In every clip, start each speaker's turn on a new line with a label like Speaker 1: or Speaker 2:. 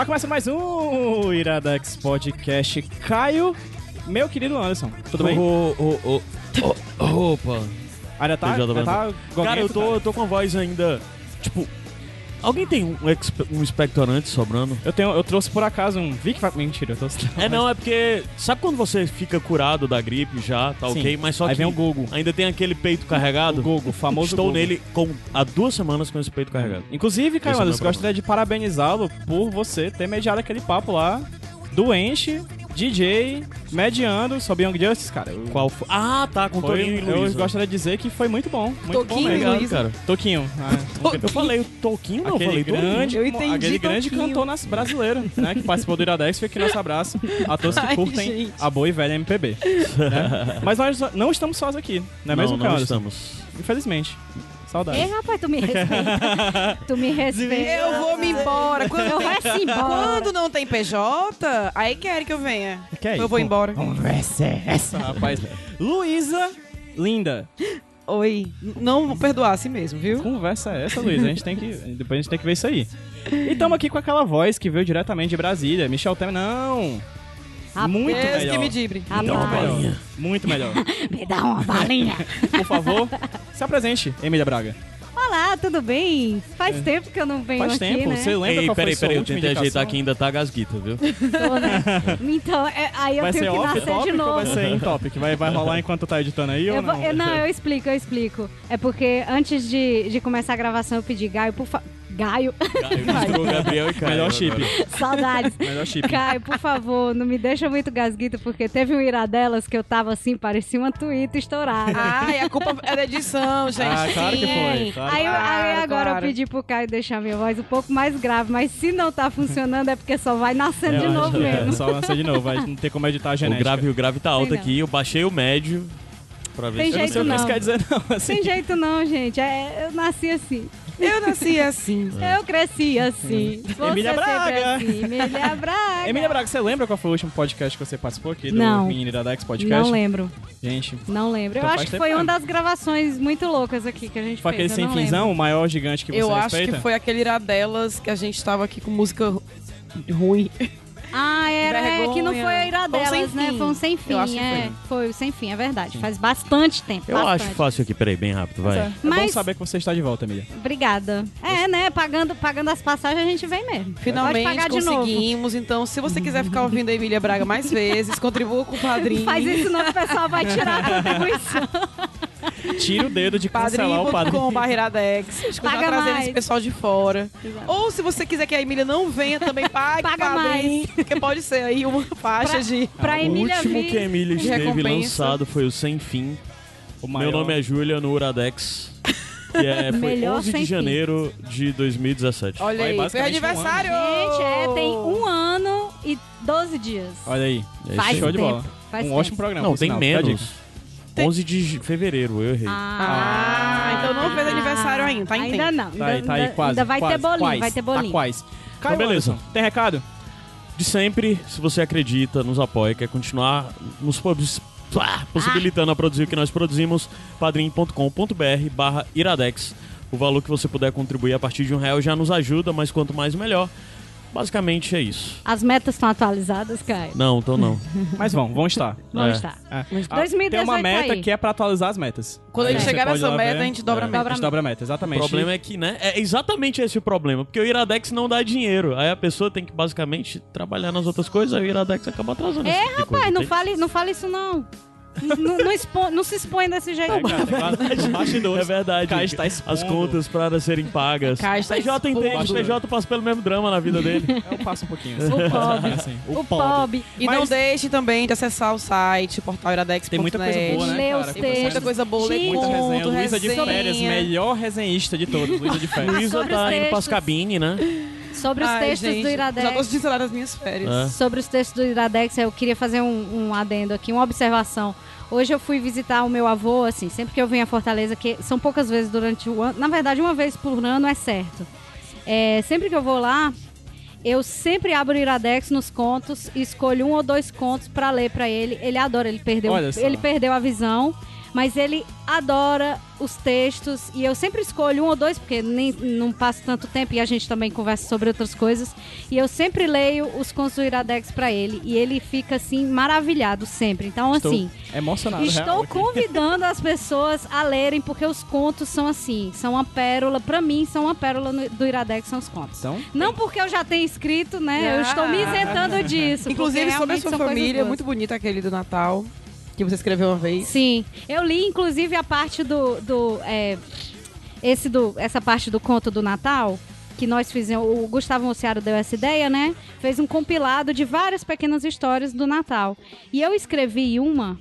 Speaker 1: Está começando mais um Iradex Podcast. Caio, meu querido Anderson, tudo bem?
Speaker 2: Ô, ô, ô, ô, Opa.
Speaker 1: Ainda tá, ainda tá
Speaker 2: Cara, eu tô, eu tô com a voz ainda. Tipo. Alguém tem um, um expectorante sobrando?
Speaker 1: Eu, tenho, eu trouxe por acaso um Vic... Mentira, eu trouxe...
Speaker 2: É, não, é porque. Sabe quando você fica curado da gripe já, tá
Speaker 1: Sim.
Speaker 2: ok? Mas só
Speaker 1: Aí
Speaker 2: que.
Speaker 1: vem o Google.
Speaker 2: Ainda tem aquele peito carregado.
Speaker 1: O Google, o famoso
Speaker 2: Estou nele com, há duas semanas com esse peito carregado.
Speaker 1: Inclusive, Caio
Speaker 2: Esse é
Speaker 1: Anderson, gostaria de parabenizá-lo por você ter mediado aquele papo lá, doente, DJ, mediando sobre Young Justice, cara. Eu-
Speaker 2: Qual foi? Ah, tá, com
Speaker 1: foi,
Speaker 2: Torinho e
Speaker 1: eu gostaria de dizer que foi muito bom. Muito bom
Speaker 3: Toquinho e
Speaker 1: mesmo.
Speaker 2: Obrigado,
Speaker 3: Luísa.
Speaker 2: cara.
Speaker 1: Toquinho. ah,
Speaker 2: Eu falei o Toquinho, não, eu
Speaker 1: Aquele
Speaker 2: falei Toquinho.
Speaker 1: grande,
Speaker 3: Eu entendi
Speaker 1: aquele grande
Speaker 3: Toquinho.
Speaker 1: cantor nas brasileiro, né? Que participou do Iradex, fica aqui nosso abraço a todos que curtem
Speaker 3: gente.
Speaker 1: a boa e velha MPB. né? Mas nós não estamos sós aqui, não é mesmo,
Speaker 2: não, não estamos.
Speaker 1: Infelizmente. Saudades.
Speaker 4: Ei, rapaz, tu me respeita. tu me respeita.
Speaker 3: Eu vou me embora. Quando,
Speaker 4: Eu vou embora.
Speaker 3: quando não tem PJ, aí querem que eu venha.
Speaker 1: Que é
Speaker 3: eu
Speaker 1: isso?
Speaker 3: vou embora.
Speaker 1: Conversa é essa, rapaz. Luísa, linda.
Speaker 3: Oi. Não vou perdoar assim mesmo, viu?
Speaker 1: Conversa é essa, Luísa? A gente tem que. Depois a gente tem que ver isso aí. E estamos aqui com aquela voz que veio diretamente de Brasília. Michel Temer. Não!
Speaker 4: Rapaz.
Speaker 1: Muito
Speaker 3: Deus
Speaker 1: melhor.
Speaker 3: que me dibre.
Speaker 4: Rapaz,
Speaker 1: Muito melhor. Muito melhor.
Speaker 4: me dá uma balinha.
Speaker 1: Por favor, se apresente, Emília Braga.
Speaker 4: Olá, tudo bem? Faz tempo que eu não venho
Speaker 1: Faz
Speaker 4: aqui,
Speaker 1: tempo,
Speaker 4: né?
Speaker 1: você lembra
Speaker 2: Ei,
Speaker 1: qual foi
Speaker 2: peraí,
Speaker 1: sua
Speaker 2: peraí, eu tentei ajeitar aqui ainda tá gasguita, viu?
Speaker 4: Tô, né? Então, é, aí eu
Speaker 1: Vai
Speaker 4: tenho
Speaker 1: ser
Speaker 4: que nascer de
Speaker 1: topic
Speaker 4: novo.
Speaker 1: vai ser em topic? Vai, vai rolar enquanto tá editando aí
Speaker 4: Eu
Speaker 1: ou
Speaker 4: vou-
Speaker 1: não?
Speaker 4: eu- não, eu explico, eu explico. É porque antes de, de começar a gravação eu pedi Gaio, por favor. Gaio,
Speaker 2: Misturou Gabriel e Caio.
Speaker 1: Melhor chip.
Speaker 4: saudades.
Speaker 1: Melhor chip.
Speaker 4: Caio, por favor, não me deixa muito gasguita, porque teve um iradelas que eu tava assim, parecia uma tuita estourada.
Speaker 3: Ai, a culpa é da edição, gente.
Speaker 1: Ah, claro que foi. Claro.
Speaker 4: Aí, eu- aí
Speaker 3: Claro,
Speaker 4: agora
Speaker 3: claro.
Speaker 4: eu pedi pro Caio deixar minha voz um pouco mais grave, mas se não tá funcionando é porque só vai nascendo de novo
Speaker 1: é,
Speaker 4: mesmo.
Speaker 1: só lançar de novo, vai não ter como editar a
Speaker 2: O
Speaker 1: genética.
Speaker 2: grave, o grave tá alto aqui, eu baixei o médio pra ver
Speaker 4: Tem
Speaker 2: se
Speaker 1: Eu não
Speaker 4: jeito não.
Speaker 1: quer dizer não, assim.
Speaker 4: Sem jeito não, gente. É, eu nasci assim.
Speaker 3: Eu nasci assim.
Speaker 4: Eu cresci assim. Você
Speaker 1: Emília Braga.
Speaker 4: Assim. Emília Braga.
Speaker 1: Emília Braga, você lembra qual foi o último podcast que você participou aqui do
Speaker 4: Não.
Speaker 1: Menino Iradex Podcast?
Speaker 4: Não lembro,
Speaker 1: Gente,
Speaker 4: não lembro.
Speaker 1: Então
Speaker 4: eu
Speaker 1: faz
Speaker 4: acho que foi uma das gravações muito loucas aqui que a gente
Speaker 1: foi aquele
Speaker 4: fez.
Speaker 1: sem
Speaker 4: eu não
Speaker 1: finzão, o maior gigante que você
Speaker 3: Eu acho
Speaker 1: respeita?
Speaker 3: que foi aquele iradelas que a gente tava aqui com música ru- ruim.
Speaker 4: Ah, era é, que não foi a iradelas,
Speaker 3: Foi um sem
Speaker 4: né?
Speaker 3: fim.
Speaker 4: Foi um sem fim,
Speaker 3: Eu acho que
Speaker 4: é. Foi o sem fim, é verdade. Faz bastante tempo.
Speaker 2: Eu
Speaker 4: bastante.
Speaker 2: acho fácil aqui, peraí, bem rápido, vai.
Speaker 1: É, é bom
Speaker 4: Mas-
Speaker 1: saber que você está de volta, Emília.
Speaker 4: Obrigada. É, né? Pagando, pagando as passagens a gente vem mesmo.
Speaker 3: Finalmente
Speaker 4: pagar de novo.
Speaker 3: conseguimos. Então, se você quiser ficar ouvindo a Emília Braga mais vezes, contribua com o padrinho.
Speaker 4: Faz isso não, o pessoal vai tirar a contribuição.
Speaker 1: Tira o dedo de cancelar o padrinho.
Speaker 3: padrinho.com barreiradex. A gente continua
Speaker 4: Paga
Speaker 3: trazendo
Speaker 4: mais.
Speaker 3: esse pessoal de fora. Ou se você quiser que a Emília não venha, também pague
Speaker 4: Paga
Speaker 3: padrinho. Porque pode ser aí uma faixa de...
Speaker 4: Pra
Speaker 2: o
Speaker 4: Emília
Speaker 2: último
Speaker 4: vir-
Speaker 2: que a Emília esteve
Speaker 3: recompensa.
Speaker 2: lançado foi o Sem Fim.
Speaker 1: O
Speaker 2: Meu nome é Júlia no Uradex. Que é, foi
Speaker 4: Melhor
Speaker 2: 11
Speaker 4: sem
Speaker 2: de
Speaker 4: fim.
Speaker 2: janeiro de 2017.
Speaker 3: Olha aí, foi
Speaker 1: basicamente um
Speaker 3: aniversário!
Speaker 4: Gente, é, tem um ano e 12 dias.
Speaker 1: Olha aí.
Speaker 2: É
Speaker 4: Faz
Speaker 1: Show
Speaker 2: aí.
Speaker 1: de
Speaker 4: tempo.
Speaker 1: bola.
Speaker 4: Faz
Speaker 1: um
Speaker 4: tempo.
Speaker 1: ótimo programa.
Speaker 2: Não, tem
Speaker 1: sinal,
Speaker 2: menos.
Speaker 1: Dica.
Speaker 2: 11 de fevereiro, eu errei.
Speaker 3: Ah, então não fez aniversário ainda, tá
Speaker 4: Ainda
Speaker 3: tempo.
Speaker 4: não.
Speaker 1: Tá aí,
Speaker 4: ainda,
Speaker 1: tá aí,
Speaker 4: ainda-
Speaker 1: quase.
Speaker 4: ainda vai
Speaker 1: quase,
Speaker 4: ter bolinho,
Speaker 1: quase,
Speaker 4: vai ter bolinho.
Speaker 1: Tá quase. Caio
Speaker 2: beleza.
Speaker 1: Anderson, Tem recado?
Speaker 2: De sempre, se você acredita, nos apoia, quer continuar nos pá, possibilitando a produzir o que nós produzimos, padrim.com.br barra iradex. O valor que você puder contribuir a partir de um real já nos ajuda, mas quanto mais melhor. Basicamente é isso.
Speaker 4: As metas estão atualizadas, Caio?
Speaker 2: Não, então não.
Speaker 1: Mas vão, vão estar.
Speaker 4: Vamos
Speaker 2: É.
Speaker 4: estar.
Speaker 1: É. Ah,
Speaker 4: 2018
Speaker 1: tem uma meta
Speaker 4: aí.
Speaker 1: que é pra atualizar as metas.
Speaker 3: Quando a
Speaker 1: Aí
Speaker 3: gente
Speaker 1: você
Speaker 3: chegar
Speaker 1: pode
Speaker 3: nessa
Speaker 1: lá
Speaker 3: meta,
Speaker 1: ver.
Speaker 3: a gente dobra a
Speaker 1: É,
Speaker 3: meta.
Speaker 1: A gente dobra a meta,
Speaker 2: O
Speaker 1: exatamente.
Speaker 2: problema é que, né? É exatamente esse o problema. Porque o Iradex não dá dinheiro. Aí a pessoa tem que basicamente trabalhar nas outras coisas, aí o Iradex acaba atrasando.
Speaker 4: É,
Speaker 2: tipo
Speaker 4: rapaz, não fale, não fale isso não. Não, não expo- não se expõe desse jeito.
Speaker 1: É, cara, lá- bastidores.
Speaker 2: É verdade.
Speaker 1: Está expondo.
Speaker 2: As contas para serem pagas.
Speaker 3: Caio está
Speaker 2: PJ entende,
Speaker 3: expondo.
Speaker 2: PJ passa pelo mesmo drama na vida dele.
Speaker 1: Eu passo um pouquinho. Assim.
Speaker 4: O pobre.
Speaker 1: Assim,
Speaker 4: O pobre.
Speaker 3: E
Speaker 1: Mas-
Speaker 3: não deixe também de acessar o site, portal iradex.net.
Speaker 1: Tem muita coisa boa, né, cara? Tem.
Speaker 3: Muita coisa boa, lê
Speaker 1: Muita resenha. Luísa de. Férias, melhor resenhista de todos. Luísa de Férias.
Speaker 2: Luísa tá indo pras cabines, né?
Speaker 4: Sobre os
Speaker 3: Ai,
Speaker 4: textos
Speaker 3: gente,
Speaker 4: do
Speaker 3: Já tô
Speaker 4: Iradex.
Speaker 3: desencerrado as minhas férias.
Speaker 2: É.
Speaker 4: Sobre os textos do Iradex, eu queria fazer um, um adendo aqui, uma observação. Hoje eu fui visitar o meu avô, assim, sempre que eu venho a Fortaleza, que são poucas vezes durante o ano, na verdade, uma vez por ano é certo. É, sempre que eu vou lá, eu sempre abro o Iradex nos contos e escolho um ou dois contos pra ler pra ele. Ele adora, ele perdeu, ele perdeu a visão, mas ele adora os textos e eu sempre escolho um ou dois porque nem não passa tanto tempo e a gente também conversa sobre outras coisas e eu sempre leio os contos do Iradex pra ele e ele fica assim maravilhado sempre. Então
Speaker 1: Estou
Speaker 4: assim,
Speaker 1: emocionado.
Speaker 4: Estou
Speaker 1: real, aqui.
Speaker 4: convidando as pessoas a lerem, porque os contos são assim, são uma pérola, pra mim, são uma pérola no- do Iradex, são os contos.
Speaker 1: Então,
Speaker 4: Não porque eu já tenho escrito, né? Eu
Speaker 3: Ah.
Speaker 4: estou me isentando disso.
Speaker 3: Inclusive, sobre a sua família, é muito bonito aquele do Natal, que você escreveu uma vez.
Speaker 4: Sim, eu li inclusive a parte do, do é, esse do essa parte do conto do Natal que nós fizemos, o Gustavo Mociaro deu essa ideia, né? Fez um compilado de várias pequenas histórias do Natal. E eu escrevi uma,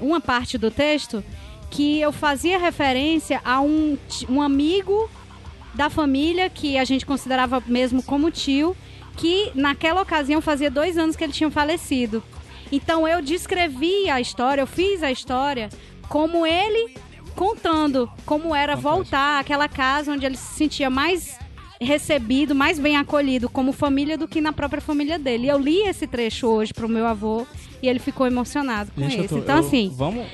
Speaker 4: uma parte do texto que eu fazia referência a um, um amigo da família que a gente considerava mesmo como tio, que naquela ocasião fazia dois anos que ele tinha falecido. Então eu descrevi a história, eu fiz a história como ele contando como era voltar àquela casa onde ele se sentia mais recebido, mais bem acolhido como família do que na própria família dele. E eu li esse trecho hoje pro meu avô e ele ficou emocionado com
Speaker 1: gente,
Speaker 4: isso.
Speaker 1: tô-
Speaker 4: então
Speaker 1: eu-
Speaker 4: assim,
Speaker 1: Vamos.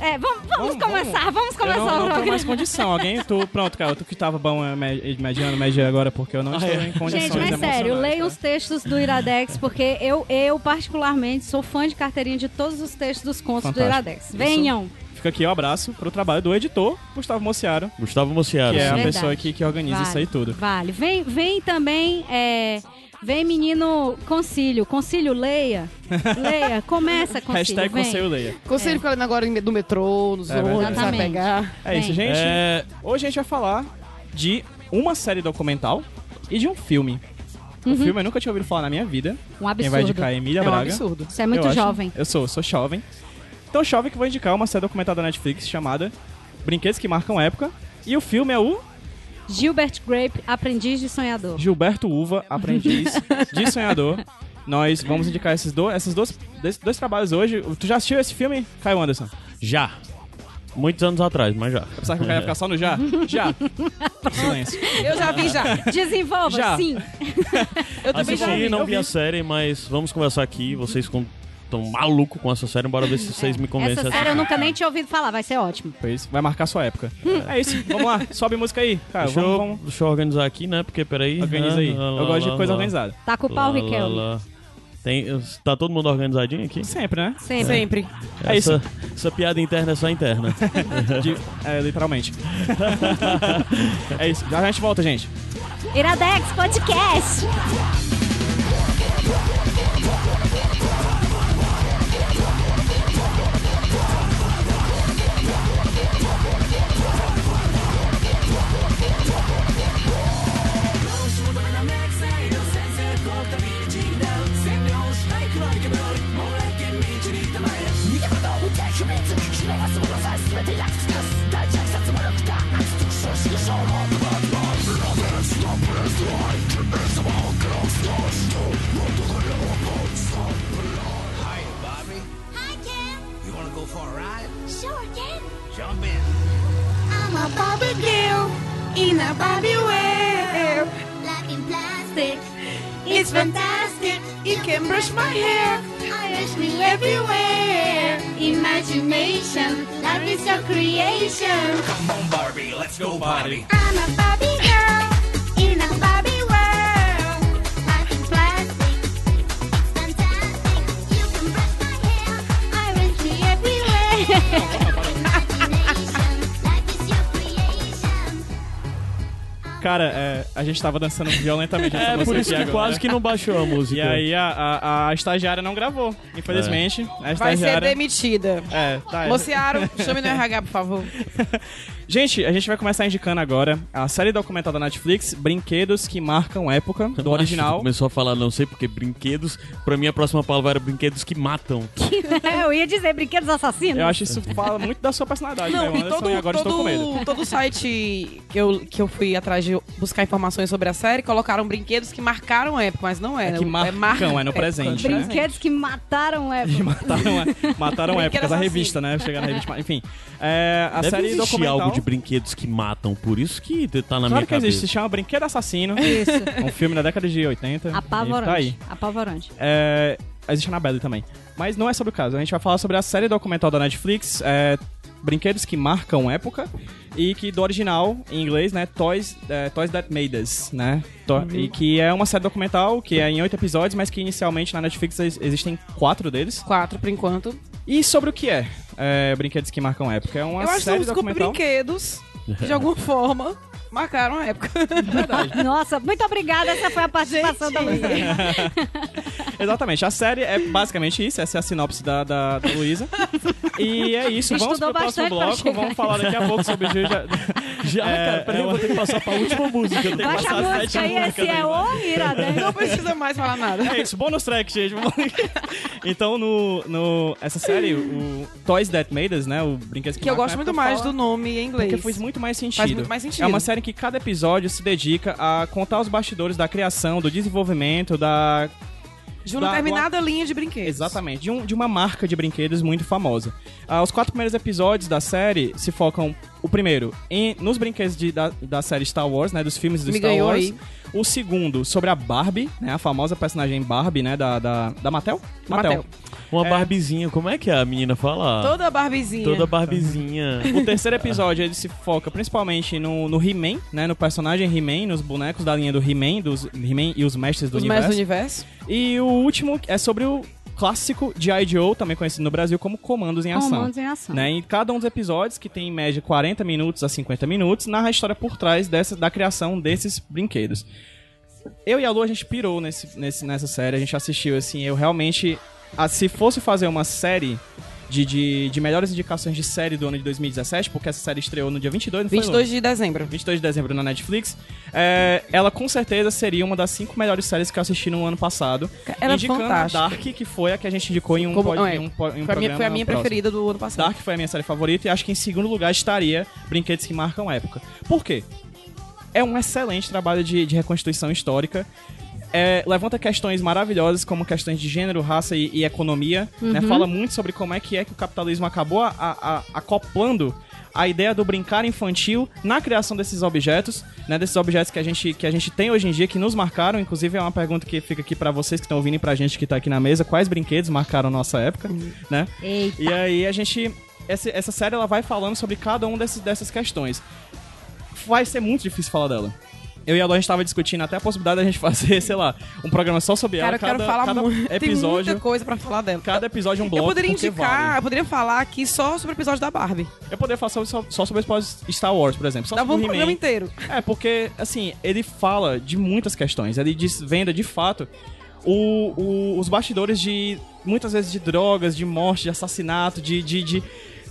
Speaker 4: É, vamos, vamos,
Speaker 1: Vamos,
Speaker 4: começar, vamos, começar
Speaker 1: eu não,
Speaker 4: o
Speaker 1: não tô
Speaker 4: programa.
Speaker 1: mais condição. Alguém, tu, pronto, cara, tu que tava bom é, me- mediano, media agora, porque eu não estou em condições
Speaker 4: Gente, mas sério, leiam
Speaker 1: tá?
Speaker 4: os textos do Iradex, porque eu, eu particularmente, sou fã de carteirinha de todos os textos dos contos
Speaker 1: Fantástico.
Speaker 4: do Iradex.
Speaker 1: Isso.
Speaker 4: Venham!
Speaker 1: Fica aqui o abraço pro trabalho do editor, Gustavo Mociaro,
Speaker 2: Gustavo Mociaro.
Speaker 1: que é a.
Speaker 4: Verdade.
Speaker 1: pessoa aqui que organiza
Speaker 4: Vale,
Speaker 1: isso aí tudo.
Speaker 4: Vale. Vem, vem também, é, vem menino Concílio. Concílio, leia. Leia, começa, Concílio.
Speaker 1: Hashtag
Speaker 4: vem.
Speaker 1: Conselho Leia.
Speaker 3: Conselho ficar lendo agora do metrô, nos
Speaker 1: É
Speaker 3: ônibus, vai pegar.
Speaker 1: É isso, gente.
Speaker 2: É,
Speaker 1: Hoje a gente vai falar de uma série documental e de um filme.
Speaker 4: Uhum.
Speaker 1: Um filme eu nunca tinha ouvido falar na minha vida.
Speaker 4: Um absurdo.
Speaker 1: Quem vai indicar é Emília
Speaker 3: É um
Speaker 1: Braga.
Speaker 3: absurdo.
Speaker 4: Isso é muito
Speaker 1: Eu acho.
Speaker 4: jovem.
Speaker 1: Eu sou, sou jovem. Então, jovem que vou indicar uma série documental da Netflix chamada Brinquedos que Marcam Época. E o filme é o
Speaker 4: Gilbert Grape, aprendiz de sonhador.
Speaker 1: Gilberto Uva, aprendiz de sonhador. Nós vamos indicar esses, do, esses dois, dois trabalhos hoje. Tu já assistiu esse filme, Caio Anderson?
Speaker 2: já. Muitos anos atrás, mas já.
Speaker 1: Pensava que o cara ia ficar só no já? Já. Silêncio.
Speaker 3: Eu já vi já.
Speaker 4: Desenvolva,
Speaker 1: Já.
Speaker 4: sim.
Speaker 3: Eu também já
Speaker 2: Assisti,
Speaker 3: vi.
Speaker 2: não
Speaker 3: eu
Speaker 2: vi a série, mas vamos conversar aqui. Vocês estão malucos com essa série, bora ver se vocês me convencem.
Speaker 4: Essa série eu nunca nem tinha ouvido falar, vai ser ótimo.
Speaker 1: Pois, vai marcar sua época. É isso, vamos lá. Sobe música aí. Cara,
Speaker 2: Deixa,
Speaker 1: vamos,
Speaker 2: eu,
Speaker 1: vamos.
Speaker 2: deixa eu organizar aqui, né? Porque peraí.
Speaker 1: Organiza
Speaker 2: Ah,
Speaker 1: aí.
Speaker 2: lá,
Speaker 1: Eu gosto
Speaker 2: lá,
Speaker 1: de coisa
Speaker 2: lá.
Speaker 1: organizada.
Speaker 4: Tá com o pau, Riquelme.
Speaker 2: Tem, tá todo mundo organizadinho aqui?
Speaker 1: Sempre, né?
Speaker 4: Sempre.
Speaker 3: Sempre.
Speaker 1: É
Speaker 2: essa, essa piada interna é só interna.
Speaker 1: De- é, literalmente. é isso. Já a gente volta, gente.
Speaker 4: Iradex Podcast.
Speaker 5: I'm a Barbie girl in a Barbie world. Life in plastic. It's fantastic. You can brush my hair. Irish me everywhere. Imagination. Life is your creation.
Speaker 6: Come on, Barbie, let's go Barbie.
Speaker 5: I'm a Barbie girl in a Barbie
Speaker 1: Cara, é, a gente tava dançando violentamente essa
Speaker 2: É,
Speaker 1: música
Speaker 2: por isso
Speaker 1: aqui
Speaker 2: que
Speaker 1: agora.
Speaker 2: quase que não baixou a música.
Speaker 1: E aí a, a, a estagiária não gravou, infelizmente. A
Speaker 3: Vai ser
Speaker 1: estagiária...
Speaker 3: demitida.
Speaker 1: É, tá.
Speaker 3: Mociaro, chame no RH, por favor.
Speaker 1: Gente, a gente vai começar indicando agora a série documental da Netflix, Brinquedos que Marcam Época, do original.
Speaker 2: Começou a falar, não sei porque, brinquedos. Pra mim, a próxima palavra era brinquedos que matam.
Speaker 4: eu ia dizer brinquedos assassinos.
Speaker 1: Eu acho isso fala muito da sua personalidade,
Speaker 3: Não,
Speaker 1: Caio
Speaker 3: e
Speaker 1: Anderson,
Speaker 3: todo,
Speaker 1: e agora estou com medo.
Speaker 3: todo, todo site que eu, que eu fui atrás de de buscar informações sobre a série, colocaram brinquedos que marcaram a época, mas não é.
Speaker 1: É que marcam,
Speaker 3: marca-
Speaker 1: é no presente, né?
Speaker 4: Brinquedos que mataram a
Speaker 1: E mataram, a- mataram
Speaker 3: Brinquedo
Speaker 1: épocas da
Speaker 3: assassino.
Speaker 1: revista, né? Chegar na revista. Enfim, é, a
Speaker 2: Deve
Speaker 1: série
Speaker 2: existir
Speaker 1: documental.
Speaker 2: algo de brinquedos que matam, por isso que tá na
Speaker 1: Claro
Speaker 2: minha
Speaker 1: que existe, se
Speaker 2: cabeça.
Speaker 1: chama Brinquedo Assassino.
Speaker 4: Isso.
Speaker 1: um filme da década de 80. e
Speaker 4: Apavorante.
Speaker 1: Tá aí.
Speaker 4: Apavorante.
Speaker 1: É, existe a Annabelle também. Mas não é sobre o caso. A gente vai falar sobre a série documental da Netflix, é, Brinquedos que Marcam Época, e que do original, em inglês, né, Toys, é, Toys That Made Us, né? To- E que é uma série documental que é em oito episódios, mas que inicialmente na Netflix ex- existem quatro deles.
Speaker 3: Quatro, por enquanto.
Speaker 1: E sobre o que é, é Brinquedos que Marcam Época? É uma
Speaker 3: Eu acho que são
Speaker 1: série documental.
Speaker 3: brinquedos que de alguma forma marcaram a época.
Speaker 4: Nossa, muito obrigada. Essa foi a participação da Luísa.
Speaker 1: Exatamente. A série é basicamente isso. Essa é a sinopse da, da, da Luísa. E é isso. Vamos
Speaker 4: Estudou
Speaker 1: pro próximo bloco. Vamos falar daqui a pouco sobre o Juiz.
Speaker 2: Já,
Speaker 1: É,
Speaker 2: cara, peraí,
Speaker 1: é
Speaker 2: eu vou ter que passar pra última música. Eu tenho que
Speaker 4: Baixa a
Speaker 2: passar
Speaker 4: música
Speaker 2: sete
Speaker 4: aí, esse é o Iradex.
Speaker 3: Não precisa mais falar nada.
Speaker 1: É isso, bônus track, gente. então, no, no, essa série, o Toys That Made Us, né? O Brinquedos que
Speaker 3: Que eu gosto muito mais
Speaker 1: fala-
Speaker 3: do nome em inglês.
Speaker 1: Porque faz muito mais sentido.
Speaker 3: Faz muito mais sentido.
Speaker 1: É uma série que cada episódio se dedica a contar os bastidores da criação, do desenvolvimento, da
Speaker 3: De uma
Speaker 1: da-
Speaker 3: determinada linha de brinquedos.
Speaker 1: Exatamente, de, um- de uma marca de brinquedos muito famosa. Ah, os quatro primeiros episódios da série se focam, o primeiro, em, nos brinquedos de- da, da série Star Wars, né, dos filmes do
Speaker 3: Me
Speaker 1: Star Wars.
Speaker 3: aí.
Speaker 1: O segundo, sobre a Barbie, né, a famosa personagem Barbie, né, da, da, da Mattel?
Speaker 3: Mattel.
Speaker 2: Uma
Speaker 1: É.
Speaker 2: Barbizinha, como é que a menina fala?
Speaker 3: Toda Barbizinha.
Speaker 2: Toda Barbizinha.
Speaker 1: O terceiro episódio, ele se foca principalmente no, no He-Man, né, no personagem He-Man, nos bonecos da linha do He-Man, dos He-Man e os mestres do
Speaker 3: Os
Speaker 1: universo.
Speaker 3: mais do universo.
Speaker 1: E o último é sobre o clássico G.I. Joe, também conhecido no Brasil como Comandos em Ação.
Speaker 4: Comandos em ação.
Speaker 1: Né? Em cada um dos episódios, que tem em média 40 minutos a 50 minutos, narra a história por trás dessa, da criação desses brinquedos. Eu e a Lu, a gente pirou nesse, nesse, nessa série, a gente assistiu, assim, eu realmente... ah, se fosse fazer uma série de, de, de melhores indicações de série do ano de 2017, porque essa série estreou no dia 22, não foi, Lu?
Speaker 3: 22 de dezembro.
Speaker 1: 22 de dezembro na Netflix, é, ela com certeza seria uma das cinco melhores séries que eu assisti no ano passado.
Speaker 3: Ela é
Speaker 1: indicando
Speaker 3: fantástica.
Speaker 1: a Dark, que foi a que a gente indicou em um,
Speaker 3: Como-
Speaker 1: pod-
Speaker 3: é.
Speaker 1: em um, em um
Speaker 3: Foi a minha,
Speaker 1: programa
Speaker 3: foi a minha
Speaker 1: próximo.
Speaker 3: preferida do ano passado.
Speaker 1: Dark foi a minha série favorita e acho que em segundo lugar estaria Brinquedos que Marcam Época. Por quê? É um excelente trabalho de, de reconstituição histórica. É, levanta questões maravilhosas como questões de gênero, raça e, e economia. né? Fala muito sobre como é que é que o capitalismo acabou a- a- a- acoplando a ideia do brincar infantil na criação desses objetos, né? Desses objetos que a gente, que a gente tem hoje em dia, que nos marcaram. Inclusive, é uma pergunta que fica aqui pra vocês que estão ouvindo e pra gente que tá aqui na mesa. Quais brinquedos marcaram nossa época, né?
Speaker 4: Eita.
Speaker 1: E aí a gente. Essa, essa série ela vai falando sobre cada um desses, dessas questões. Vai ser muito difícil falar dela. Eu e a Lu, a gente tava discutindo até a possibilidade da gente fazer, sei lá, um programa só sobre
Speaker 3: Cara,
Speaker 1: ela.
Speaker 3: eu quero falar
Speaker 1: cada
Speaker 3: muito. Tem
Speaker 1: episódio.
Speaker 3: muita coisa pra falar dela.
Speaker 1: Cada episódio é um
Speaker 3: eu
Speaker 1: bloco.
Speaker 3: poderia
Speaker 1: porque
Speaker 3: indicar,
Speaker 1: vale.
Speaker 3: eu poderia falar aqui só sobre o episódio da Barbie.
Speaker 1: Eu poderia falar só, só, só sobre os episódios Star Wars, por exemplo. Só
Speaker 3: Dava um
Speaker 1: o
Speaker 3: programa inteiro.
Speaker 1: É, porque, assim, ele fala de muitas questões. Ele desvenda, de fato, o, o- os bastidores de, muitas vezes, de drogas, de morte, de assassinato, de, de, de,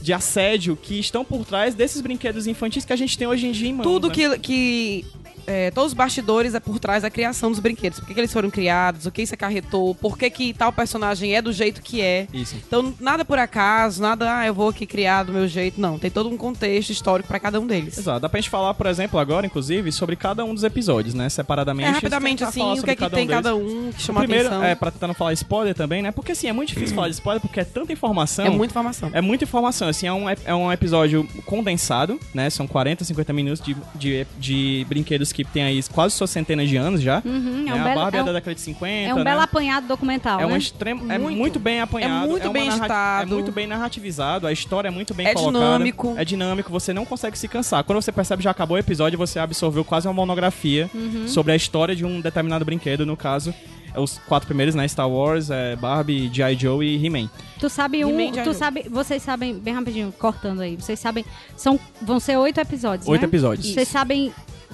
Speaker 1: de assédio que estão por trás desses brinquedos infantis que a gente tem hoje em dia mãos.
Speaker 3: Tudo
Speaker 1: né?
Speaker 3: que. que é, todos os bastidores é por trás da criação dos brinquedos. Por que, que eles foram criados, o que isso acarretou, por que, que tal personagem é do jeito que é.
Speaker 1: Isso.
Speaker 3: Então, nada por acaso, nada, ah, eu vou aqui criar do meu jeito. Não, tem todo um contexto histórico pra cada um deles.
Speaker 1: Exato. Dá pra gente falar, por exemplo, agora, inclusive, sobre cada um dos episódios, né? Separadamente.
Speaker 3: É, rapidamente, assim, o que é que
Speaker 1: cada
Speaker 3: tem
Speaker 1: um
Speaker 3: cada um que chama
Speaker 1: primeiro,
Speaker 3: atenção.
Speaker 1: é, pra tentar não falar spoiler também, né? Porque, assim, é muito difícil falar de spoiler porque é tanta informação.
Speaker 3: É muita informação.
Speaker 1: É muita informação, assim, é um, é um episódio condensado, né? São 40, 50 minutos de, de, de brinquedos que tem aí quase suas centenas de anos já.
Speaker 4: Uhum, é
Speaker 1: né?
Speaker 4: um
Speaker 1: a
Speaker 4: belo-
Speaker 1: Barbie
Speaker 4: é
Speaker 1: é
Speaker 4: um-
Speaker 1: da década de 50,
Speaker 4: É um
Speaker 1: né?
Speaker 4: belo apanhado documental,
Speaker 1: É, um
Speaker 4: né?
Speaker 1: extremo, é
Speaker 3: Muito.
Speaker 1: muito bem apanhado.
Speaker 3: É muito
Speaker 1: uma
Speaker 3: bem editado.
Speaker 1: É muito bem narrativizado, a história é muito bem
Speaker 3: É
Speaker 1: colocada.
Speaker 3: dinâmico.
Speaker 1: É dinâmico, você não consegue se cansar. Quando você percebe que já acabou o episódio, você absorveu quase uma monografia
Speaker 4: Uhum.
Speaker 1: sobre a história de um determinado brinquedo, no caso, é os quatro primeiros, né? Star Wars, é, Barbie, G.I. Joe e He-Man.
Speaker 4: Tu sabe um, tu sabe, vocês sabem, bem rapidinho, cortando aí, vocês sabem, são, vão ser oito episódios,
Speaker 1: Oito
Speaker 4: né?
Speaker 1: episódios.
Speaker 4: Vocês sabem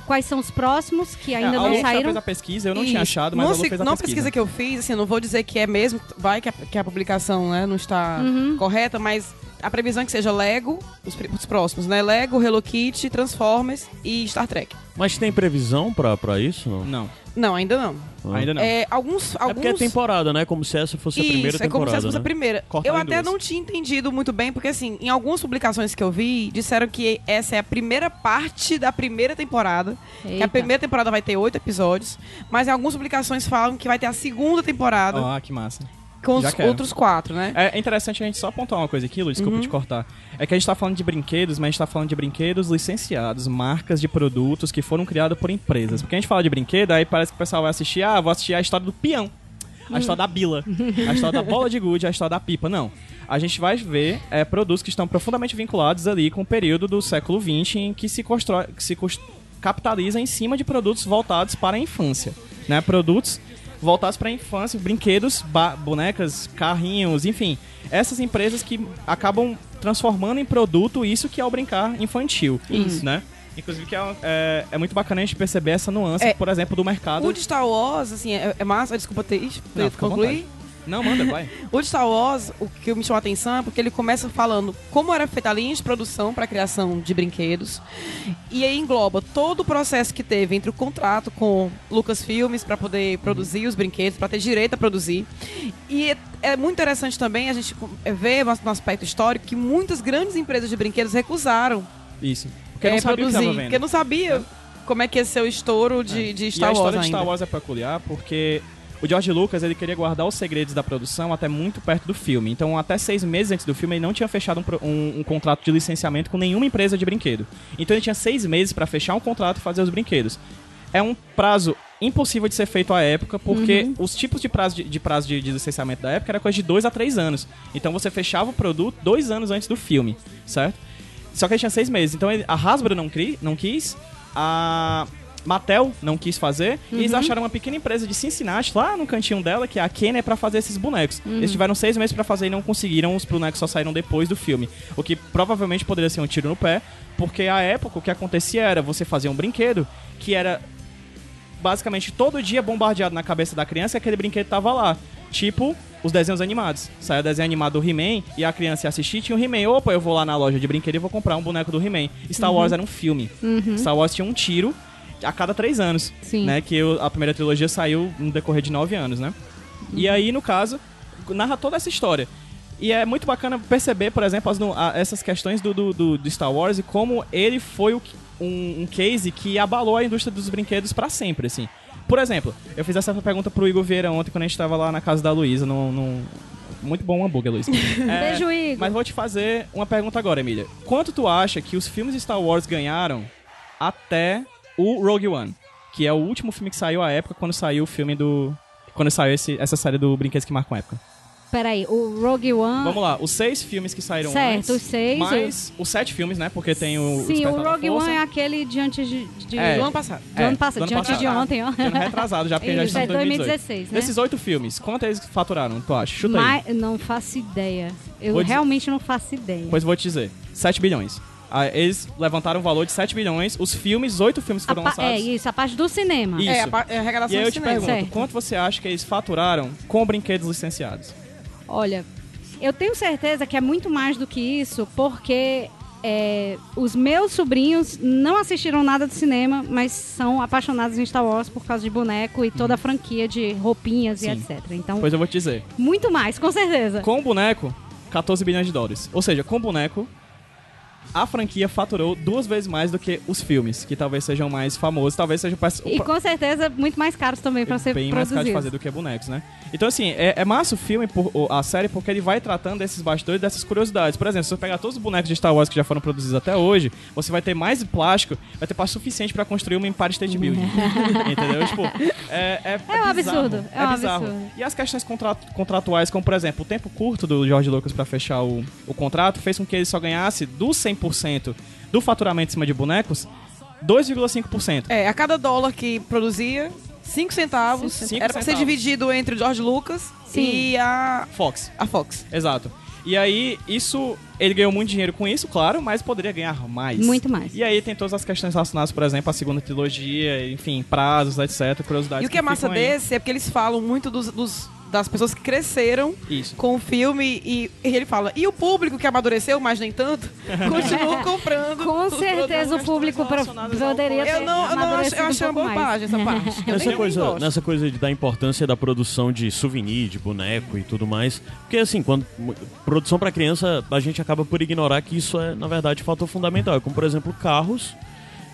Speaker 4: quais são os próximos que ainda
Speaker 1: É,
Speaker 4: não saíram?
Speaker 1: fez a pesquisa, eu não tinha achado, mas
Speaker 3: não se-
Speaker 1: fez a
Speaker 3: não
Speaker 1: pesquisa.
Speaker 3: pesquisa que eu fiz, assim, não vou dizer que é mesmo, vai que a, que a publicação né, não está
Speaker 4: Uhum.
Speaker 3: correta, mas a previsão é que seja Lego, os, os próximos, né? Lego, Hello Kitty, Transformers e Star Trek.
Speaker 2: Mas tem previsão pra, pra isso? Não?
Speaker 1: Não,
Speaker 3: Não, ainda não.
Speaker 1: ainda não.
Speaker 3: É, alguns,
Speaker 2: É
Speaker 3: alguns...
Speaker 2: porque é temporada, né? Como se essa fosse a primeira
Speaker 3: Isso, é como se
Speaker 2: temporada.
Speaker 3: essa fosse a
Speaker 2: né?
Speaker 3: primeira.
Speaker 1: Cortaram
Speaker 3: eu até
Speaker 1: duas.
Speaker 3: não tinha entendido muito bem, porque assim, em algumas publicações que eu vi, disseram que essa é a primeira parte da primeira temporada. Que a primeira temporada vai ter oito episódios, mas em algumas publicações falam que vai ter a segunda temporada
Speaker 1: Ah, que massa.
Speaker 3: Com os outros quatro, né?
Speaker 1: É interessante a gente só apontar uma coisa aqui, Lu, desculpa te cortar. É que a gente tá falando de brinquedos, mas a gente tá falando de brinquedos licenciados, marcas de produtos que foram criados por empresas. Porque a gente fala de brinquedo, aí parece que o pessoal vai assistir, ah, vou assistir a história do peão. A história da bila, a história da bola de gude, a história da pipa. Não. A gente vai ver é, produtos que estão profundamente vinculados ali com o período do século XX em que se, constrói, que se capitaliza em cima de produtos voltados para a infância. Né? Produtos voltados para a infância, brinquedos, bonecas, carrinhos, enfim. Essas empresas que acabam transformando em produto isso que é o brincar infantil. Isso. Né? Inclusive que é, é, é muito bacana a gente perceber essa nuance,
Speaker 3: É.
Speaker 1: por exemplo, do mercado.
Speaker 3: O de Star Wars, assim, é, é massa. Desculpa
Speaker 1: à
Speaker 3: concluir.
Speaker 1: vontade. Não, manda, vai.
Speaker 3: O de Star Wars, o que me chamou a atenção é porque ele começa falando como era feita a linha de produção para a criação de brinquedos. E aí engloba todo o processo que teve entre o contrato com Lucasfilmes para poder produzir os brinquedos, para ter direito a produzir. E é, é muito interessante também a gente é, ver no aspecto histórico que muitas grandes empresas de brinquedos recusaram
Speaker 1: Isso. Porque
Speaker 3: é,
Speaker 1: não sabia
Speaker 3: produzir, porque não sabia como é que ia ser o estouro de, de
Speaker 1: e a
Speaker 3: Star Wars
Speaker 1: história de
Speaker 3: ainda.
Speaker 1: Star Wars é peculiar porque o George Lucas ele queria guardar os segredos da produção até muito perto do filme. Então, até seis meses antes do filme, ele não tinha fechado um, um- um contrato de licenciamento com nenhuma empresa de brinquedo. Então, ele tinha seis meses para fechar um contrato e fazer os brinquedos. É um prazo impossível de ser feito à época, porque os tipos de prazo de, de prazo de, de licenciamento da época era coisa de dois a três anos. Então, você fechava o produto dois anos antes do filme, certo? Só que ele tinha seis meses. Então ele- a Hasbro não, cri, não quis, a Mattel não quis fazer, e eles acharam uma pequena empresa de Cincinnati, lá no cantinho dela, que é a Kenner, pra fazer esses bonecos. Eles tiveram seis meses pra fazer e não conseguiram, os bonecos só saíram depois do filme. O que provavelmente poderia ser um tiro no pé, porque a época o que acontecia era você fazer um brinquedo que era basicamente todo dia bombardeado na cabeça da criança e aquele brinquedo tava lá. Tipo os desenhos animados. Saiu o desenho animado do He-Man e a criança ia assistir, tinha o He-Man. Opa, eu vou lá na loja de brinquedo e vou comprar um boneco do He-Man. Star Wars era um filme. Star Wars tinha um tiro a cada três anos.
Speaker 4: Sim.
Speaker 1: Né, que a primeira trilogia saiu no decorrer de nove anos, né? E aí, no caso, narra toda essa história. E é muito bacana perceber, por exemplo, as a- essas questões do, do, do- Star Wars e como ele foi o um, um case que abalou a indústria dos brinquedos pra sempre, assim. Por exemplo, eu fiz essa pergunta pro Igor Vieira ontem quando a gente tava lá na casa da Luísa, num, num- Muito bom o hambúrguer, Luiz. É,
Speaker 4: Beijo, Igor.
Speaker 1: Mas vou te fazer uma pergunta agora, Emília. Quanto tu acha que os filmes Star Wars ganharam até o Rogue One? Que é o último filme que saiu à época, quando saiu o filme do... Quando saiu esse- essa série do Brinquedos que Marcam Época.
Speaker 4: Peraí, o Rogue One.
Speaker 1: Vamos lá, os seis filmes que saíram
Speaker 4: Certo,
Speaker 1: antes.
Speaker 4: os seis,
Speaker 1: Mais os sete filmes, né? Porque tem o.
Speaker 4: Sim, o
Speaker 1: da
Speaker 4: Rogue. One é aquele de antes de. de-
Speaker 1: É.
Speaker 3: Do ano passado.
Speaker 4: do ano passado, de antes de ontem, ó.
Speaker 1: Ano retrasado já, porque já
Speaker 4: Isso,
Speaker 1: estamos
Speaker 4: é
Speaker 1: em 2018.
Speaker 4: 2016, né?
Speaker 1: Nesses oito filmes, quanto eles faturaram, tu acha? Chuta aí.
Speaker 4: Mas não faço ideia. Eu
Speaker 1: Vou dizer-
Speaker 4: realmente não faço ideia.
Speaker 1: Pois vou te dizer. 7 bilhões. Ah, Eles levantaram o valor de 7 bilhões. Os filmes, oito filmes foram
Speaker 4: pa-
Speaker 1: lançados.
Speaker 4: é isso, a parte do cinema.
Speaker 1: Isso.
Speaker 3: É, a, é a
Speaker 1: E
Speaker 3: arrecadação
Speaker 1: aí
Speaker 3: do
Speaker 1: eu te
Speaker 3: cinema.
Speaker 1: pergunto,
Speaker 4: Certo.
Speaker 1: quanto você acha que eles faturaram com brinquedos licenciados?
Speaker 4: Olha, eu tenho certeza que é muito mais do que isso, porque é, os meus sobrinhos não assistiram nada do cinema, mas são apaixonados em Star Wars por causa de boneco e toda a franquia de roupinhas e
Speaker 1: Sim.
Speaker 4: etc. Então,
Speaker 1: Pois eu vou te dizer.
Speaker 4: muito mais, com certeza.
Speaker 1: Com o boneco, 14 bilhões de dólares. Ou seja, com o boneco, a franquia faturou duas vezes mais do que os filmes, que talvez sejam mais famosos, talvez sejam
Speaker 4: E com certeza muito mais caros também para ser
Speaker 1: bem mais caro de fazer do que bonecos, né? Então, assim, é, é massa o filme, por- a série, porque ele vai tratando desses bastidores, dessas curiosidades. Por exemplo, se você pegar todos os bonecos de Star Wars que já foram produzidos até hoje, você vai ter mais plástico, vai ter plástico suficiente pra construir uma Empire State Building. Entendeu? Tipo, é, é,
Speaker 4: É um absurdo, é um
Speaker 1: bizarro.
Speaker 4: absurdo.
Speaker 1: E as questões contra- contratuais, como por exemplo, o tempo curto do George Lucas pra fechar o, o contrato, fez com que ele só ganhasse do 100% do faturamento em cima de bonecos, 2,5%.
Speaker 3: É, a cada dólar que produzia, 5 centavos.
Speaker 1: Cinco
Speaker 3: era pra ser dividido entre o George Lucas
Speaker 4: Sim.
Speaker 3: e a,
Speaker 1: Fox.
Speaker 3: a Fox.
Speaker 1: Exato. E aí, isso. Ele ganhou muito dinheiro com isso, claro, mas poderia ganhar mais.
Speaker 4: Muito mais.
Speaker 1: E aí tem todas as questões relacionadas, por exemplo, à segunda trilogia, enfim, prazos, etc, curiosidades.
Speaker 3: E o que é massa
Speaker 1: ficam aí.
Speaker 3: desse é porque eles falam muito dos, dos das pessoas que cresceram
Speaker 1: Isso.
Speaker 3: com o filme e, e ele fala, e o público que amadureceu, mas nem tanto, continua comprando.
Speaker 4: Com certeza o público pro- poderia ter
Speaker 3: Eu não, eu não acho, eu
Speaker 4: um
Speaker 3: achei uma
Speaker 4: pouco mais.
Speaker 3: bobagem essa parte. Eu
Speaker 2: Nessa coisa, nessa coisa de, da importância da produção de souvenir, de boneco e tudo mais. Porque, assim, quando produção pra criança, a gente acaba por ignorar que isso é, na verdade, fator fundamental. É como, por exemplo, Carros,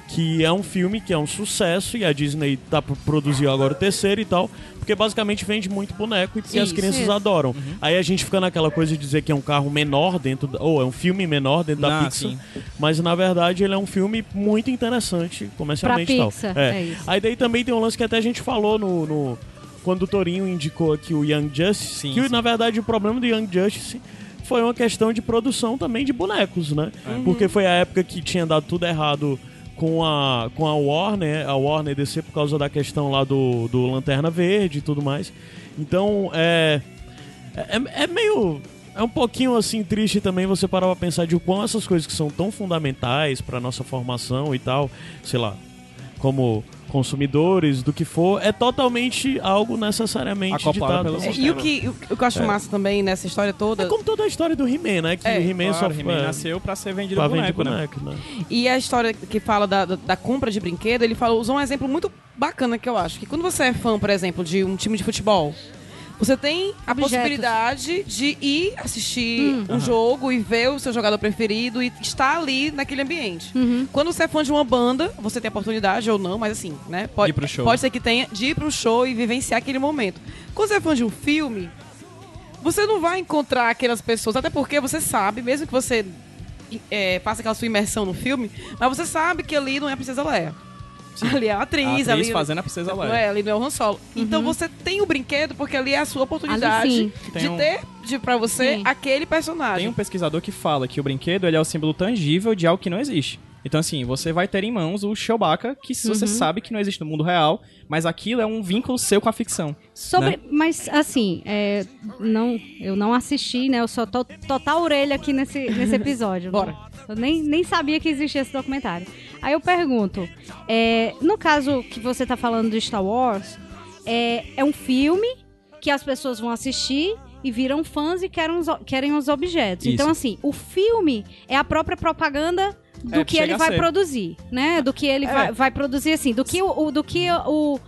Speaker 2: que é um filme que é um sucesso e a Disney tá pra produzir agora o terceiro e tal. Porque basicamente vende muito boneco e, as crianças
Speaker 4: Isso.
Speaker 2: adoram. Aí a gente fica naquela coisa de dizer que é um carro menor dentro, da, ou é um filme menor dentro da
Speaker 1: Ah,
Speaker 2: Pixar.
Speaker 1: sim.
Speaker 2: Mas na verdade ele é um filme muito interessante comercialmente e tal.
Speaker 4: É isso.
Speaker 2: Aí daí também tem um lance que até a gente falou no. no- quando o Torinho indicou aqui o Young Justice,
Speaker 1: Sim,
Speaker 2: que
Speaker 1: sim.
Speaker 2: na verdade o problema do Young Justice foi uma questão de produção também de bonecos, né?
Speaker 1: É.
Speaker 2: Porque foi a época que tinha dado tudo errado com a, com a Warner, a Warner DC por causa da questão lá do, do Lanterna Verde e tudo mais. Então, é, é, é meio. É um pouquinho assim triste também você parar pra pensar de o quão essas coisas que são tão fundamentais pra nossa formação e tal, sei lá, como consumidores, do que for, é totalmente algo necessariamente
Speaker 1: Acoplado
Speaker 2: ditado.
Speaker 1: pelo
Speaker 3: É, e o que, o, que eu acho massa também nessa história toda.
Speaker 2: É como toda a história do He-Man, né? Que
Speaker 3: É,
Speaker 2: o He-Man
Speaker 1: Claro,
Speaker 2: só
Speaker 1: He-Man
Speaker 2: é,
Speaker 1: nasceu pra ser vendido
Speaker 2: pra
Speaker 1: boneco, né?
Speaker 2: boneco, né?
Speaker 3: E a história que fala da, da, da compra de brinquedo, ele falou, usou um exemplo muito bacana que eu acho. Que quando você é fã, por exemplo, de um time de futebol, você tem a
Speaker 4: Objetos.
Speaker 3: possibilidade de ir assistir um jogo e ver o seu jogador preferido e estar ali naquele ambiente. Quando você é fã de uma banda, você tem a oportunidade ou não, mas assim, né? Pode,
Speaker 1: Ir pro show.
Speaker 3: pode ser que tenha de ir pro show e vivenciar aquele momento. Quando você é fã de um filme, você não vai encontrar aquelas pessoas, até porque você sabe, mesmo que você é, faça aquela sua imersão no filme, mas você sabe que ali não é a Princesa Leia. Ali é a atriz,
Speaker 1: A atriz
Speaker 3: ali
Speaker 1: fazendo a Princesa
Speaker 3: não
Speaker 1: Leia.
Speaker 3: é, ali não é o Han Solo. Então você tem o brinquedo porque ali é a sua oportunidade
Speaker 4: Ali sim.
Speaker 1: Tem
Speaker 3: de
Speaker 1: um-
Speaker 3: ter de, pra você
Speaker 4: Sim.
Speaker 3: aquele
Speaker 1: Tem
Speaker 3: personagem.
Speaker 1: um pesquisador que fala que o brinquedo ele é o símbolo tangível de algo que não existe. Então, assim, você vai ter em mãos o Chewbacca, que
Speaker 4: Uhum.
Speaker 1: você sabe que não existe no mundo real, mas aquilo é um vínculo seu com a ficção.
Speaker 4: Sobre,
Speaker 1: né?
Speaker 4: mas assim, é, não, eu não assisti, né? Eu só tô total orelha aqui nesse, nesse episódio.
Speaker 3: Bora.
Speaker 4: Eu nem, nem sabia que existia esse documentário. Aí eu pergunto, é, no caso que você tá falando de Star Wars, é, é um filme que as pessoas vão assistir e viram fãs e querem os, querem os objetos.
Speaker 1: Isso.
Speaker 4: Então, assim, o filme é a própria propaganda do
Speaker 1: É,
Speaker 4: que ele vai produzir, né? Do que ele
Speaker 1: É.
Speaker 4: vai, vai produzir, assim, do que o, o- do que o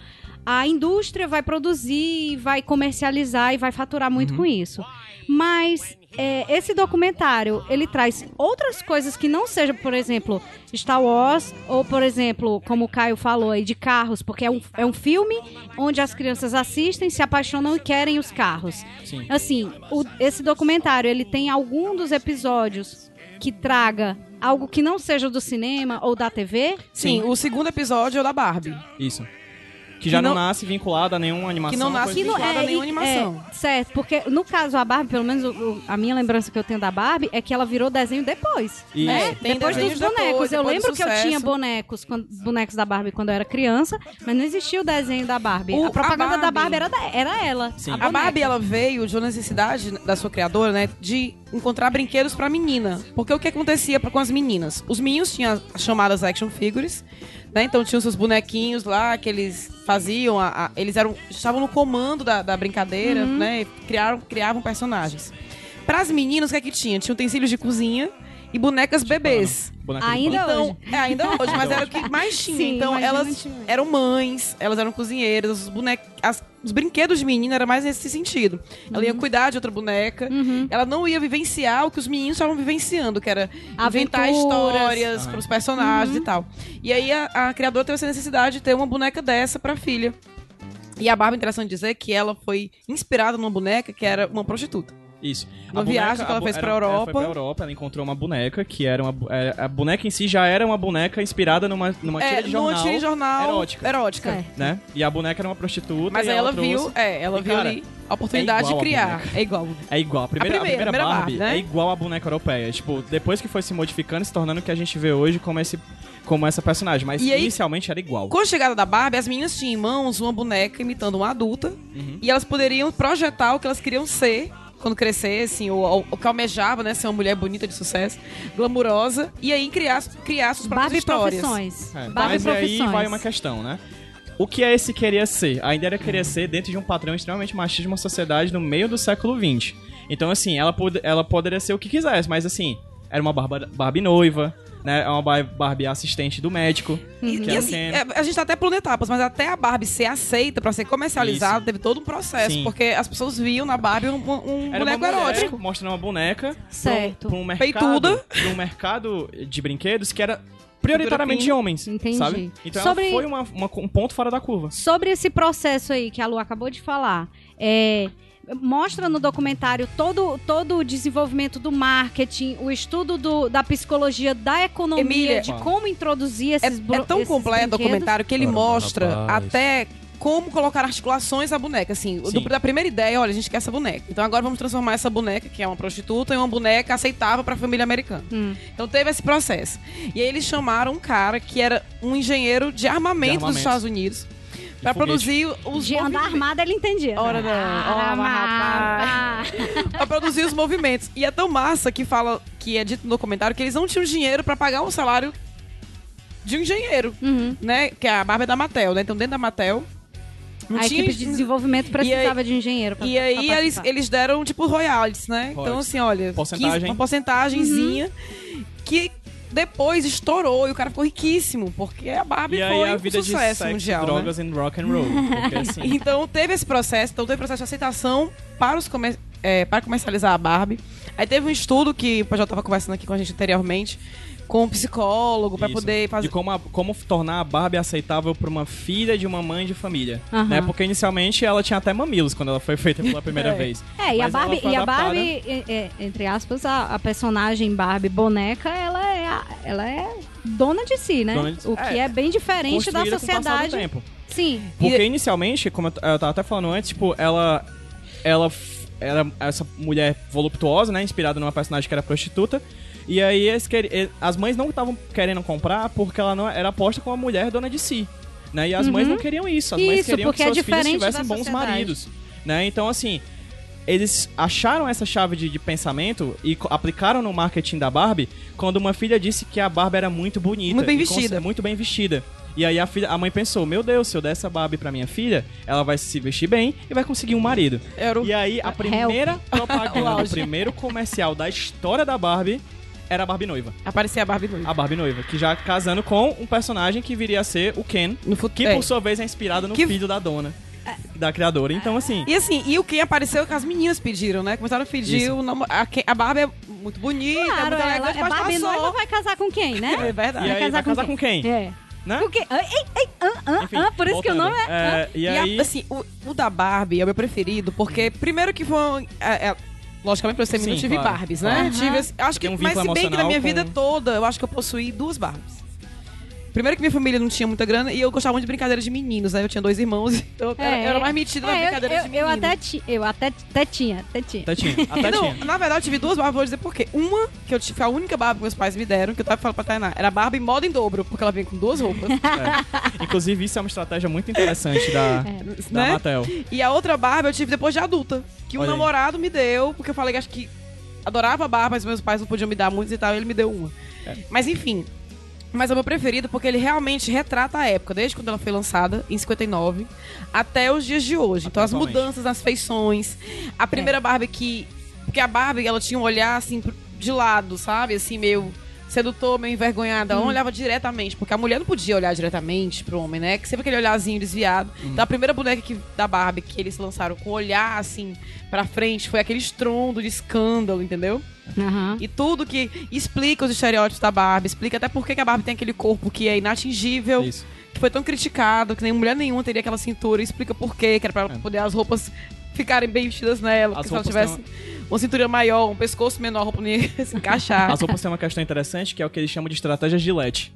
Speaker 4: a indústria vai produzir, vai comercializar e vai faturar muito
Speaker 1: Uhum.
Speaker 4: com isso. Mas é, esse documentário, ele traz outras coisas que não seja, por exemplo, Star Wars, ou, por exemplo, como o Caio falou aí, de carros, porque é um, é um filme onde as crianças assistem, se apaixonam e querem os carros.
Speaker 1: Sim.
Speaker 4: Assim, o- esse documentário, ele tem algum dos episódios que traga algo que não seja do cinema ou da TV?
Speaker 3: Sim, o segundo episódio é o da Barbie.
Speaker 1: Isso. Que já
Speaker 3: Que
Speaker 1: não,
Speaker 3: não-
Speaker 1: nasce vinculado a nenhuma animação.
Speaker 3: Que não nasce
Speaker 1: tipo.
Speaker 3: vinculado a nenhuma
Speaker 4: e-
Speaker 3: animação.
Speaker 4: é, certo, porque no caso a Barbie, pelo menos o- o- a minha lembrança que eu tenho da Barbie é que ela virou desenho depois.
Speaker 1: Isso.
Speaker 3: É, tem
Speaker 4: depois dos bonecos.
Speaker 3: depois,
Speaker 4: eu
Speaker 3: depois
Speaker 4: lembro que eu tinha bonecos, quando- bonecos da Barbie quando eu era criança, mas não existia o desenho da Barbie.
Speaker 3: O-
Speaker 4: a propaganda
Speaker 3: a
Speaker 4: da
Speaker 3: Barbie-
Speaker 4: Barbie era, da- era ela.
Speaker 1: Sim.
Speaker 4: A,
Speaker 3: A. Barbie, ela veio de uma necessidade da sua criadora, né, de encontrar brinquedos pra menina. Porque o que acontecia com as meninas? Os meninos tinham as chamadas action figures, né, então tinham seus bonequinhos lá que eles faziam, a- a- eles eram estavam no comando da, da brincadeira, né, e criaram, criavam personagens. Para as meninas, o que é que tinha? Tinha utensílios de cozinha e bonecas bebês.
Speaker 4: Ainda
Speaker 1: pano.
Speaker 3: Então, é, ainda hoje, mas era o que mais tinha.
Speaker 4: Sim,
Speaker 3: então, elas
Speaker 4: antigamente.
Speaker 3: eram mães, elas eram cozinheiras, os bonecos, as- os brinquedos de menina era mais nesse sentido. Ela
Speaker 4: Uhum.
Speaker 3: ia cuidar de outra boneca, ela não ia vivenciar o que os meninos estavam vivenciando, que era inventar
Speaker 4: Aventuras.
Speaker 3: histórias
Speaker 1: Aham.
Speaker 3: para os personagens
Speaker 4: Uhum.
Speaker 3: e tal. E aí a, a criadora teve essa necessidade de ter uma boneca dessa pra filha. E a Barbie, interessante dizer que ela foi inspirada numa boneca que era uma prostituta.
Speaker 1: Isso.
Speaker 3: Uma viagem que ela fez pra
Speaker 1: era- Ela
Speaker 3: Europa.
Speaker 1: foi pra Europa, ela encontrou uma boneca que era uma. é, A boneca em si já era uma boneca inspirada numa, numa tira de jornal.
Speaker 3: tira de jornal
Speaker 1: erótica.
Speaker 3: erótica.
Speaker 4: Certo.
Speaker 1: Né? E a boneca era uma prostituta.
Speaker 3: Mas
Speaker 1: e
Speaker 3: aí ela
Speaker 1: trouxe-
Speaker 3: viu, é, ela
Speaker 1: E,
Speaker 3: viu
Speaker 1: cara,
Speaker 3: ali a oportunidade
Speaker 1: é
Speaker 3: de criar.
Speaker 1: boneca.
Speaker 3: É igual.
Speaker 1: É igual. A primeira,
Speaker 3: A primeira,
Speaker 1: a primeira Barbie,
Speaker 3: Barbie, né?
Speaker 1: é igual a boneca europeia. Tipo, depois que foi se modificando e se tornando o que a gente vê hoje como, esse, como essa personagem. Mas
Speaker 3: E aí-
Speaker 1: inicialmente era igual.
Speaker 3: Com a chegada da Barbie, as meninas tinham em mãos uma boneca imitando uma adulta
Speaker 1: Uhum.
Speaker 3: e elas poderiam projetar o que elas queriam ser quando crescessem, ou, ou, o que almejava, né? Ser uma mulher bonita de sucesso, glamurosa, e aí criar, criar suas próprias
Speaker 4: Barbie
Speaker 3: histórias.
Speaker 4: Profissões.
Speaker 1: É,
Speaker 4: Barbie
Speaker 1: Mas aí
Speaker 4: Profissões.
Speaker 1: vai uma questão, né? o que é esse queria ser? A Indira queria ser dentro de um padrão extremamente machista de uma sociedade no meio do século XX. Então, assim, ela, pod ela poderia ser o que quisesse, mas assim, era uma barba- Barbie noiva, né? É uma Bar- Barbie assistente do médico.
Speaker 3: E,
Speaker 1: que
Speaker 3: e
Speaker 1: é
Speaker 3: assim, é, a gente tá até pulando etapas, mas até a Barbie ser aceita pra ser comercializada,
Speaker 1: Isso.
Speaker 3: teve todo um processo,
Speaker 1: Sim.
Speaker 3: porque as pessoas viam na Barbie um, um
Speaker 1: Era
Speaker 3: boneco erótico.
Speaker 1: mostrando uma boneca
Speaker 4: Certo.
Speaker 1: pra um, pra um
Speaker 3: Peituda.
Speaker 1: mercado, pra um mercado de brinquedos que era prioritariamente de homens,
Speaker 4: Entendi.
Speaker 1: sabe? Então
Speaker 4: Sobre-
Speaker 1: ela foi uma- uma- um ponto fora da curva.
Speaker 4: Sobre esse processo aí que a Lu acabou de falar, é, mostra no documentário todo, todo o desenvolvimento do marketing, o estudo do- da psicologia, da economia,
Speaker 3: Emília,
Speaker 4: de como introduzir
Speaker 3: É,
Speaker 4: esses bro-
Speaker 3: é tão completo o documentário que ele
Speaker 2: Caramba,
Speaker 3: mostra
Speaker 2: rapaz.
Speaker 3: até como colocar articulações à boneca. Assim, do- da primeira ideia, olha, a gente quer essa boneca. Então agora vamos transformar essa boneca, que é uma prostituta, em uma boneca aceitável pra família americana.
Speaker 4: Hum.
Speaker 3: Então teve esse processo. E aí eles chamaram um cara que era um engenheiro de armamento,
Speaker 1: De
Speaker 3: dos
Speaker 1: armamento.
Speaker 3: Estados Unidos pra produzir os
Speaker 4: De andar
Speaker 3: movimentos.
Speaker 4: armada ele entendia.
Speaker 3: Ora não, ora,
Speaker 4: rapaz.
Speaker 3: pra produzir os movimentos. E é tão massa que fala, que é dito no documentário, que eles não tinham dinheiro pra pagar um salário de um engenheiro,
Speaker 4: Uhum.
Speaker 3: né? Que a Barbie é da Mattel, né? Então dentro da Mattel não
Speaker 4: A
Speaker 3: tinha
Speaker 4: equipe de desenvolvimento precisava de engenheiro pra
Speaker 3: E aí
Speaker 4: pra
Speaker 3: eles, eles deram tipo royalties, né? Então assim, olha,
Speaker 1: Porcentagem.
Speaker 3: 15 uma porcentagemzinha
Speaker 4: Uhum.
Speaker 3: que depois estourou e o cara ficou riquíssimo, porque a Barbie
Speaker 1: E
Speaker 3: foi
Speaker 1: a
Speaker 3: um
Speaker 1: vida de
Speaker 3: sucesso
Speaker 1: sexo,
Speaker 3: mundial, né?
Speaker 1: drogas e rock and roll. Porque assim,
Speaker 3: Então teve esse processo, então teve processo de aceitação para, os comer- é, para comercializar a Barbie. Aí teve um estudo que o PJ estava conversando aqui com a gente anteriormente, com um psicólogo, para poder fazer.
Speaker 1: De como, a- como tornar a Barbie aceitável pra uma filha de uma mãe de família.
Speaker 4: Aham.
Speaker 1: Né? Porque inicialmente ela tinha até mamilos quando ela foi feita pela primeira
Speaker 3: É.
Speaker 1: vez.
Speaker 4: É, e a
Speaker 1: Mas
Speaker 4: Barbie, e a. Barbie é, é, entre aspas, a, a personagem Barbie boneca, ela é, a- ela é dona de si, né?
Speaker 1: Dona de-
Speaker 4: O que
Speaker 1: é,
Speaker 4: é bem diferente da sociedade.
Speaker 1: tempo.
Speaker 4: Sim.
Speaker 1: Porque inicialmente, como eu eu tava até falando antes, tipo, ela. Ela era essa mulher voluptuosa, né? Inspirada numa personagem que era prostituta. E aí e- as mães não estavam querendo comprar porque ela não era posta como uma mulher dona de si. Né? E as mães não queriam isso. As mães
Speaker 4: Uhum. Isso,
Speaker 1: queriam
Speaker 4: porque
Speaker 1: que
Speaker 4: é
Speaker 1: suas filhas
Speaker 4: diferente
Speaker 1: tivessem bons
Speaker 4: sociedade.
Speaker 1: maridos. Né? Então, assim, eles acharam essa chave de, de pensamento e aplicaram no marketing da Barbie quando uma filha disse que a Barbie era muito bonita.
Speaker 3: Muito bem vestida.
Speaker 1: Muito bem vestida. E aí a, filha, a mãe pensou, meu Deus, se eu der essa Barbie pra minha filha, ela vai se vestir bem e vai conseguir um marido.
Speaker 3: Era o-
Speaker 1: E aí a primeira propaganda, o primeiro comercial da história da Barbie era a Barbie noiva.
Speaker 3: Aparecia a Barbie noiva.
Speaker 1: A Barbie noiva, que já casando com um personagem que viria a ser o Ken,
Speaker 3: No futuro.
Speaker 1: que por sua vez é inspirado no
Speaker 3: Que-
Speaker 1: filho da dona, da criadora. Então assim,
Speaker 3: E assim, e o que apareceu que as meninas pediram, né? Começaram a pedir
Speaker 1: Isso.
Speaker 3: o namo- a, Ke- a Barbie é muito bonita,
Speaker 4: Claro,
Speaker 3: é muito
Speaker 4: ela,
Speaker 3: elegante,
Speaker 4: é
Speaker 3: mas
Speaker 4: Barbie
Speaker 3: passou.
Speaker 4: noiva vai casar com quem, né?
Speaker 3: É verdade.
Speaker 1: e aí vai casar com quem?
Speaker 4: É.
Speaker 1: Né?
Speaker 4: Com quem? Ei, ei, ah, ah,
Speaker 1: Enfim,
Speaker 4: ah, por isso que o
Speaker 1: voltando.
Speaker 4: nome é...
Speaker 1: É, e
Speaker 3: E, a-
Speaker 1: aí,
Speaker 3: assim, o, o da Barbie é o meu preferido, porque primeiro que foi. é, é, logicamente, pra menina, eu
Speaker 1: Sim,
Speaker 3: tive
Speaker 1: claro,
Speaker 3: Barbies, né? Tive, acho que,
Speaker 1: um
Speaker 3: mas se bem que na minha
Speaker 1: emocional
Speaker 3: vida
Speaker 1: com-
Speaker 3: toda, eu acho que eu possuí duas Barbies. Primeiro que minha família não tinha muita grana e eu gostava muito de brincadeira de meninos, né? Eu tinha dois irmãos, então eu era, eu era mais metida na
Speaker 4: é, eu,
Speaker 3: brincadeira
Speaker 4: eu,
Speaker 3: de menino.
Speaker 4: eu até, ti, eu até, até tinha, até tinha.
Speaker 1: até tinha, até
Speaker 3: Não,
Speaker 1: tinha.
Speaker 3: na verdade, eu tive duas Barbies, vou dizer por quê. Uma, que eu tive, a única Barbie que meus pais me deram, que eu tava falando pra Tainá, era Barbie moda em dobro, porque ela vem com duas roupas.
Speaker 1: É. Inclusive, isso é uma estratégia muito interessante da, da
Speaker 3: Né?
Speaker 1: Mattel.
Speaker 3: E a outra Barbie eu tive depois de adulta. Que um
Speaker 1: Olha aí.
Speaker 3: namorado me deu, porque eu falei que acho que adorava a Barbie, mas meus pais não podiam me dar muitos e tal, ele me deu uma.
Speaker 1: É.
Speaker 3: Mas enfim. Mas é o meu preferido porque ele realmente retrata a época, desde quando ela foi lançada, em 59, até os dias de hoje. Então as mudanças nas feições. A primeira Barbie que. Porque a Barbie, ela tinha um olhar assim de lado, sabe? Assim, meio sedutor, meio envergonhada. Ela não olhava diretamente, porque a mulher não podia olhar diretamente pro homem, né? Que sempre aquele olharzinho desviado. Então a primeira boneca que, da Barbie que eles lançaram com o olhar assim pra frente foi aquele estrondo de escândalo, entendeu?
Speaker 4: Aham.
Speaker 3: E tudo que explica os estereótipos da Barbie, explica até por que a Barbie tem aquele corpo que é inatingível,
Speaker 1: Isso.
Speaker 3: Que foi tão criticado, que nem mulher nenhuma teria aquela cintura, explica por quê, que era pra
Speaker 1: É.
Speaker 3: poder as roupas ficarem bem vestidas nela,
Speaker 1: As
Speaker 3: porque se ela tivesse uma cintura maior, um pescoço menor, a roupa não ia se encaixar.
Speaker 1: As roupas têm uma questão interessante que é o que eles chamam de estratégia Gillette.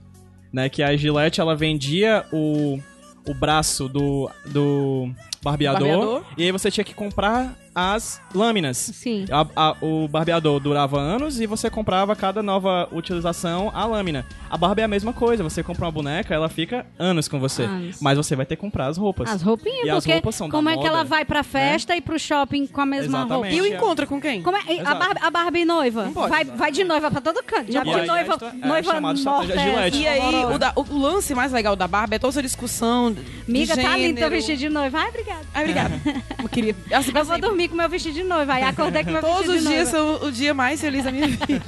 Speaker 1: Né? Que a Gillette ela vendia o, o braço do, do barbeador,
Speaker 3: Barbeador.
Speaker 1: e aí você tinha que comprar as lâminas.
Speaker 4: Sim.
Speaker 1: A- a- o barbeador durava anos e você comprava cada nova utilização a lâmina. A Barbie é a mesma coisa, você compra uma boneca, ela fica anos com você.
Speaker 4: Anos.
Speaker 1: Mas você vai ter que comprar as roupas.
Speaker 4: As roupinhas,
Speaker 1: E as
Speaker 4: porque
Speaker 1: roupas são da
Speaker 4: como é que
Speaker 1: moda,
Speaker 4: ela vai pra festa e pro shopping com a mesma
Speaker 1: Exatamente.
Speaker 4: roupa?
Speaker 3: E o encontro com quem?
Speaker 4: Como é, e a. Barbie, a Barbie noiva?
Speaker 3: Não pode.
Speaker 4: Vai, vai de noiva pra todo canto. Já de
Speaker 1: aí,
Speaker 4: noiva,
Speaker 1: esta- é
Speaker 4: noiva morta.
Speaker 3: E aí, o, da- o lance mais legal da Barbie é toda essa discussão. de
Speaker 4: Amiga, tá lindo teu
Speaker 3: gênero.
Speaker 4: vestido de noiva. Ai, obrigada.
Speaker 3: Ai, obrigada. Eu queria. Assim,
Speaker 4: Eu vou dormir com meu vestido de noiva. Aí acordei com meu
Speaker 3: Todos
Speaker 4: vestido
Speaker 3: os
Speaker 4: de
Speaker 3: dias
Speaker 4: noiva.
Speaker 3: são o dia mais feliz da minha vida.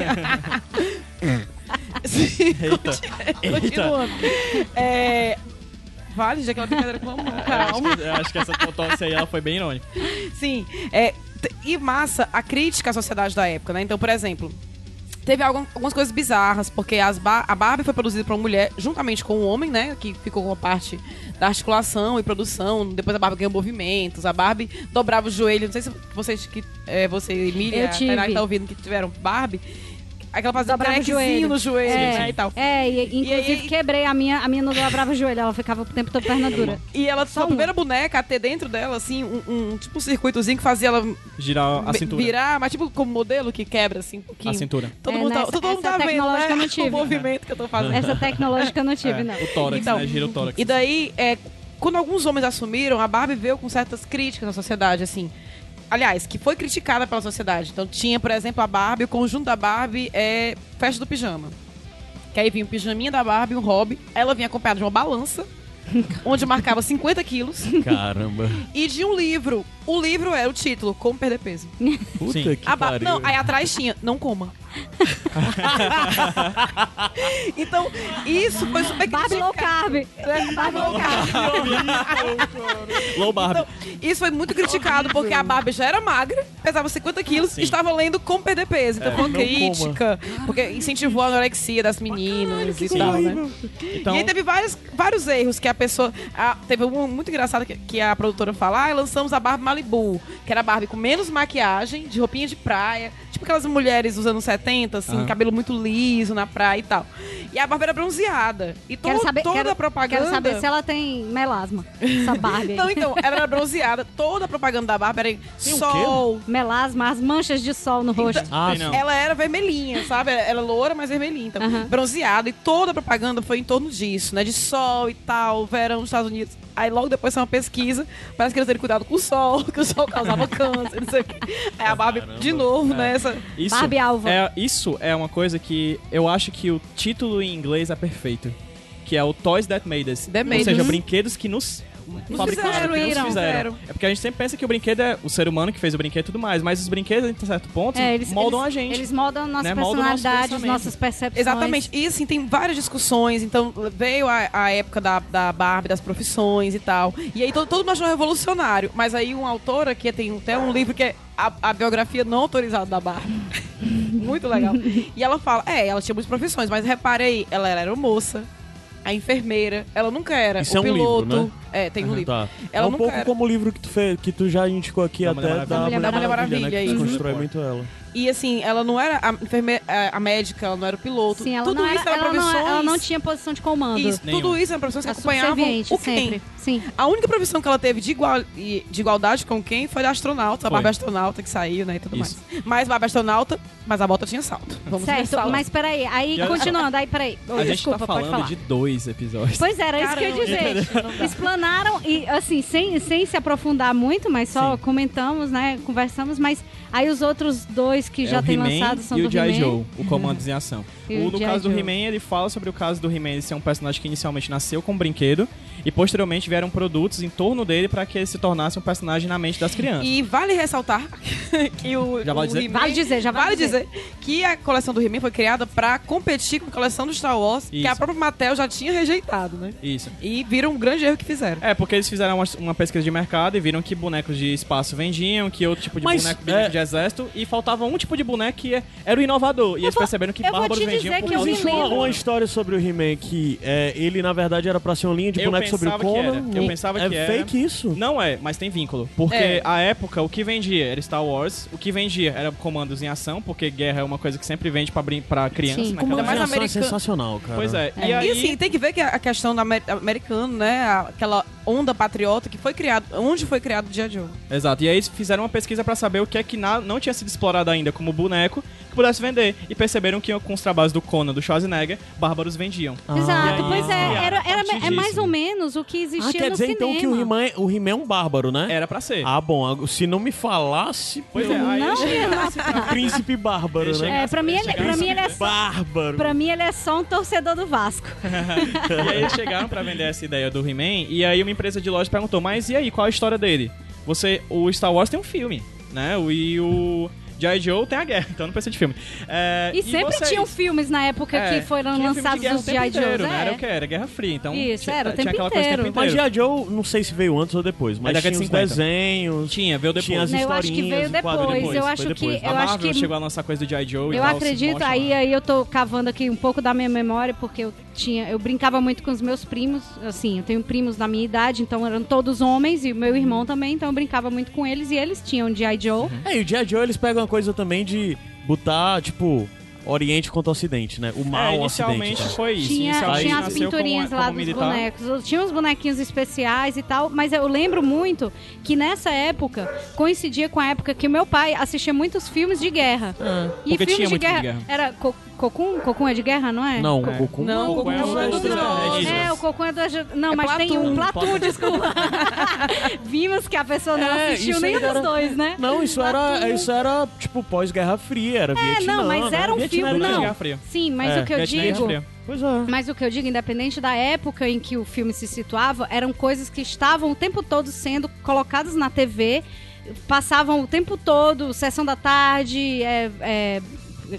Speaker 3: Sim, continu- continuando. É, Vale, já aquela brincadeira com a mão,
Speaker 1: Eu
Speaker 3: calma.
Speaker 1: acho, que, eu acho que essa tosse aí ela foi bem irônica.
Speaker 3: Sim, é, e massa a crítica à sociedade da época, né? Então, por exemplo, teve algum- algumas coisas bizarras, porque as ba- a Barbie foi produzida por uma mulher juntamente com um homem, né? Que ficou com a parte da articulação e produção. Depois a Barbie ganhou movimentos, a Barbie dobrava o joelho. Não sei se vocês que. É, você, Emília, a Tainá que
Speaker 4: tive.
Speaker 3: tá ouvindo que tiveram Barbie. Aquela fazia um
Speaker 4: Dobrava o
Speaker 3: trequezinho
Speaker 4: joelho.
Speaker 3: no joelho,
Speaker 4: É,
Speaker 3: né, e tal.
Speaker 4: É, e, inclusive
Speaker 3: aí-
Speaker 4: quebrei a minha, a minha não dobrava o joelho, ela ficava o tempo todo perna dura.
Speaker 3: E ela foi a
Speaker 4: um.
Speaker 3: primeira boneca a ter dentro dela, assim, um, um- tipo um circuitozinho que fazia ela
Speaker 1: Girar a cintura.
Speaker 3: virar, mas tipo como modelo que quebra, assim, um pouquinho.
Speaker 1: A cintura.
Speaker 3: Todo
Speaker 4: É,
Speaker 3: mundo tá,
Speaker 4: nessa-
Speaker 3: todo mundo tá vendo,
Speaker 4: tecnológica eu
Speaker 3: né?
Speaker 4: não tive.
Speaker 3: o movimento que eu tô fazendo.
Speaker 4: Essa tecnológica eu não tive,
Speaker 1: É,
Speaker 4: não.
Speaker 1: O tórax,
Speaker 3: Então,
Speaker 1: né? Gira o tórax.
Speaker 3: E daí, é, quando alguns homens assumiram, a Barbie veio com certas críticas na sociedade, assim. Aliás, que foi criticada pela sociedade. Então tinha, por exemplo, a Barbie, o conjunto da Barbie é festa do pijama. Que aí vinha um pijaminha da Barbie, um hobby. Ela vinha acompanhada de uma balança, onde marcava 50 quilos,
Speaker 2: Caramba.
Speaker 3: e de um livro. O livro era o título, Como Perder Peso.
Speaker 2: Puta
Speaker 1: Sim.
Speaker 2: que
Speaker 3: A ba-
Speaker 2: pariu.
Speaker 3: Não, aí atrás tinha, não coma. então, isso foi super
Speaker 4: Barbie low carb.
Speaker 3: Barbie low carb.
Speaker 1: Low Barbie.
Speaker 3: Então, isso foi muito criticado porque a Barbie já era magra, pesava 50 quilos e estava lendo como perder peso. Então foi uma crítica, porque incentivou a anorexia das meninas e tal, né?
Speaker 1: Então,
Speaker 3: E aí teve vários, vários erros que a pessoa. a- teve um muito engraçado que, que a produtora falou: ah, lançamos a Barbie Malibu, que era a Barbie com menos maquiagem, de roupinha de praia, tipo aquelas mulheres dos anos 70, assim,
Speaker 1: Aham.
Speaker 3: cabelo muito liso na praia e tal. E a Barbie era bronzeada. E to
Speaker 4: Quero saber,
Speaker 3: toda
Speaker 4: quero,
Speaker 3: a propaganda.
Speaker 4: quero saber se ela tem melasma. Essa Barbie. aí.
Speaker 3: Não, então, ela era bronzeada. Toda a propaganda da Barbie era em
Speaker 2: o
Speaker 3: sol.
Speaker 4: Melasma, as manchas de sol no rosto.
Speaker 2: Ah,
Speaker 1: Tem não.
Speaker 3: Ela era vermelhinha, sabe? Ela era loura, mas vermelhinha. Então,
Speaker 4: Aham.
Speaker 3: bronzeada. E toda a propaganda foi em torno disso, né? De sol e tal, verão nos Estados Unidos. Aí logo depois saiu uma pesquisa. Parece que eles terem cuidado com o sol, que o sol causava câncer, não sei o quê. Aí a Barbie, de novo, né? Essa...
Speaker 1: isso
Speaker 4: Barbie alva.
Speaker 1: É, isso é uma coisa que eu acho que o título em inglês é perfeito. Que é o Toys That Made Us.
Speaker 3: That Made
Speaker 1: Ou seja,
Speaker 3: Us.
Speaker 1: brinquedos que Nos fabricaram,
Speaker 3: fizeram, fizeram.
Speaker 1: É porque a gente sempre pensa que o brinquedo é o ser humano que fez o brinquedo e tudo mais, mas os brinquedos, em certo ponto,
Speaker 4: É, eles,
Speaker 1: moldam
Speaker 4: eles,
Speaker 1: a gente.
Speaker 4: Eles moldam nossa
Speaker 1: Né, nosso
Speaker 4: personalidade, nossas percepções.
Speaker 3: Exatamente. E assim, tem várias discussões. Então, veio a, a época da, da Barbie, das profissões e tal. E aí todo, todo mundo achou revolucionário. Mas aí uma autora que tem até um livro que é a, a biografia não autorizada da Barbie. Muito legal. E ela fala, é, ela tinha muitas profissões, mas reparei, ela era moça, a enfermeira, ela nunca era
Speaker 2: Isso
Speaker 3: o
Speaker 2: é um
Speaker 3: piloto.
Speaker 2: livro, né?
Speaker 3: É, tem um livro.
Speaker 2: Tá.
Speaker 3: Ela
Speaker 2: é um pouco
Speaker 3: era.
Speaker 2: como o livro que tu, fez, que tu já indicou aqui
Speaker 1: Da
Speaker 2: até
Speaker 1: Mulher
Speaker 2: da
Speaker 1: Maravilha.
Speaker 2: Mulher,
Speaker 3: Da Mulher
Speaker 2: Maravilha,
Speaker 3: Maravilha,
Speaker 2: né? Que desconstrói muito ela.
Speaker 3: E assim, ela não era a enfermeira, a, a médica, ela não era o piloto.
Speaker 4: Sim, ela
Speaker 3: Tudo
Speaker 4: não, era,
Speaker 3: isso era
Speaker 4: ela, não, ela não tinha posição de comando.
Speaker 3: Isso,
Speaker 1: Nenhum.
Speaker 3: tudo isso eram profissões que
Speaker 4: Era
Speaker 3: acompanhavam o Ken.
Speaker 4: sempre. Sim.
Speaker 3: A única profissão que ela teve de, igual, de igualdade com quem foi da astronauta, a. Barbie astronauta que saiu, né, e tudo
Speaker 1: Isso.
Speaker 3: mais. Mas Barbie astronauta, mas a bota tinha salto. Vamos ver
Speaker 4: certo,
Speaker 3: salto.
Speaker 4: mas peraí, aí
Speaker 1: E
Speaker 4: continuando, aí peraí.
Speaker 1: a gente
Speaker 4: Desculpa,
Speaker 1: tá
Speaker 4: pode
Speaker 1: falando
Speaker 4: falar.
Speaker 1: de dois episódios.
Speaker 4: Pois era, isso que eu ia
Speaker 3: Caramba.
Speaker 4: dizer. Explanaram e, assim, sem, sem se aprofundar muito, mas só
Speaker 1: Sim.
Speaker 4: comentamos, né? Conversamos, mas aí os outros dois que
Speaker 1: É
Speaker 4: já
Speaker 1: He-Man
Speaker 4: lançado são
Speaker 1: e
Speaker 4: do
Speaker 1: o G.I. Joe, o Comandos em Ação. O, no caso do. He-Man, ele fala sobre o caso do He-Man ser um personagem que inicialmente nasceu como brinquedo e posteriormente vieram produtos em torno dele para que ele se tornasse um personagem na mente das crianças.
Speaker 3: E vale ressaltar que o,
Speaker 1: Já vale
Speaker 3: o
Speaker 1: dizer?
Speaker 3: He-Man-
Speaker 4: Vale dizer, já vale
Speaker 3: dizer. que a coleção do He-Man foi criada pra competir com a coleção do Star Wars, que
Speaker 1: Isso.
Speaker 3: a própria Mattel já tinha rejeitado, né?
Speaker 1: Isso.
Speaker 3: E viram um grande erro que fizeram.
Speaker 1: É, porque eles fizeram uma, uma pesquisa de mercado e viram que bonecos de espaço vendiam, que outro tipo de
Speaker 2: Mas,
Speaker 1: boneco
Speaker 2: é-
Speaker 1: de exército, e faltava um tipo de boneco que era o inovador. E eles
Speaker 4: vou-
Speaker 1: perceberam que
Speaker 4: eu
Speaker 1: bárbaros
Speaker 4: te
Speaker 1: vendiam
Speaker 4: dizer
Speaker 1: por
Speaker 4: que eu
Speaker 2: Existe uma, uma história sobre o He-Man que é, ele, na verdade, era pra ser uma linha de
Speaker 1: Eu
Speaker 2: bonecos sobre o
Speaker 1: pensava que
Speaker 2: Conan.
Speaker 1: era. Eu pensava
Speaker 2: é
Speaker 1: que era.
Speaker 2: fake isso.
Speaker 1: Não é, mas tem vínculo. Porque
Speaker 3: É.
Speaker 1: a época, o que vendia era Star Wars, o que vendia era comandos em ação, porque guerra é uma coisa que sempre vende pra, brin- pra criança.
Speaker 4: Sim,
Speaker 1: naquela
Speaker 3: Ainda mais
Speaker 1: época.
Speaker 2: Comandação é sensacional, cara.
Speaker 1: Pois é. E
Speaker 3: E
Speaker 1: aí,
Speaker 3: assim, tem que ver que a questão do amer- americano, né? Aquela onda patriota que foi criado. Onde foi criado o G.I. Joe?
Speaker 1: Exato. E aí eles fizeram uma pesquisa pra saber o que é que na- não tinha sido explorado ainda como boneco pudesse vender. E perceberam que com os trabalhos do Conan, do Schwarzenegger, bárbaros vendiam.
Speaker 4: Exato,
Speaker 1: e aí,
Speaker 4: pois é, era, era, é mais ou menos o que existia
Speaker 2: Ah, quer
Speaker 4: no
Speaker 2: dizer
Speaker 4: cinema.
Speaker 2: então que o He-Man o He é um bárbaro, né?
Speaker 1: Era pra ser.
Speaker 2: Ah, bom, se não me falasse,
Speaker 1: Pois é, aí
Speaker 4: Não,
Speaker 2: príncipe bárbaro, né?
Speaker 4: É, pra mim, ele, pra, mim ele é só,
Speaker 2: Bárbaro.
Speaker 4: pra mim ele é só um torcedor do Vasco.
Speaker 1: E aí eles chegaram pra vender essa ideia do He-Man, e aí uma empresa de loja perguntou, mas e aí, qual a história dele? Você, o Star Wars tem um filme, né? O- E o G.I. Joe tem a guerra, então não precisa de filme. É,
Speaker 4: E, sempre
Speaker 1: vocês?
Speaker 4: tinham filmes na época
Speaker 1: É,
Speaker 4: que foram
Speaker 1: tinha
Speaker 4: lançados os G.I.
Speaker 1: inteiro,
Speaker 4: Joes.
Speaker 1: né?
Speaker 4: é.
Speaker 1: Era o que? Era Guerra Fria, então
Speaker 4: Isso,
Speaker 1: tinha,
Speaker 4: era o
Speaker 1: tinha
Speaker 4: tempo
Speaker 1: aquela coisa o tempo
Speaker 4: inteiro.
Speaker 2: Mas
Speaker 1: inteiro.
Speaker 2: G.I. Joe, não sei se veio antes ou depois, mas
Speaker 1: É
Speaker 2: tinha
Speaker 1: de
Speaker 2: os
Speaker 1: 50.
Speaker 2: desenhos.
Speaker 1: Tinha, veio depois.
Speaker 2: Tinha as
Speaker 4: Não, eu acho que
Speaker 2: historinhas,
Speaker 4: veio
Speaker 2: quadro
Speaker 4: depois. Eu acho
Speaker 2: foi
Speaker 4: que-
Speaker 2: depois.
Speaker 4: eu
Speaker 1: a
Speaker 4: acho
Speaker 1: Marvel
Speaker 4: que-
Speaker 1: chegou a lançar coisa do G.I. Joe e
Speaker 4: Eu acredito, aí, aí eu tô cavando aqui um pouco da minha memória, porque eu tinha, eu brincava muito com os meus primos, assim, eu tenho primos da minha idade, então eram todos homens, e o meu irmão também, então eu brincava muito com eles, e eles tinham G.I. Joe.
Speaker 2: É, e o G.I. Joe, eles pegam uma coisa também de botar, tipo, Oriente contra Ocidente, né? O mal
Speaker 1: É,
Speaker 2: Ocidente.
Speaker 1: inicialmente
Speaker 2: cara.
Speaker 1: foi isso.
Speaker 4: Tinha,
Speaker 1: inicialmente
Speaker 4: tinha as pinturinhas
Speaker 1: como,
Speaker 4: lá
Speaker 1: como
Speaker 4: dos
Speaker 1: militar.
Speaker 4: bonecos. Tinha uns bonequinhos especiais e tal, mas eu lembro muito que nessa época coincidia com a época que o meu pai assistia muitos filmes de guerra. e
Speaker 1: Porque
Speaker 4: filmes
Speaker 1: tinha
Speaker 4: de
Speaker 1: muito
Speaker 4: guerra,
Speaker 1: de guerra.
Speaker 4: era Cocum? Cocum é de guerra, não é?
Speaker 2: Não,
Speaker 1: É.
Speaker 2: o Goku
Speaker 3: Não, o Goku
Speaker 1: é
Speaker 3: é
Speaker 1: o
Speaker 3: do Drones.
Speaker 4: É, o Cocum é do... Não,
Speaker 3: É
Speaker 4: mas tem um
Speaker 3: Platum.
Speaker 4: Platum, desculpa. Vimos que a pessoa não
Speaker 2: É,
Speaker 4: assistiu nenhum
Speaker 2: ainda
Speaker 4: dos
Speaker 2: era-
Speaker 4: dois, né?
Speaker 2: Não, isso era,
Speaker 4: Platum.
Speaker 2: isso era, tipo, pós-Guerra Fria, era
Speaker 4: É,
Speaker 2: Vietnã,
Speaker 4: não, mas
Speaker 2: né?
Speaker 4: era um
Speaker 2: Vietnã
Speaker 4: filme...
Speaker 2: era
Speaker 4: Não,
Speaker 1: Guerra Fria.
Speaker 4: sim, mas
Speaker 2: É,
Speaker 4: o que eu digo...
Speaker 2: Pois é.
Speaker 4: Mas o que eu digo, independente da época em que o filme se situava, eram coisas que estavam o tempo todo sendo colocadas na TV, passavam o tempo todo, sessão da tarde, é, é,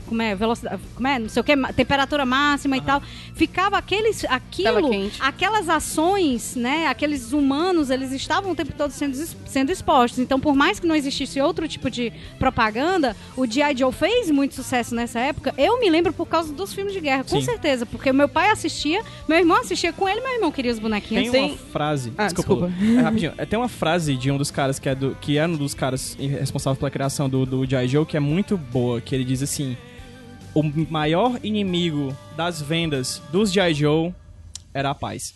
Speaker 4: como é, velocidade, como é, não sei o que, temperatura máxima e tal. Ficava aqueles, aquilo, aquelas ações, né, aqueles humanos, eles estavam o tempo todo sendo, sendo expostos. Então, por mais que não existisse outro tipo de propaganda, o G.I. Joe fez muito sucesso nessa época. Eu me lembro por causa dos filmes de guerra, com
Speaker 1: Sim.
Speaker 4: certeza, porque meu pai assistia, meu irmão assistia com ele, meu irmão queria os bonequinhos.
Speaker 1: Tem uma frase.
Speaker 3: Ah,
Speaker 1: desculpa.
Speaker 3: desculpa.
Speaker 1: É, rapidinho. É, Tem uma frase de um dos caras que é do. que é um dos caras responsável pela criação do, do G.I. Joe que é muito boa. Que ele diz assim: O maior inimigo das vendas dos G.I. Joe era a paz.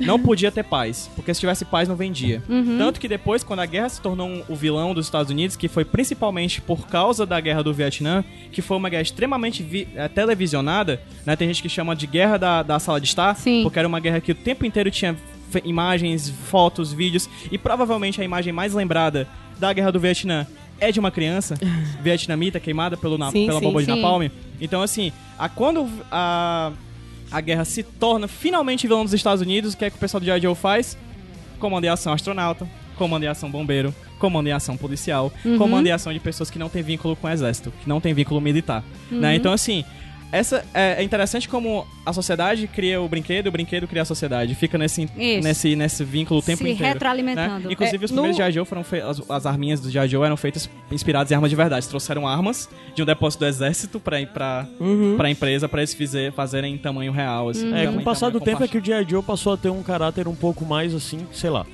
Speaker 1: Não podia ter paz, porque se tivesse paz não vendia. Tanto que depois, quando a guerra se tornou um- o vilão dos Estados Unidos, que foi principalmente por causa da guerra do Vietnã, que foi uma guerra extremamente eh, televisionada, né? Tem gente que chama de guerra da, da sala de estar,
Speaker 4: Sim.
Speaker 1: porque era uma guerra que o tempo inteiro tinha imagens, fotos, vídeos, e provavelmente a imagem mais lembrada da guerra do Vietnã é de uma criança vietnamita queimada pelo na-
Speaker 3: Sim,
Speaker 1: pela
Speaker 3: sim,
Speaker 1: bomba de napalm. Então, assim, a, quando a, a guerra se torna finalmente vilão dos Estados Unidos, o que é que o pessoal do G.I. Joe faz? Comando e ação astronauta, comando e ação bombeiro, comando e ação policial, comando e ação de pessoas que não têm vínculo com o exército, que não têm vínculo militar. Né? Então, assim, essa é, é interessante como a sociedade cria o brinquedo, o brinquedo cria a sociedade. Fica nesse,
Speaker 4: Isso.
Speaker 1: nesse, nesse vínculo o tempo
Speaker 4: Se
Speaker 1: inteiro.
Speaker 4: retroalimentando.
Speaker 1: Né? Inclusive,
Speaker 3: É,
Speaker 1: os primeiros
Speaker 3: no-
Speaker 1: G.I. Joe foram feitos. As, as arminhas do G.I. Joe eram feitas inspiradas em armas de verdade. Trouxeram armas de um depósito do exército pra, pra,
Speaker 3: Uhum.
Speaker 1: pra empresa, pra eles fizer, fazerem em tamanho real. Assim,
Speaker 2: É, com o passar do tempo é que o G.I. Joe passou a ter um caráter um pouco mais, assim, sei lá,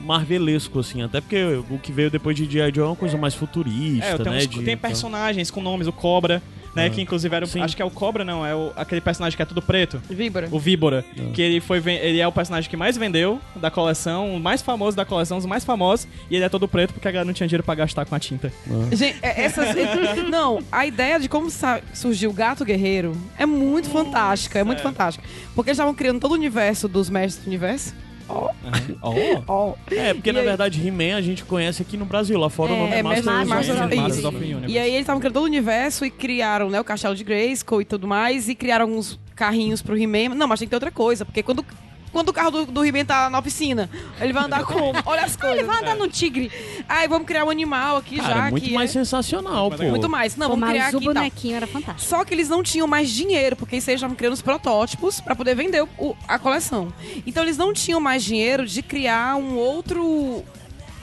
Speaker 2: marvelesco, assim. Até porque o que veio depois de G.I. Joe é uma coisa mais futurista,
Speaker 1: É, tem,
Speaker 2: né?
Speaker 1: uns-
Speaker 2: de-
Speaker 1: tem personagens com nomes, o Cobra, né? Que inclusive era. o-
Speaker 2: Sim.
Speaker 1: Acho que é o Cobra, não, é o- aquele personagem que é tudo preto.
Speaker 3: Víbora.
Speaker 1: O Víbora, que ele foi ele é o personagem que mais vendeu da coleção, o mais famoso da coleção, os mais famosos, e ele é todo preto porque a galera não tinha dinheiro pra gastar com a tinta.
Speaker 3: Gente, é- essas... Não, a ideia de como surgiu o Gato Guerreiro é muito fantástica, é muito fantástica. Porque eles estavam criando todo o universo dos Mestres do Universo. Ó.
Speaker 2: É, porque
Speaker 3: E
Speaker 2: na
Speaker 3: aí-
Speaker 2: verdade He-Man a gente conhece aqui no Brasil, lá fora o nome é,
Speaker 3: É,
Speaker 2: of the
Speaker 3: Masters of-
Speaker 2: Universe.
Speaker 1: Masters
Speaker 3: isso.
Speaker 1: of the Universe.
Speaker 3: E aí eles estavam criando todo o universo e criaram, né, o Castelo de Grayskull e tudo mais, e criaram alguns carrinhos pro He-Man. Não, mas tem que ter outra coisa, porque quando, quando o carro do, do He-Man tá na oficina, ele vai andar como? Olha as coisas.
Speaker 4: Ele vai andar no tigre.
Speaker 3: Aí vamos criar um animal aqui
Speaker 2: Cara,
Speaker 3: já,
Speaker 2: é muito
Speaker 3: que
Speaker 2: mais
Speaker 3: é...
Speaker 2: sensacional, pô.
Speaker 3: Muito mais. Não,
Speaker 4: Pô,
Speaker 3: vamos criar
Speaker 4: mas o
Speaker 3: aqui e tal.
Speaker 4: bonequinho era fantástico.
Speaker 3: Só que eles não tinham mais dinheiro, porque eles estavam criando os protótipos pra poder vender o- a coleção. Então eles não tinham mais dinheiro de criar um outro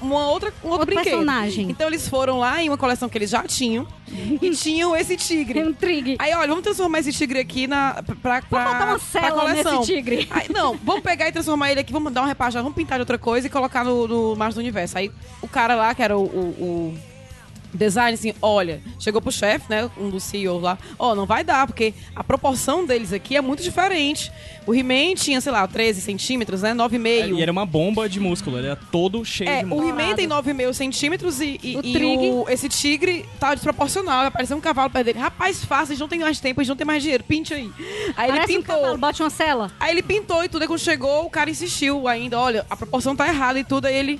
Speaker 3: uma outra, um outro,
Speaker 4: Outro
Speaker 3: brinquedo.
Speaker 4: personagem.
Speaker 3: Então eles foram lá em uma coleção que eles já tinham e tinham esse tigre.
Speaker 4: Um tigre.
Speaker 3: Aí, olha, vamos transformar esse tigre aqui na, pra, pra,
Speaker 4: Vamos botar uma cela
Speaker 3: coleção.
Speaker 4: nesse tigre.
Speaker 3: Aí, não, vamos pegar e transformar ele aqui, vamos dar uma repaginada, vamos pintar de outra coisa e colocar no, no Mars do Universo. Aí o cara lá, que era o, o- o design, assim, olha, chegou pro chefe, né, um dos CEOs lá, ó, não vai dar, porque a proporção deles aqui é muito diferente. O He-Man tinha, sei lá, 13 centímetros, né, 9,5.
Speaker 1: E era uma bomba de músculo, ele era todo cheio
Speaker 3: É,
Speaker 1: de
Speaker 3: o
Speaker 1: músculo.
Speaker 3: He-Man tem 9,5 centímetros e, e,
Speaker 4: O
Speaker 3: e
Speaker 4: tigre.
Speaker 3: o- esse tigre tá desproporcional. Vai parecer um cavalo perto dele. Rapaz, fácil, eles não tem mais tempo, eles não tem mais dinheiro. Pinte aí. Aí
Speaker 4: Parece
Speaker 3: ele
Speaker 4: um
Speaker 3: pintou.
Speaker 4: cavalo, bote uma cela.
Speaker 3: Aí ele pintou e tudo. Aí quando chegou, o cara insistiu ainda. Olha, a proporção tá errada e tudo. Aí ele.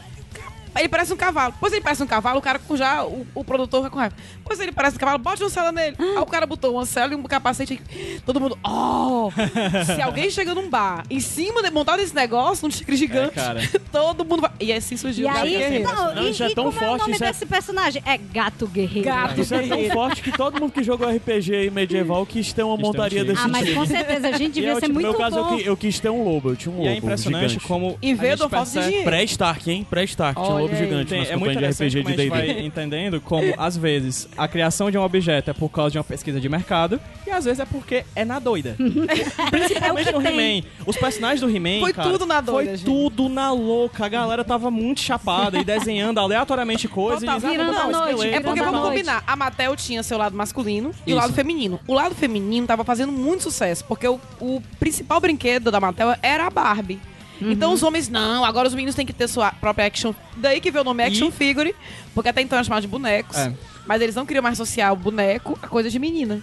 Speaker 3: Ele parece um cavalo. Pois ele parece um cavalo, o cara com já. O, o produtor fica com raiva. Pois ele parece um cavalo, bote uma cela nele. Aí o cara botou uma cela e um capacete. Todo mundo. Oh! Se alguém chega num bar em cima de montado esse negócio, um tigre gigante,
Speaker 1: É, cara.
Speaker 3: todo mundo vai. E assim surgiu
Speaker 4: E
Speaker 3: o Gato
Speaker 4: aí,
Speaker 3: Guerreiro.
Speaker 4: não,
Speaker 2: Não,
Speaker 4: e,
Speaker 2: isso é
Speaker 4: e
Speaker 2: tão
Speaker 4: como é o
Speaker 2: forte,
Speaker 4: nome
Speaker 2: isso é-
Speaker 4: desse personagem? É Gato Guerreiro.
Speaker 3: Gato.
Speaker 2: Isso é tão forte que todo mundo que jogou RPG medieval quis ter uma
Speaker 1: um
Speaker 2: montaria
Speaker 1: tigre.
Speaker 2: desse
Speaker 4: Ah, mas
Speaker 2: tipo.
Speaker 4: com certeza, a gente devia
Speaker 2: eu,
Speaker 4: ser
Speaker 2: tipo, no
Speaker 4: muito
Speaker 2: meu caso, eu, eu quis ter um lobo, eu tinha um
Speaker 1: E é
Speaker 2: lobo
Speaker 1: impressionante
Speaker 2: gigante.
Speaker 1: como.
Speaker 3: E veio do falta de dinheiro.
Speaker 2: Pré-Stark, hein? Pré-Stark. Tinha um lobo gigante
Speaker 1: Tem-
Speaker 2: nas
Speaker 1: é
Speaker 2: campanhas de RPG
Speaker 1: como
Speaker 2: de
Speaker 1: a gente
Speaker 2: D&D.
Speaker 1: vai entendendo como, às vezes, a criação de um objeto é por causa de uma pesquisa de mercado e às vezes é porque é na doida. Principalmente
Speaker 4: É o
Speaker 1: no. He-Man. Os personagens do He-Man,
Speaker 3: Foi
Speaker 1: cara,
Speaker 3: tudo na doida,
Speaker 1: Foi
Speaker 3: gente.
Speaker 1: tudo na louca. A galera tava muito chapada e desenhando aleatoriamente coisas.
Speaker 3: Total,
Speaker 1: e ah,
Speaker 4: virando
Speaker 1: vamos
Speaker 4: a noite,
Speaker 1: esqueleto,
Speaker 3: É porque,
Speaker 1: vamos
Speaker 4: noite.
Speaker 3: combinar, a Mattel tinha seu lado masculino e o
Speaker 1: Isso.
Speaker 3: lado feminino. O lado feminino tava fazendo muito sucesso, porque o, o principal brinquedo da Mattel era a Barbie.
Speaker 1: Uhum.
Speaker 3: Então os homens, não, agora os meninos têm que ter sua própria action. Daí que veio o nome action
Speaker 1: E-
Speaker 3: figure, porque até então era chamado de bonecos.
Speaker 1: É.
Speaker 3: Mas eles não queriam mais associar o boneco a coisa de menina.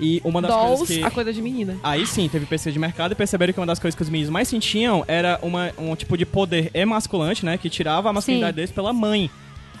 Speaker 1: E uma das
Speaker 3: Dolls
Speaker 1: coisas que...
Speaker 3: a coisa de menina.
Speaker 1: Aí sim, teve pesquisa de mercado e perceberam que uma das coisas que os meninos mais sentiam era uma, um tipo de poder emasculante, né? Que tirava a masculinidade
Speaker 4: Sim.
Speaker 1: deles pela mãe.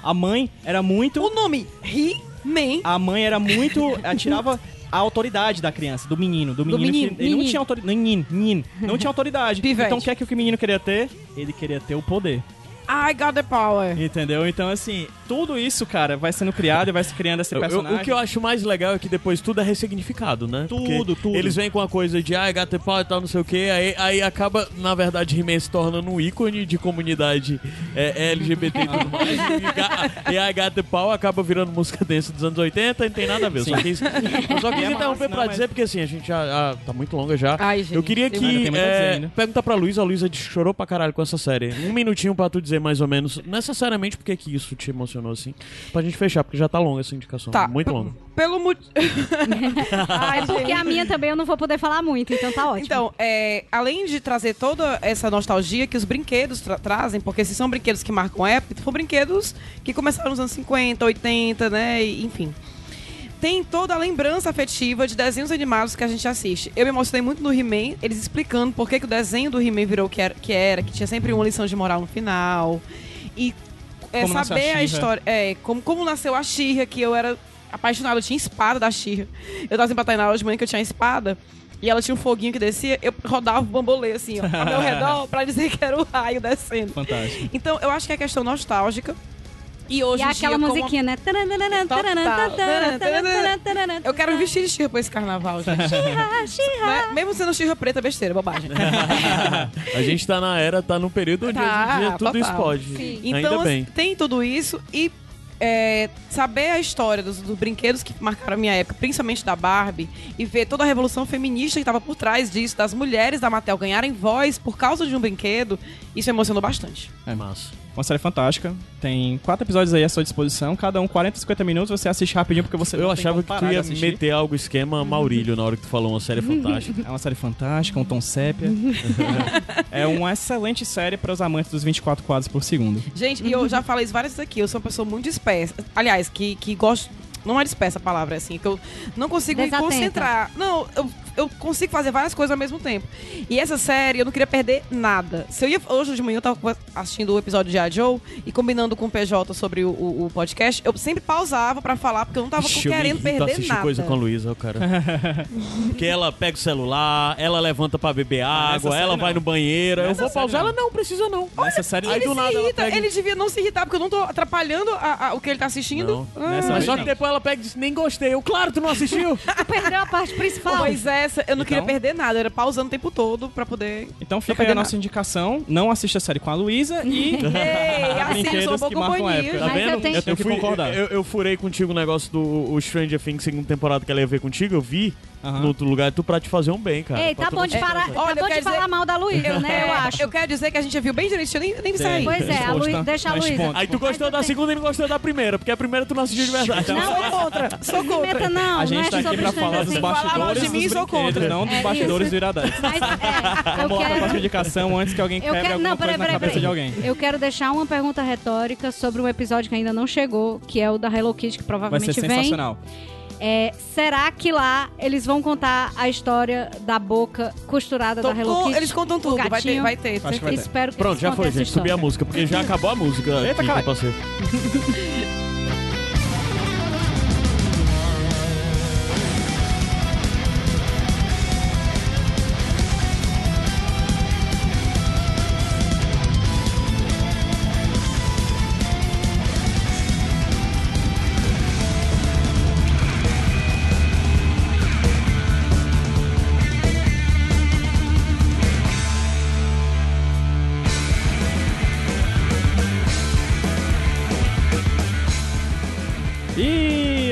Speaker 1: A mãe era muito.
Speaker 3: O nome He-Man
Speaker 1: A mãe era muito. ela tirava a autoridade da criança, do menino. Do menino,
Speaker 3: menino,
Speaker 1: que ele não
Speaker 4: menino.
Speaker 1: tinha autoridade. Menino, menino. Não tinha autoridade. Então o que é que o menino queria ter? Ele queria ter o poder.
Speaker 3: I got the power.
Speaker 1: Entendeu? Então, assim, tudo isso, cara, vai sendo criado e vai se criando esse
Speaker 2: eu-
Speaker 1: personagem.
Speaker 2: o que eu acho mais legal é que depois tudo é ressignificado, né?
Speaker 1: Tudo,
Speaker 2: Porque
Speaker 1: tudo.
Speaker 2: Eles vêm com a coisa de, ah, gato e pau e tal, não sei o quê, aí, aí acaba, na verdade, He-Man se tornando um ícone de comunidade é, LGBT e tudo mais. E, ga- e a gato e pau acaba virando música dance dos anos 80 e não tem nada a ver. Eu só
Speaker 1: Sim.
Speaker 2: quis, eu só quis
Speaker 1: é
Speaker 2: interromper
Speaker 1: massa,
Speaker 2: pra
Speaker 1: não, mas-
Speaker 2: dizer, porque assim, a gente já, tá muito longa já.
Speaker 3: Ai, gente.
Speaker 2: eu queria que.
Speaker 1: dizer
Speaker 2: É, perguntar pra Luísa, a Luísa chorou pra caralho com essa série. Um minutinho pra tu dizer mais ou menos, necessariamente porque que isso te emocionou assim. Pra gente fechar, porque já tá longa essa indicação.
Speaker 3: Tá.
Speaker 2: Muito longa.
Speaker 3: Pelo motivo. Ai,
Speaker 4: Porque
Speaker 3: gente.
Speaker 4: a minha também eu não vou poder falar muito, então tá ótimo.
Speaker 3: Então, é, além de trazer toda essa nostalgia que os brinquedos tra- trazem, porque se são brinquedos que marcam época, são brinquedos que começaram nos anos 50, 80, né? e- enfim. Tem toda a lembrança afetiva de desenhos animados que a gente assiste. Eu me emocionei muito no He-Man, eles explicando por que, que o desenho do He-Man virou o que era, que era, que tinha sempre uma lição de moral no final. E é,
Speaker 1: a
Speaker 3: saber a,
Speaker 1: She-Ra.
Speaker 3: história. É, como, como nasceu a Xirra, que eu era apaixonada, eu tinha espada da Xirra. Eu tava sempre Tainá hoje de manhã que eu tinha espada. E ela tinha um foguinho que descia, eu rodava o bambolê assim, ó, ao meu redor, pra dizer que era o raio descendo.
Speaker 1: Fantástico.
Speaker 3: Então, eu acho que é questão nostálgica. E hoje
Speaker 4: E
Speaker 3: em
Speaker 4: aquela
Speaker 3: dia, como-
Speaker 4: musiquinha, né?
Speaker 3: Eu quero vestir de Xirra pra esse carnaval, gente.
Speaker 4: Xirra, Xirra.
Speaker 3: Né? Mesmo sendo Xirra preta, besteira, bobagem.
Speaker 2: A gente tá na era, tá no período onde
Speaker 3: Tá,
Speaker 2: hoje em dia tudo
Speaker 3: total.
Speaker 2: isso pode.
Speaker 4: Sim.
Speaker 3: Então,
Speaker 2: Ainda
Speaker 3: assim,
Speaker 2: bem.
Speaker 3: tem tudo isso e é, saber a história dos, dos brinquedos que marcaram a minha época, principalmente da Barbie, e ver toda a revolução feminista que estava por trás disso, das mulheres da Mattel ganharem voz por causa de um brinquedo, isso me emocionou bastante.
Speaker 2: É massa.
Speaker 1: Uma série fantástica. Tem quatro episódios aí à sua disposição, cada um 40, 50 minutos. Você assiste rapidinho porque você
Speaker 2: Eu achava que tu ia
Speaker 1: assistir.
Speaker 2: meter algo esquema Maurílio na hora que tu falou uma série fantástica.
Speaker 1: É uma série fantástica, um tom sépia. é uma excelente série para os amantes dos 24 quadros por segundo.
Speaker 3: Gente, e eu já falei isso várias vezes aqui, eu sou uma pessoa muito dispersa. Aliás, que, que gosto. Não é dispersa a palavra, é assim, que eu não consigo me
Speaker 4: Desatenta.
Speaker 3: concentrar. Não, eu, eu consigo fazer várias coisas ao mesmo tempo. E essa série, eu não queria perder nada. Se eu ia. Hoje de manhã eu tava assistindo o episódio de A Joe e combinando com o PJ sobre o, o- o podcast, eu sempre pausava pra falar, porque eu não tava
Speaker 2: Ixi, eu
Speaker 3: querendo perder nada.
Speaker 2: coisa com a Luísa, cara. Porque ela pega o celular, ela levanta pra beber
Speaker 1: Ah, essa
Speaker 2: água, ela vai
Speaker 1: não.
Speaker 2: no banheiro. Eu
Speaker 1: Nessa
Speaker 2: vou
Speaker 1: série
Speaker 2: pausar,
Speaker 1: não.
Speaker 2: ela não precisa não.
Speaker 1: Nessa série
Speaker 2: Aí
Speaker 3: Ele
Speaker 2: do
Speaker 3: se
Speaker 2: nada ela
Speaker 3: irrita,
Speaker 2: pega-
Speaker 3: ele devia não se irritar, porque eu não tô atrapalhando a- a- o que ele tá assistindo.
Speaker 2: Não.
Speaker 3: Ah.
Speaker 2: Mas só que depois ela pega e diz, nem gostei. Eu, claro, tu não assistiu.
Speaker 4: Tu perdeu a parte principal.
Speaker 3: Pois é, nessa, eu não queria
Speaker 1: Então-
Speaker 3: perder nada. Eu era pausando o tempo todo pra poder...
Speaker 1: Então fica aí a
Speaker 3: nada.
Speaker 1: nossa indicação. Não assista a série com a Luísa e
Speaker 3: Ei, sou boa companhia.
Speaker 2: Tá vendo?
Speaker 4: eu tenho-
Speaker 1: Eu tenho que
Speaker 2: fui-
Speaker 1: concordar.
Speaker 2: Eu, eu furei contigo o negócio do o Stranger Things segunda temporada que ela ia ver contigo, eu vi
Speaker 1: Aham.
Speaker 2: no outro lugar, tu pra te fazer um bem, cara.
Speaker 4: Ei, tá bom de.
Speaker 3: Olha,
Speaker 4: tá bom de falar mal da Luísa, né? Eu acho.
Speaker 3: Eu quero dizer que a gente já viu bem direitinho, nem, nem saí.
Speaker 4: Pois é, a
Speaker 1: Exposta.
Speaker 4: Lu... deixa a Luísa.
Speaker 1: ponto.
Speaker 2: Aí tu gostou da segunda e não gostou da primeira, porque a primeira tu não assistiu de verdade.
Speaker 4: Não,
Speaker 3: Sou contra, sou contra.
Speaker 4: não,
Speaker 1: a gente
Speaker 4: não é
Speaker 1: tá aqui pra falar dos
Speaker 3: mal
Speaker 1: bastidores
Speaker 3: de mim, sou contra.
Speaker 1: não dos
Speaker 4: É
Speaker 1: bastidores do Iradex.
Speaker 4: Mas, é, eu quero...
Speaker 1: indicação antes que alguém quebre
Speaker 4: quero,
Speaker 1: alguma
Speaker 4: não,
Speaker 1: coisa
Speaker 4: peraí,
Speaker 1: na
Speaker 4: peraí,
Speaker 1: cabeça de alguém.
Speaker 4: Eu quero deixar uma pergunta retórica sobre um episódio que ainda não chegou, que é o da Hello Kitty, que
Speaker 1: Vai
Speaker 4: provavelmente
Speaker 1: ser
Speaker 4: vem. É, será que lá eles vão contar a história da boca costurada
Speaker 3: Tô-
Speaker 4: da Hello Kitty?
Speaker 3: eles contam tudo, vai ter,
Speaker 4: gatinho?
Speaker 3: vai ter.
Speaker 1: Acho que vai ter.
Speaker 4: Espero que
Speaker 2: Pronto, já foi, gente. Subi a música, porque já acabou a música.
Speaker 1: Eita,
Speaker 2: aqui,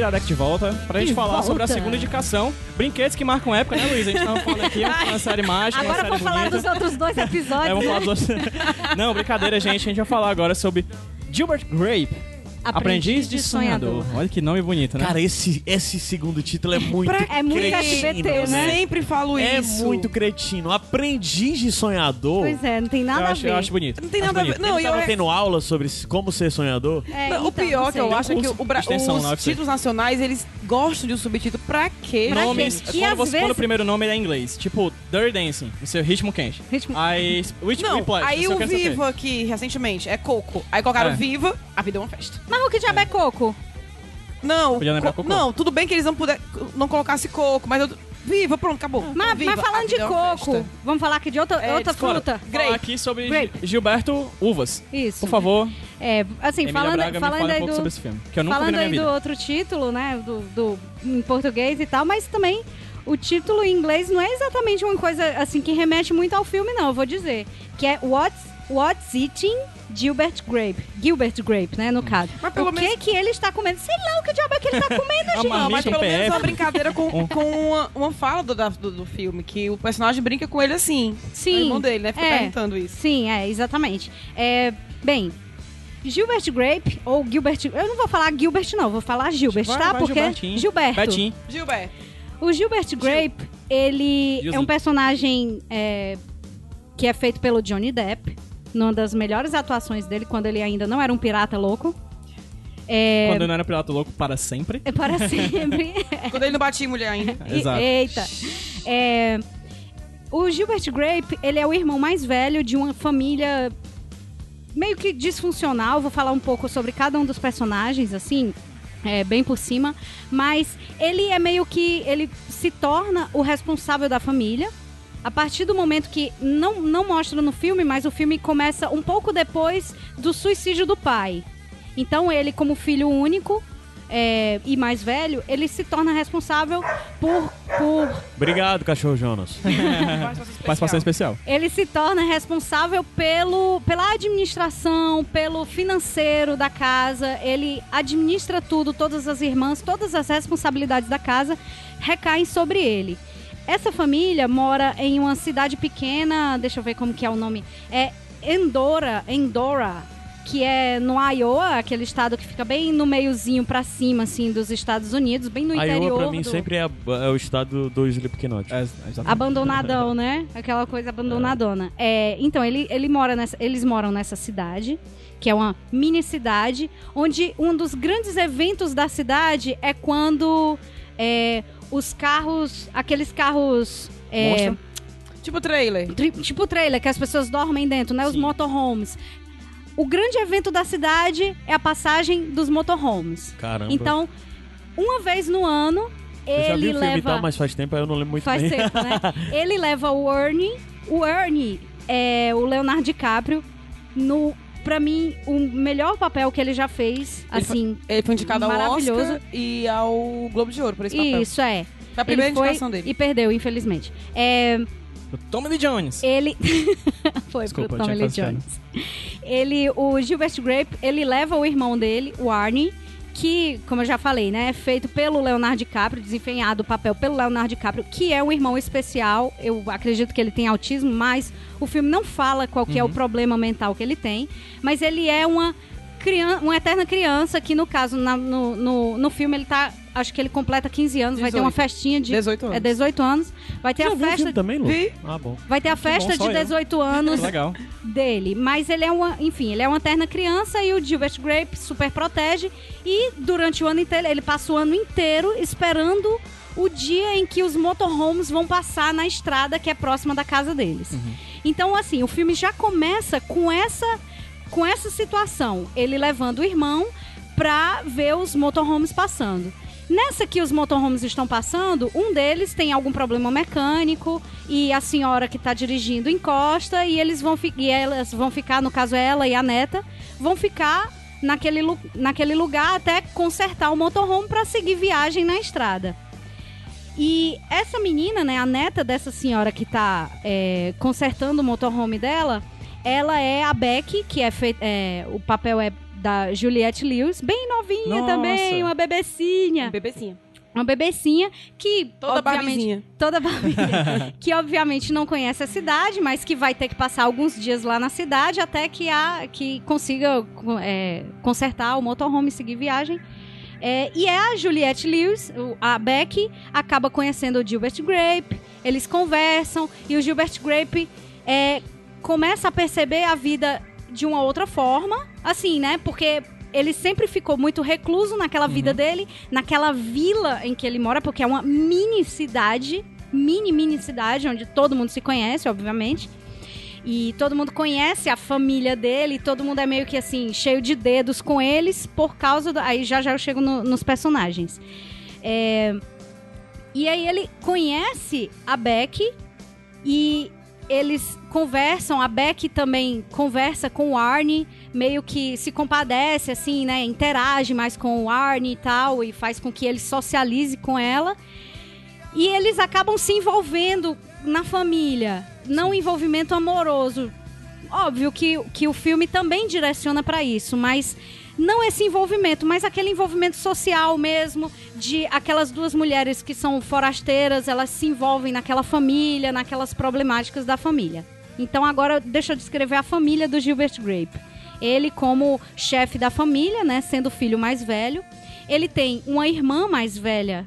Speaker 1: Iradex de volta pra gente
Speaker 4: De
Speaker 1: falar sobre a
Speaker 4: volta.
Speaker 1: segunda indicação. Brinquedos que marcam época, né, Luísa? A gente tava falando aqui, uma série mágica, uma
Speaker 4: Agora
Speaker 1: série
Speaker 4: vou falar dos outros dois
Speaker 1: É,
Speaker 4: episódios.
Speaker 1: vamos falar dos... Não, brincadeira, gente. A gente vai falar agora sobre Gilbert Grape. Aprendiz, de, sonhador. Olha que nome bonito, né?
Speaker 2: Cara, esse, esse segundo título é muito
Speaker 3: Pra
Speaker 4: É muito
Speaker 2: cretino,
Speaker 4: SBT,
Speaker 3: Eu
Speaker 4: né?
Speaker 3: sempre falo
Speaker 2: É
Speaker 3: isso.
Speaker 2: muito cretino. Aprendiz de sonhador.
Speaker 4: Pois é, não tem
Speaker 1: eu,
Speaker 4: nada a
Speaker 1: acho,
Speaker 4: ver.
Speaker 1: eu acho bonito.
Speaker 3: Não tem
Speaker 1: Acho
Speaker 3: nada a ver.
Speaker 1: bonito.
Speaker 3: Não,
Speaker 2: Ele
Speaker 3: e eu,
Speaker 2: tava tendo aula sobre como ser sonhador.
Speaker 4: É,
Speaker 3: Não, o
Speaker 4: então,
Speaker 3: pior
Speaker 4: não
Speaker 3: que eu acho é que o Bra-
Speaker 1: extensão
Speaker 3: os
Speaker 1: UFC.
Speaker 3: títulos nacionais, eles gostam de um subtítulo. Pra quê?
Speaker 4: Pra
Speaker 1: Nomes,
Speaker 4: quê?
Speaker 1: Quando,
Speaker 4: às
Speaker 1: você,
Speaker 4: vezes-
Speaker 1: quando o primeiro nome é em inglês, tipo Dirty Dancing, no seu ritmo quente.
Speaker 4: Ritmo-
Speaker 1: Aí, Which
Speaker 3: Não, aí
Speaker 1: não
Speaker 3: o
Speaker 1: não.
Speaker 3: Viva aqui, recentemente, é Coco. Aí colocaram
Speaker 1: É.
Speaker 3: Viva, a vida é uma festa.
Speaker 4: Mas o que diabo é coco?
Speaker 3: Não,
Speaker 1: Podia lembrar
Speaker 3: co-
Speaker 1: Coco.
Speaker 3: não, tudo bem que eles não puder, não colocasse Coco, mas eu... Viva, pronto, acabou.
Speaker 4: Mas,
Speaker 3: Viva,
Speaker 4: mas falando de
Speaker 3: vida é uma
Speaker 4: coco,
Speaker 3: festa.
Speaker 4: vamos falar aqui de outra,
Speaker 3: É,
Speaker 4: outra fruta.
Speaker 1: Falar
Speaker 3: Grape.
Speaker 1: aqui sobre
Speaker 4: Grape.
Speaker 1: Gi- Gilberto Uvas.
Speaker 4: Isso.
Speaker 1: Por favor,
Speaker 4: É, assim,
Speaker 1: Emília
Speaker 4: falando,
Speaker 1: Braga, me
Speaker 4: falando
Speaker 1: fala um
Speaker 4: aí
Speaker 1: pouco
Speaker 4: do,
Speaker 1: sobre esse filme. Que eu nunca vi
Speaker 4: falando
Speaker 1: na minha
Speaker 4: aí do
Speaker 1: vida.
Speaker 4: outro título, né, do, do em português e tal, mas também o título em inglês não é exatamente uma coisa assim que remete muito ao filme, não, eu vou dizer, que é What's What's Eating Gilbert Grape. Gilbert Grape, né, no caso.
Speaker 3: Mas pelo
Speaker 4: o que
Speaker 3: menos-
Speaker 4: que ele está comendo? Sei lá o que diabo é que ele está comendo, gente.
Speaker 1: Uma
Speaker 3: Não, mas pelo menos é uma brincadeira com, com uma, uma fala do, do, do filme, que o personagem brinca com ele assim.
Speaker 4: Sim.
Speaker 3: O irmão dele, né? Fica
Speaker 4: É.
Speaker 3: perguntando isso.
Speaker 4: Sim, é, exatamente. É, bem, Gilbert Grape, ou Gilbert... Eu não vou falar Gilbert, não. Vou falar Gilbert,
Speaker 1: Vai,
Speaker 4: tá?
Speaker 1: vai,
Speaker 4: Porque...
Speaker 1: Gilbertinho.
Speaker 4: Gilberto.
Speaker 1: Betinho.
Speaker 3: Gilberto.
Speaker 4: O Gilbert Grape, ele é
Speaker 1: Gilzinho.
Speaker 4: um personagem é, que é feito pelo Johnny Depp, numa das melhores atuações dele, quando ele ainda não era um pirata louco. É,
Speaker 1: Quando não era piloto louco para sempre.
Speaker 4: é para sempre.
Speaker 3: Quando ele não batia em mulher ainda.
Speaker 1: Exato.
Speaker 4: Eita. É, o Gilbert Grape, ele é o irmão mais velho de uma família meio que disfuncional. Vou falar um pouco sobre cada um dos personagens, assim, é, bem por cima. Mas ele é meio que. Ele se torna o responsável da família. A partir do momento que não, não mostra no filme, mas o filme começa um pouco depois do suicídio do pai. Então ele, como filho único é, e mais velho, ele se torna responsável por, por
Speaker 2: Obrigado, cachorro Jonas.
Speaker 1: Participação especial.
Speaker 4: ele se torna responsável pelo, pela administração, pelo financeiro da casa. Ele administra tudo, todas as irmãs, todas as responsabilidades da casa recaem sobre ele. Essa família mora em uma cidade pequena, deixa eu ver como que é o nome, é Endora, Endora, que é no Iowa, aquele estado que fica bem no meiozinho pra cima, assim, dos Estados Unidos, bem no
Speaker 2: Iowa
Speaker 4: interior.
Speaker 2: pra mim
Speaker 4: do-
Speaker 2: sempre é, é o estado do Slipknot.
Speaker 1: É, exatamente.
Speaker 4: abandonadão, né? Aquela coisa abandonadona. É, então, ele, ele mora nessa, eles moram nessa cidade, que é uma mini cidade, onde um dos grandes eventos da cidade é quando é, os carros, aqueles carros. é.
Speaker 3: Tipo trailer.
Speaker 4: tri- tipo trailer, que as pessoas dormem dentro, né? Os
Speaker 1: Sim.
Speaker 4: motorhomes. O grande evento da cidade é a passagem dos motorhomes.
Speaker 2: Caramba.
Speaker 4: Então, uma vez no ano,
Speaker 2: eu já vi
Speaker 4: ele
Speaker 2: o filme
Speaker 4: leva.
Speaker 2: tal, mas faz tempo eu não lembro muito
Speaker 4: Faz
Speaker 2: bem.
Speaker 4: tempo, né? Ele leva o Ernie. O Ernie é o Leonardo DiCaprio no, pra mim, o melhor papel que ele já fez.
Speaker 3: Ele
Speaker 4: Assim,
Speaker 3: Ele foi indicado ao
Speaker 4: Maravilhoso.
Speaker 3: Oscar e ao Globo de Ouro por esse papel.
Speaker 4: isso é.
Speaker 3: Foi a primeira
Speaker 4: ele foi
Speaker 3: indicação dele.
Speaker 4: E perdeu, infelizmente. É,
Speaker 1: O Tommy Lee Jones.
Speaker 4: ele. foi
Speaker 1: Desculpa,
Speaker 4: pro Tommy Lee Jones. Ele, o Gilbert Grape, ele leva o irmão dele, o Arnie, que, como eu já falei, né, é feito pelo Leonardo DiCaprio, desempenhado o papel pelo Leonardo DiCaprio, que é um irmão especial. Eu acredito que ele tem autismo, mas o filme não fala qual que é o problema mental que ele tem, mas ele é uma criança, uma eterna criança que no caso na- no, no, no filme ele tá, acho que ele completa 15 anos, vai ter uma
Speaker 3: 18.
Speaker 4: festinha de
Speaker 3: 18 anos.
Speaker 4: É 18 anos, vai ter
Speaker 2: Já
Speaker 4: a festa
Speaker 2: também, Lu?
Speaker 3: Vi.
Speaker 2: Ah, bom.
Speaker 4: Vai ter a festa
Speaker 1: bom,
Speaker 4: de
Speaker 1: eu.
Speaker 4: 18 anos
Speaker 1: Legal.
Speaker 4: dele. Mas ele é uma, enfim, ele é uma terna criança e o Gilbert Grape super protege. E durante o ano inteiro, ele passa o ano inteiro esperando o dia em que os motorhomes vão passar na estrada que é próxima da casa deles. Então, assim, o filme já começa com essa, com essa situação. Ele levando o irmão pra ver os motorhomes passando. Nessa que os motorhomes estão passando, um deles tem algum problema mecânico e a senhora que está dirigindo encosta e eles vão e elas vão ficar, no caso ela e a neta, vão ficar naquele, naquele lugar até consertar o motorhome para seguir viagem na estrada. E essa menina, né, a neta dessa senhora que tá é, consertando o motorhome dela, ela é a Beck, que é feita. o papel é da Juliette Lewis, bem novinha
Speaker 1: Nossa.
Speaker 4: também, uma bebecinha.
Speaker 3: Bebecinha.
Speaker 4: Uma bebecinha que.
Speaker 3: Toda
Speaker 4: obviamente,
Speaker 3: barbizinha.
Speaker 4: Toda barbizinha. que obviamente não conhece a cidade, mas que vai ter que passar alguns dias lá na cidade até que, a, que consiga é, consertar o motorhome e seguir viagem. É, e é a Juliette Lewis, a Beck, acaba conhecendo o Gilbert Grape, eles conversam e o Gilbert Grape é, começa a perceber a vida de uma outra forma, assim, né? Porque ele sempre ficou muito recluso naquela vida dele, naquela vila em que ele mora, porque é uma mini cidade, mini, mini cidade, onde todo mundo se conhece, obviamente. E todo mundo conhece a família dele, todo mundo é meio que assim, cheio de dedos com eles, por causa do. Aí já já eu chego no- nos personagens. É, E aí ele conhece a Beck e eles conversam, a Beck também conversa com o Arnie, meio que se compadece, assim, né? Interage mais com o Arnie e tal, e faz com que ele socialize com ela. E eles acabam se envolvendo na família, não envolvimento amoroso. Óbvio que, que o filme também direciona para isso, mas não esse envolvimento, mas aquele envolvimento social mesmo, de aquelas duas mulheres que são forasteiras, elas se envolvem naquela família, naquelas problemáticas da família. Então agora deixa eu descrever a família do Gilbert Grape. Ele como chefe da família, né, sendo o filho mais velho, ele tem uma irmã mais velha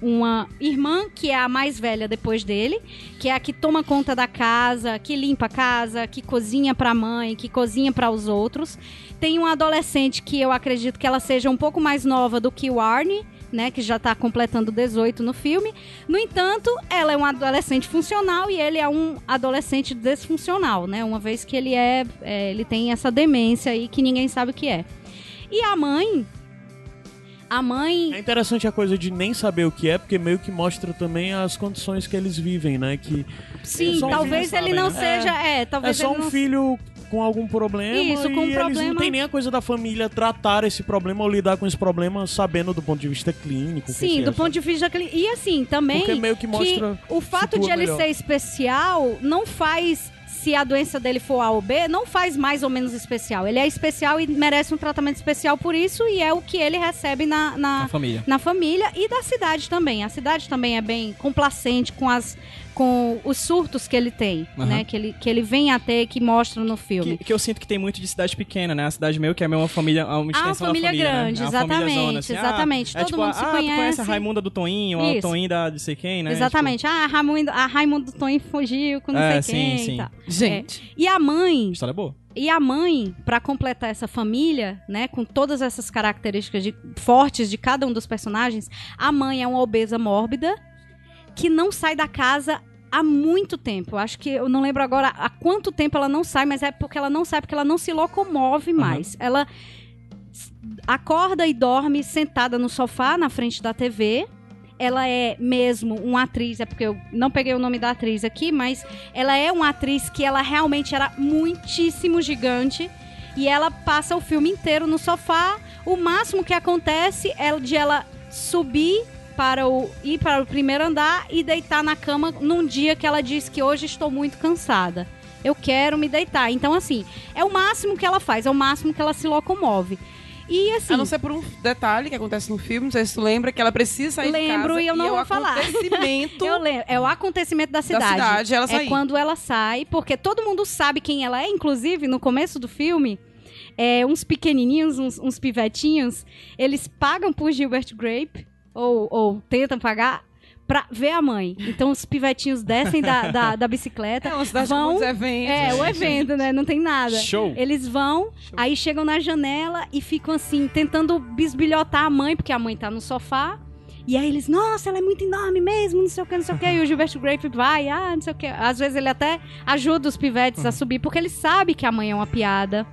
Speaker 4: uma irmã que é a mais velha depois dele, que é a que toma conta da casa, que limpa a casa, que cozinha pra mãe, que cozinha para os outros. Tem uma adolescente que eu acredito que ela seja um pouco mais nova do que o Arnie, né, que já tá completando 18 no filme. No entanto, ela é um adolescente funcional e ele é um adolescente desfuncional, né? Uma vez que ele é, é, ele tem essa demência aí que ninguém sabe o que é. E a mãe a mãe
Speaker 2: É interessante a coisa de nem saber o que é, porque meio que mostra também as condições que eles vivem, né? Que
Speaker 4: Sim,
Speaker 2: só um
Speaker 4: talvez ele não
Speaker 2: né?
Speaker 4: seja. É,
Speaker 2: é
Speaker 4: talvez
Speaker 2: só
Speaker 4: ele
Speaker 2: um
Speaker 4: não
Speaker 2: filho com algum problema
Speaker 4: Isso,
Speaker 2: e
Speaker 4: com um
Speaker 2: eles não
Speaker 4: problema.
Speaker 2: tem nem a coisa da família tratar esse problema ou lidar com esse problema sabendo do ponto de vista clínico.
Speaker 4: Sim, do ponto de vista daquele. E assim, também.
Speaker 2: Porque meio que mostra-
Speaker 4: o fato de ele
Speaker 2: melhor.
Speaker 4: ser especial não faz. Se a doença dele for A ou B, não faz mais ou menos especial. Ele é especial e merece um tratamento especial por isso, e é o que ele recebe na, na,
Speaker 1: A família.
Speaker 4: na família e da cidade também. A cidade também é bem complacente com as com os surtos que ele tem,
Speaker 1: Aham.
Speaker 4: né? Que ele, que ele vem a ter, que mostra no filme.
Speaker 1: Que, que eu sinto que tem muito de cidade pequena, né? A cidade meio que é meio uma família, uma extensão
Speaker 4: família
Speaker 1: da família,
Speaker 4: grande,
Speaker 1: né? É uma
Speaker 4: exatamente,
Speaker 1: famíliazona, assim.
Speaker 4: exatamente.
Speaker 1: Ah, é
Speaker 4: Todo
Speaker 1: tipo,
Speaker 4: mundo se
Speaker 1: ah, tu
Speaker 4: conhece.
Speaker 1: conhece a Raimunda do Toinho, ou o
Speaker 4: Isso.
Speaker 1: Toinho da de sei quem, né?
Speaker 4: Exatamente. Ah, a Raimundo, a Raimundo do Tonho fugiu com não
Speaker 1: É,
Speaker 4: sei quem
Speaker 1: sim, sim.
Speaker 4: e tal.
Speaker 3: Gente.
Speaker 4: É. E a mãe,
Speaker 1: Tipo, história boa.
Speaker 4: e a mãe, pra completar essa família, né, com todas essas características de- fortes de cada um dos personagens, a mãe é uma obesa mórbida que não sai da casa há muito tempo. Acho que eu não lembro agora há quanto tempo ela não sai, mas é porque ela não sai porque ela não se locomove mais. Ela s- acorda e dorme sentada no sofá na frente da TV. Ela é mesmo uma atriz, é porque eu não peguei o nome da atriz aqui, mas ela é uma atriz que ela realmente era muitíssimo gigante. E ela passa o filme inteiro no sofá. O máximo que acontece é de ela subir para o ir para o primeiro andar e deitar na cama num dia que ela diz que hoje estou muito cansada. Eu quero me deitar. Então, assim, é o máximo que ela faz, é o máximo que ela se locomove. E assim.
Speaker 3: A não ser por um detalhe que acontece no filme, não sei se tu lembra, que ela precisa sair
Speaker 4: Lembro
Speaker 3: casa
Speaker 4: e eu não
Speaker 3: é o
Speaker 4: vou falar.
Speaker 3: acontecimento
Speaker 4: Eu lembro, é o acontecimento da cidade.
Speaker 3: cidade, ela
Speaker 4: é
Speaker 3: sair.
Speaker 4: quando ela sai, porque todo mundo sabe quem ela é, inclusive no começo do filme. É, uns pequenininhos, uns, uns pivetinhos, eles pagam por Gilbert Grape, ou, ou tentam pagar, pra ver a mãe. Então os pivetinhos descem da, da, da bicicleta,
Speaker 3: É uma cidade com
Speaker 4: vão...
Speaker 3: muitos eventos.
Speaker 4: É, o evento, né? Não tem nada.
Speaker 1: Show.
Speaker 4: Eles vão, aí chegam na janela e ficam assim, tentando bisbilhotar a mãe, porque a mãe tá no sofá. E aí eles, nossa, ela é muito enorme mesmo, não sei o que, não sei o que. E o Gilberto Grape vai, ah, não sei o que. Às vezes ele até ajuda os pivetes a subir, porque ele sabe que a mãe é uma piada.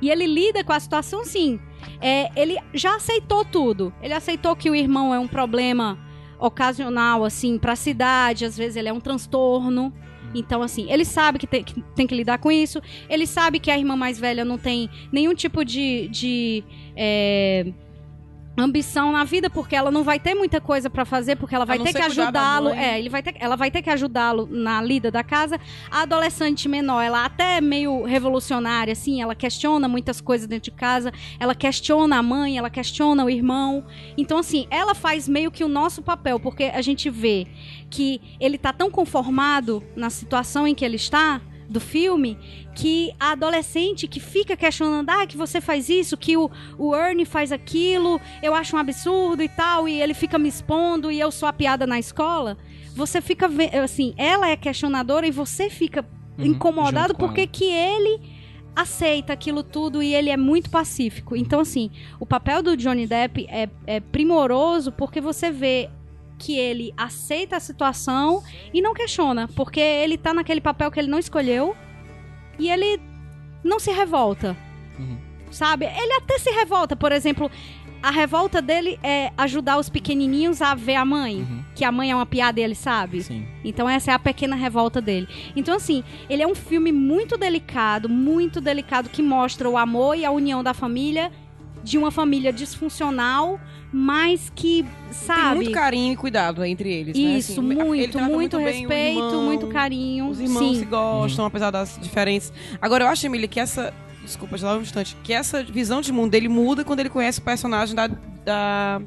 Speaker 4: E ele lida com a situação assim. É, ele já aceitou tudo. Ele aceitou que o irmão é um problema ocasional, assim, pra cidade. Às vezes ele é um transtorno. Então, assim, ele sabe que tem, que tem que lidar com isso. Ele sabe que a irmã mais velha não tem nenhum tipo de. de é, ambição na vida porque ela não vai ter muita coisa pra fazer porque ela vai ter que ajudá-lo.
Speaker 3: mãe.
Speaker 4: é ele vai ter, ela vai ter que ajudá-lo na lida da casa. A adolescente menor ela até é meio revolucionária assim ela questiona muitas coisas dentro de casa ela questiona a mãe ela questiona o irmão. Então assim ela faz meio que o nosso papel porque a gente vê que ele tá tão conformado na situação em que ele está do filme que a adolescente que fica questionando, ah, que você faz isso, que o, o Ernie faz aquilo, eu acho um absurdo e tal, e ele fica me expondo e eu sou a piada na escola. Você fica assim, ela é questionadora e você fica
Speaker 1: Uhum,
Speaker 4: incomodado porque que ele aceita aquilo tudo e ele é muito pacífico. Então, assim, o papel do Johnny Depp é, é primoroso porque você vê que ele aceita a situação e não questiona, porque ele tá naquele papel que ele não escolheu e ele não se revolta.
Speaker 1: Uhum.
Speaker 4: Sabe? Ele até se revolta, por exemplo, a revolta dele é ajudar os pequenininhos a ver a mãe,
Speaker 1: Uhum.
Speaker 4: que a mãe é uma piada e ele sabe.
Speaker 1: Sim.
Speaker 4: Então essa é a pequena revolta dele. Então assim, ele é um filme muito delicado, muito delicado que mostra o amor e a união da família de uma família disfuncional, mas que
Speaker 3: Tem
Speaker 4: sabe
Speaker 3: muito carinho e cuidado entre eles, né?
Speaker 4: isso,
Speaker 3: Assim, ele
Speaker 4: muito,
Speaker 3: trata
Speaker 4: muito,
Speaker 3: bem o
Speaker 4: respeito,
Speaker 3: irmão,
Speaker 4: muito carinho.
Speaker 3: Os irmãos
Speaker 4: Sim.
Speaker 3: se gostam, apesar das diferentes. Agora, eu acho, Emília, que essa. Desculpa, já dá um instante. Que essa visão de mundo dele muda quando ele conhece o personagem da. da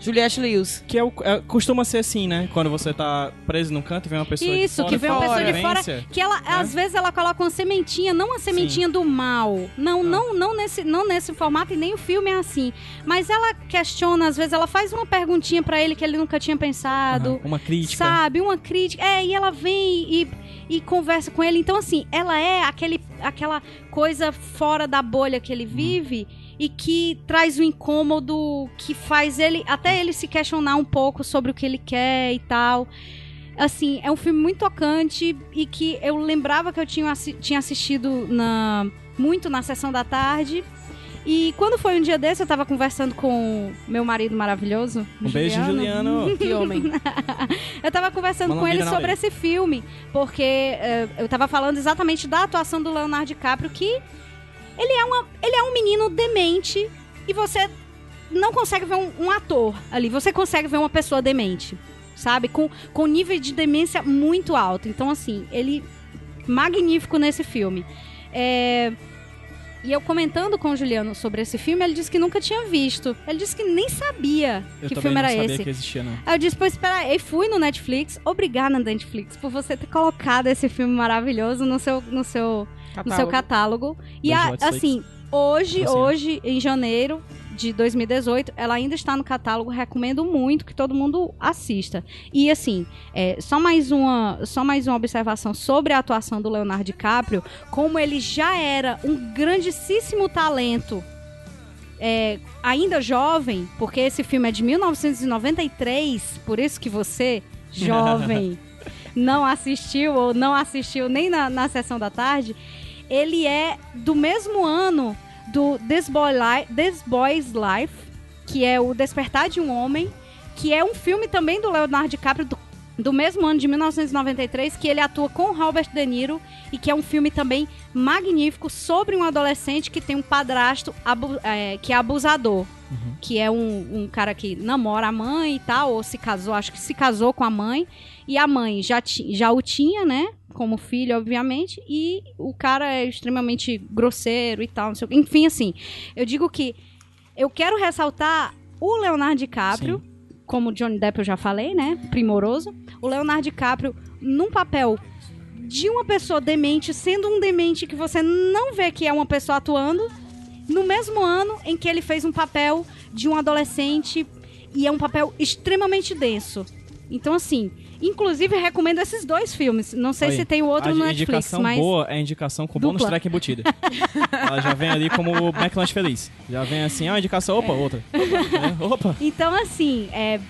Speaker 3: Juliette Lewis.
Speaker 1: Que é o, é- costuma ser assim, né? Quando você tá preso num canto e vem uma pessoa de
Speaker 4: Isso,
Speaker 1: fora.
Speaker 4: que vem uma pessoa de fora, que ela, às vezes, ela coloca uma sementinha, não a sementinha do mal. Não, não, não nesse, não nesse formato e nem o filme é assim. Mas ela questiona, às vezes, ela faz uma perguntinha pra ele que ele nunca tinha pensado.
Speaker 1: Aham, Uma crítica.
Speaker 4: Sabe, uma crítica. É, e ela vem e, e conversa com ele. Então, assim, ela é aquele, aquela coisa fora da bolha que ele vive e que traz o incômodo que faz ele, até ele se questionar um pouco sobre o que ele quer e tal. Assim, é um filme muito tocante e que eu lembrava que eu tinha, assi- tinha assistido na, muito na sessão da tarde. E quando foi um dia desse, eu tava conversando com meu marido maravilhoso.
Speaker 1: Um beijo, Juliano.
Speaker 3: Que homem.
Speaker 4: Eu tava conversando
Speaker 1: Uma
Speaker 4: com ele sobre esse filme, porque eh, eu tava falando exatamente da atuação do Leonardo DiCaprio, que ele é, uma, ele é um menino demente e você não consegue ver um, um ator ali, você consegue ver uma pessoa demente, sabe? Com, com nível de demência muito alto. Então, assim, ele magnífico nesse filme. É, E eu comentando com o Juliano sobre esse filme, ele disse que nunca tinha visto. Ele disse que nem sabia
Speaker 1: Eu
Speaker 4: que filme
Speaker 1: não
Speaker 4: era
Speaker 1: sabia
Speaker 4: esse.
Speaker 1: que existia, não.
Speaker 4: Aí eu disse, pois espera aí, fui no Netflix, obrigada Netflix por você ter colocado esse filme maravilhoso no seu, no seu, no seu catálogo. E a- assim, hoje,
Speaker 1: Você.
Speaker 4: hoje, em janeiro de 2018, ela ainda está no catálogo, recomendo muito que todo mundo assista. E assim, é, só, mais uma, só mais uma observação sobre a atuação do Leonardo DiCaprio, como ele já era um grandíssimo talento é, ainda jovem, porque esse filme é de 1993, por isso que você, jovem, não assistiu ou não assistiu nem na, na sessão da tarde, ele é do mesmo ano do This, Boy Li- This Boy's Life, que é o Despertar de um Homem, que é um filme também do Leonardo DiCaprio, do do mesmo ano de 1993, que ele atua com Robert De Niro e que é um filme também magnífico sobre um adolescente que tem um padrasto abu- é, que é abusador. Que é um, um cara que namora a mãe e tal, ou se casou, acho que se casou com a mãe. E a mãe já, já o tinha, né? Como filho, obviamente. E o cara é extremamente grosseiro e tal. Enfim, assim. Eu digo que eu quero ressaltar o Leonardo DiCaprio, como Johnny Depp eu já falei, né? Primoroso. O Leonardo DiCaprio num papel de uma pessoa demente, sendo um demente que você não vê que é uma pessoa atuando, no mesmo ano em que ele fez um papel de um adolescente e é um papel extremamente denso. Então, assim, inclusive recomendo esses dois filmes. Não sei
Speaker 1: Aí,
Speaker 4: se tem o outro
Speaker 1: a
Speaker 4: no Netflix,
Speaker 1: indicação
Speaker 4: mas.
Speaker 1: boa é a indicação com bônus track embutida. Ela já vem ali como o McLanche Feliz. Já vem assim, ah, indicação, opa, outra. É, opa.
Speaker 4: Então, assim, é,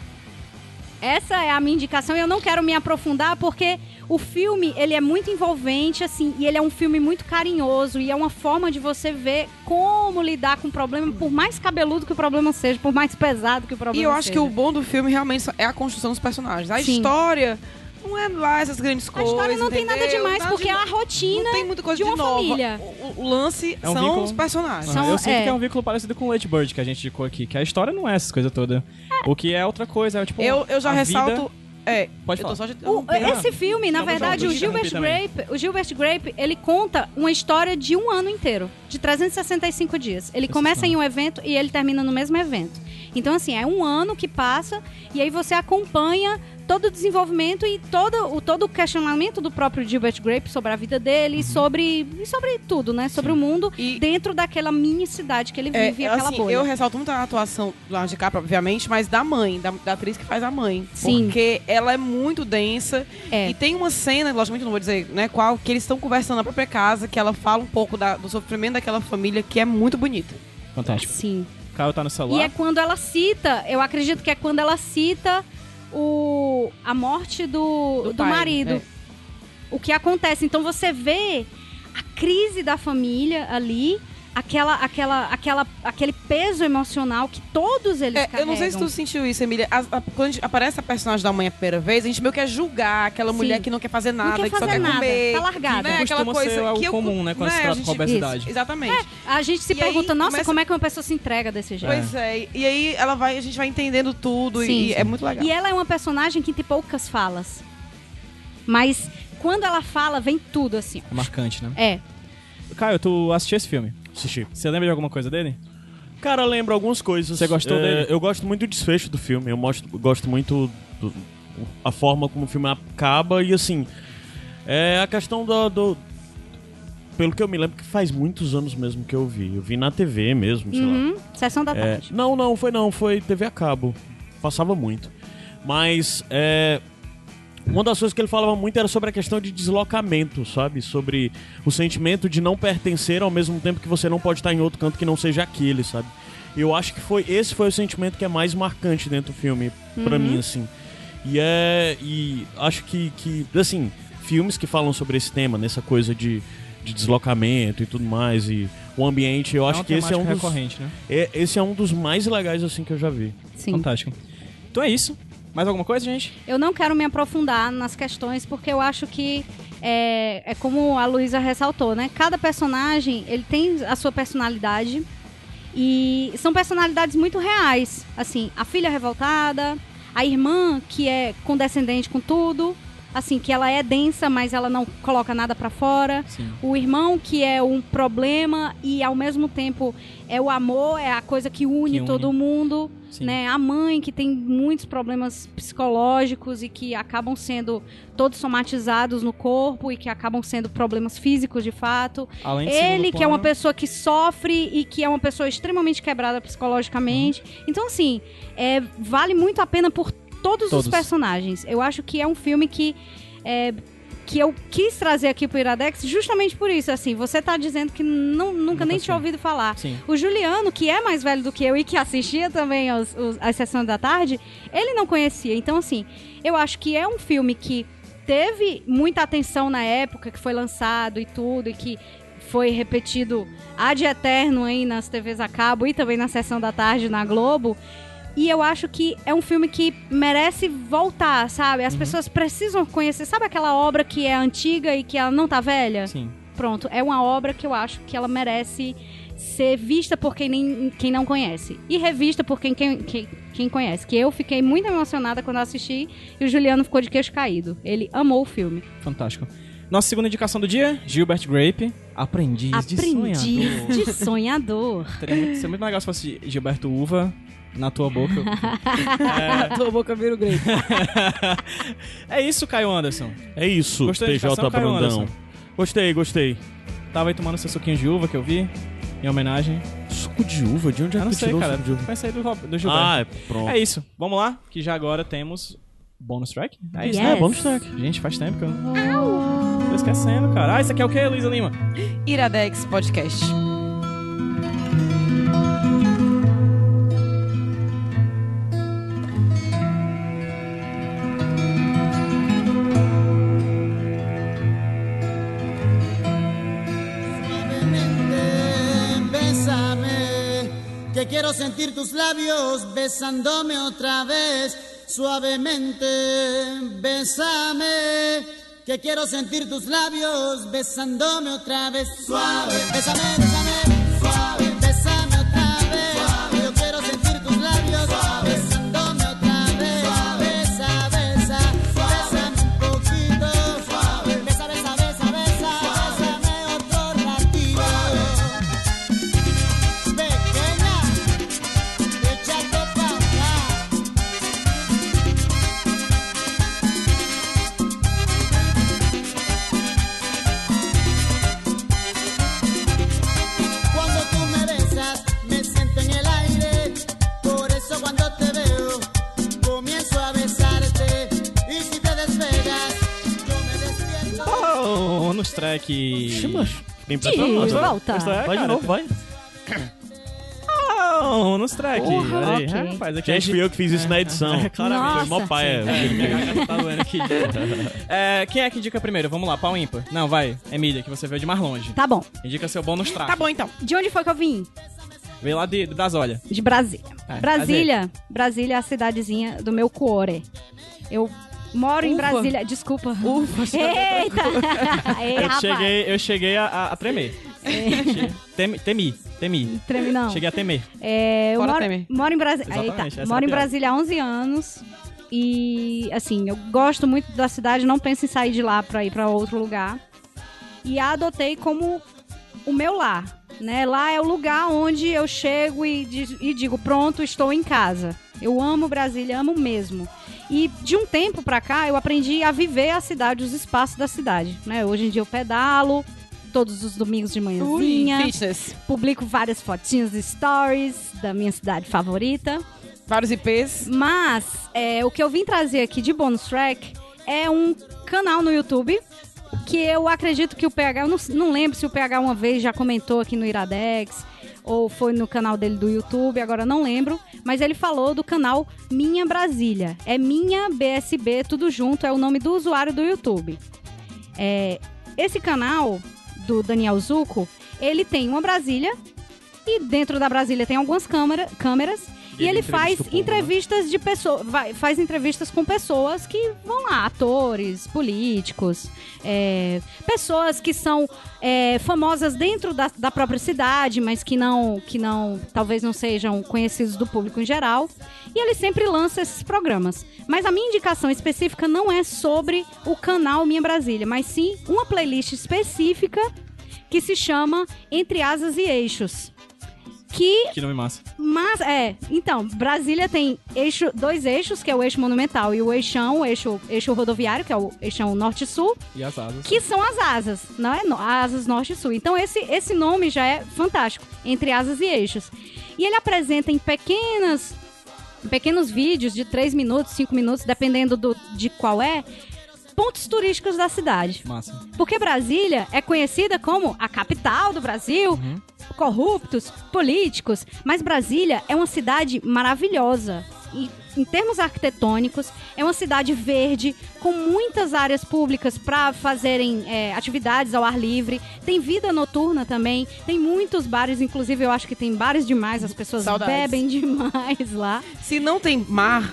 Speaker 4: essa é a minha indicação e eu não quero me aprofundar porque o filme, ele é muito envolvente, assim, e ele é um filme muito carinhoso e é uma forma de você ver como lidar com o problema, por mais cabeludo que o problema seja, por mais pesado que o problema
Speaker 3: E
Speaker 4: seja.
Speaker 3: eu acho que o bom do filme realmente é a construção dos personagens. A
Speaker 4: Sim.
Speaker 3: história não é lá essas grandes
Speaker 4: A
Speaker 3: coisas.
Speaker 4: história não tem nada
Speaker 3: entendeu?
Speaker 4: demais,
Speaker 3: Nada
Speaker 4: porque
Speaker 3: de
Speaker 4: é a rotina
Speaker 3: Não tem muita coisa
Speaker 4: de uma
Speaker 3: nova.
Speaker 4: família.
Speaker 3: O, o lance
Speaker 1: É um
Speaker 3: são
Speaker 1: vínculo-
Speaker 3: os personagens.
Speaker 4: São-
Speaker 1: eu sinto
Speaker 4: é.
Speaker 1: que é um vínculo parecido com o Late Bird que a gente indicou aqui, que a história não é essas coisas todas. O que é outra coisa, é tipo.
Speaker 3: Eu, eu já
Speaker 1: a
Speaker 3: ressalto.
Speaker 1: vida-
Speaker 3: É,
Speaker 1: Pode
Speaker 3: eu tô
Speaker 1: falar.
Speaker 3: só de-
Speaker 4: O- esse filme, na verdade, o Gilbert. Grape, o Gilbert Grape, ele conta uma história de um ano inteiro, de 365 dias. Ele começa em um evento e ele termina no mesmo evento. Então, assim, é um ano que passa e aí você acompanha todo o desenvolvimento e todo o, todo o questionamento do próprio Gilbert Grape sobre a vida dele
Speaker 1: Uhum.
Speaker 4: sobre, e sobre tudo, né? Sobre o mundo
Speaker 3: E-
Speaker 4: dentro daquela mini cidade que ele
Speaker 3: É,
Speaker 4: vive, aquela
Speaker 3: assim,
Speaker 4: bolha.
Speaker 3: eu ressalto muito a atuação do Leonardo DiCaprio, obviamente, mas da mãe, da, da atriz que faz a mãe.
Speaker 4: Sim.
Speaker 3: Porque ela é muito densa.
Speaker 4: É.
Speaker 3: E tem uma cena, logicamente não vou dizer né, qual, que eles estão conversando na própria casa, que ela fala um pouco da- do sofrimento daquela família, que é muito bonita.
Speaker 1: Fantástico.
Speaker 4: Sim.
Speaker 1: O Caio tá no celular.
Speaker 4: E é quando ela cita, eu acredito que é quando ela cita o, a morte do,
Speaker 3: Do
Speaker 4: do,
Speaker 3: pai,
Speaker 4: marido.
Speaker 3: é.
Speaker 4: O que acontece. Então você vê a crise da família ali, aquela, aquela, aquela, aquele peso emocional que todos eles
Speaker 3: É,
Speaker 4: carregam.
Speaker 3: eu não sei se tu sentiu isso, Emília. A- a- quando a gente- aparece a personagem da mãe a primeira vez, a gente meio que é julgar aquela
Speaker 4: Sim.
Speaker 3: mulher que não quer fazer nada,
Speaker 4: quer
Speaker 3: que só
Speaker 4: fazer
Speaker 3: quer
Speaker 4: nada,
Speaker 3: comer.
Speaker 4: tá largada.
Speaker 3: Né? Aquela coisa
Speaker 1: ser algo
Speaker 3: que eu-
Speaker 1: comum, né, quando se
Speaker 3: a
Speaker 1: trata
Speaker 3: gente-
Speaker 1: com obesidade.
Speaker 3: Exatamente.
Speaker 4: A gente se
Speaker 3: E aí
Speaker 4: pergunta, nossa,
Speaker 3: começa-
Speaker 4: como é que uma pessoa se entrega desse jeito?
Speaker 3: Pois é. E aí ela vai, a gente vai entendendo tudo
Speaker 4: Sim,
Speaker 3: e é muito legal.
Speaker 4: E ela é uma personagem que tem poucas falas. Mas quando ela fala, vem tudo assim.
Speaker 1: É marcante, né?
Speaker 4: É.
Speaker 1: Caio, tu assistiu esse filme?
Speaker 2: Assisti.
Speaker 1: Você lembra de alguma coisa dele?
Speaker 2: Cara, lembro algumas coisas.
Speaker 1: Você gostou
Speaker 2: É,
Speaker 1: dele?
Speaker 2: Eu gosto muito do desfecho do filme. Eu mostro, gosto muito do- a forma como o filme acaba e assim. É a questão do, do- Pelo que eu me lembro, que faz muitos anos mesmo que eu vi. Eu vi na TV mesmo, sei lá.
Speaker 4: Uhum. Sessão da
Speaker 2: É,
Speaker 4: tarde.
Speaker 2: não, não, foi não, foi TV a cabo. Passava muito. Mas é, uma das coisas que ele falava muito era sobre a questão de deslocamento, sabe? Sobre o sentimento de não pertencer ao mesmo tempo que você não pode estar em outro canto que não seja aquele, sabe? Eu acho que foi esse foi o sentimento que é mais marcante dentro do filme pra mim, assim. E é e acho que que assim filmes que falam sobre esse tema, nessa coisa de, de deslocamento e tudo mais e o ambiente, eu
Speaker 1: é
Speaker 2: acho que esse é um dos
Speaker 1: recorrente, né?
Speaker 2: é, esse é um dos mais legais assim que eu já vi.
Speaker 4: Sim.
Speaker 1: Fantástico. Então é isso. Mais alguma coisa, gente?
Speaker 4: Eu não quero me aprofundar nas questões, porque eu acho que é, é como a Luísa ressaltou, né? Cada personagem, ele tem a sua personalidade. E são personalidades muito reais. Assim, a filha revoltada, a irmã que é condescendente com tudo. Assim, que ela é densa, mas ela não coloca nada pra fora.
Speaker 1: Sim.
Speaker 4: O irmão que é um problema e ao mesmo tempo é o amor, é a coisa que une,
Speaker 1: Que une.
Speaker 4: todo mundo
Speaker 1: Sim.
Speaker 4: né? A mãe que tem muitos problemas psicológicos e que acabam sendo todos somatizados no corpo e que acabam sendo problemas físicos de fato.
Speaker 1: Além de
Speaker 4: Ele que é uma pessoa que sofre e que é uma pessoa extremamente quebrada psicologicamente.
Speaker 1: Uhum.
Speaker 4: Então assim, é, vale muito a pena por todos,
Speaker 1: Todos.
Speaker 4: os personagens. Eu acho que é um filme que é, que eu quis trazer aqui pro Iradex justamente por isso, assim, você tá dizendo que não, nunca,
Speaker 1: Nunca
Speaker 4: nem tinha ouvido falar.
Speaker 1: Sim.
Speaker 4: O Juliano, que é mais velho do que eu e que assistia também os, os, as sessões da tarde, ele não conhecia. Então, assim, eu acho que é um filme que teve muita atenção na época que foi lançado e tudo, e que foi repetido ad eterno aí nas TVs a cabo e também na sessão da tarde na Globo. E eu acho que é um filme que merece voltar, sabe?
Speaker 1: Uhum.
Speaker 4: As pessoas precisam conhecer. Sabe aquela obra que é antiga e que ela não tá velha?
Speaker 1: Sim.
Speaker 4: Pronto, é uma obra que eu acho que ela merece ser vista por quem, nem, quem não conhece. E revista por quem, quem, quem, quem conhece. Que eu fiquei muito emocionada quando assisti e o Juliano ficou de queixo caído. Ele amou o filme.
Speaker 1: Fantástico. Nossa segunda indicação do dia, Gilbert Grape, Aprendiz, de
Speaker 4: Aprendiz
Speaker 1: Sonhador.
Speaker 4: de sonhador.
Speaker 1: Teria muito, seria muito legal se fosse Gilberto Uva na tua boca.
Speaker 3: Tua boca vira o grego.
Speaker 1: é isso, Caio Anderson.
Speaker 2: É isso,
Speaker 1: Gostou Caio
Speaker 2: Brandão.
Speaker 1: Anderson?
Speaker 2: Gostei, gostei.
Speaker 1: Tava aí tomando seu suquinho de uva que eu vi, em homenagem.
Speaker 2: Suco de uva? De onde é
Speaker 1: Eu
Speaker 2: que
Speaker 1: sei,
Speaker 2: tirou
Speaker 1: cara.
Speaker 2: suco de uva?
Speaker 1: Pensei do, do Gilberto.
Speaker 2: Ah, é, pronto.
Speaker 1: É isso. Vamos lá, que já agora temos bônus track. É isso,
Speaker 4: Yes.
Speaker 1: né?
Speaker 2: É, bônus track.
Speaker 1: Gente, faz tempo que eu não... Tô esquecendo, cara. Ah, isso aqui é o quê, Luísa Lima?
Speaker 3: Iradex Podcast.
Speaker 7: Labios besándome otra vez. Suavemente, bésame, que quiero sentir tus labios besándome otra vez. Suave, bésame,
Speaker 4: De
Speaker 2: impressionado.
Speaker 4: volta.
Speaker 1: É,
Speaker 2: Vai de novo, vai.
Speaker 1: Oh, bônus track.
Speaker 4: Porra,
Speaker 1: Olha aí.
Speaker 4: ok.
Speaker 1: Rapaz, aqui
Speaker 2: Gente, fui eu que fiz isso na edição.
Speaker 1: É, claramente.
Speaker 2: Foi mó
Speaker 4: Nossa.
Speaker 2: paia.
Speaker 1: Garganta tá doendo aqui. É, quem é que indica primeiro? Vamos lá, pau ímpar. Não, vai. Emília, que você veio de mais longe.
Speaker 4: Tá bom.
Speaker 1: Indica seu bônus track.
Speaker 3: Tá bom, então.
Speaker 4: De onde foi que eu vim?
Speaker 1: Veio lá de, olhas.
Speaker 4: De Brasília.
Speaker 1: É,
Speaker 4: Brasília. Brasília é a cidadezinha do meu cuore. Eu moro em
Speaker 3: Ufa.
Speaker 4: Brasília. Desculpa.
Speaker 3: Ufa, você
Speaker 4: Eita! Ei,
Speaker 1: Eu
Speaker 4: rapaz.
Speaker 1: cheguei, eu cheguei a, a- tremer. Temi, temi, temi.
Speaker 4: Treme não.
Speaker 1: Cheguei a temer.
Speaker 4: É, eu
Speaker 3: Fora
Speaker 4: moro,
Speaker 3: Temer.
Speaker 4: moro em Brasília. Eita, moro
Speaker 1: é a
Speaker 4: em. Brasília há 11 anos. E, assim, eu gosto muito da cidade, não penso em sair de lá pra ir pra outro lugar. E a adotei como o meu lar. Né? Lá é o lugar onde eu chego e, e digo, pronto, estou em casa. Eu amo Brasília, amo mesmo. E de um tempo pra cá, eu aprendi a viver a cidade, os espaços da cidade. Né? Hoje em dia eu pedalo todos os domingos de
Speaker 3: Ui,
Speaker 4: manhãzinha
Speaker 3: fitness.
Speaker 4: publico várias fotinhas de stories da minha cidade favorita.
Speaker 3: Vários IPs.
Speaker 4: Mas é, o que eu vim trazer aqui de bonus track é um canal no YouTube que eu acredito que o PH, eu não, não lembro se o PH uma vez já comentou aqui no Iradex ou foi no canal dele do YouTube, agora não lembro, mas ele falou do canal Minha Brasília. É Minha BSB, tudo junto, é o nome do usuário do YouTube. É, esse canal do Daniel Zuco, ele tem uma Brasília e dentro da Brasília tem algumas câmera, câmeras e,
Speaker 2: ele
Speaker 4: faz
Speaker 2: né?
Speaker 4: entrevistas de pessoas, faz entrevistas com pessoas que vão lá, atores, políticos, é, pessoas que são é, famosas dentro da, da própria cidade, mas que não, que não, talvez não sejam conhecidos do público em geral. E ele sempre lança esses programas. Mas a minha indicação específica não é sobre o canal Minha Brasília, mas sim uma playlist específica que se chama Entre Asas e Eixos. Que
Speaker 1: Que nome massa.
Speaker 4: mas, é, então, Brasília tem eixo, dois eixos, que é o eixo monumental e o eixão, o eixo, eixo rodoviário, que é o eixão norte-sul,
Speaker 1: E as asas.
Speaker 4: que são as asas, não é? Asas norte e sul. Então, esse, esse nome já é fantástico, entre asas e eixos. E ele apresenta em pequenas, pequenos vídeos de 3 minutos, 5 minutos, dependendo do, de qual é, pontos turísticos da cidade.
Speaker 1: Massa.
Speaker 4: Porque Brasília é conhecida como a capital do Brasil, corruptos, políticos, mas Brasília é uma cidade maravilhosa. em, em termos arquitetônicos, é uma cidade verde, com muitas áreas públicas para fazerem é, atividades ao ar livre. Tem vida noturna também, tem muitos bares, inclusive eu acho que tem bares demais, as pessoas
Speaker 3: Saudades.
Speaker 4: bebem demais lá.
Speaker 3: Se não tem mar,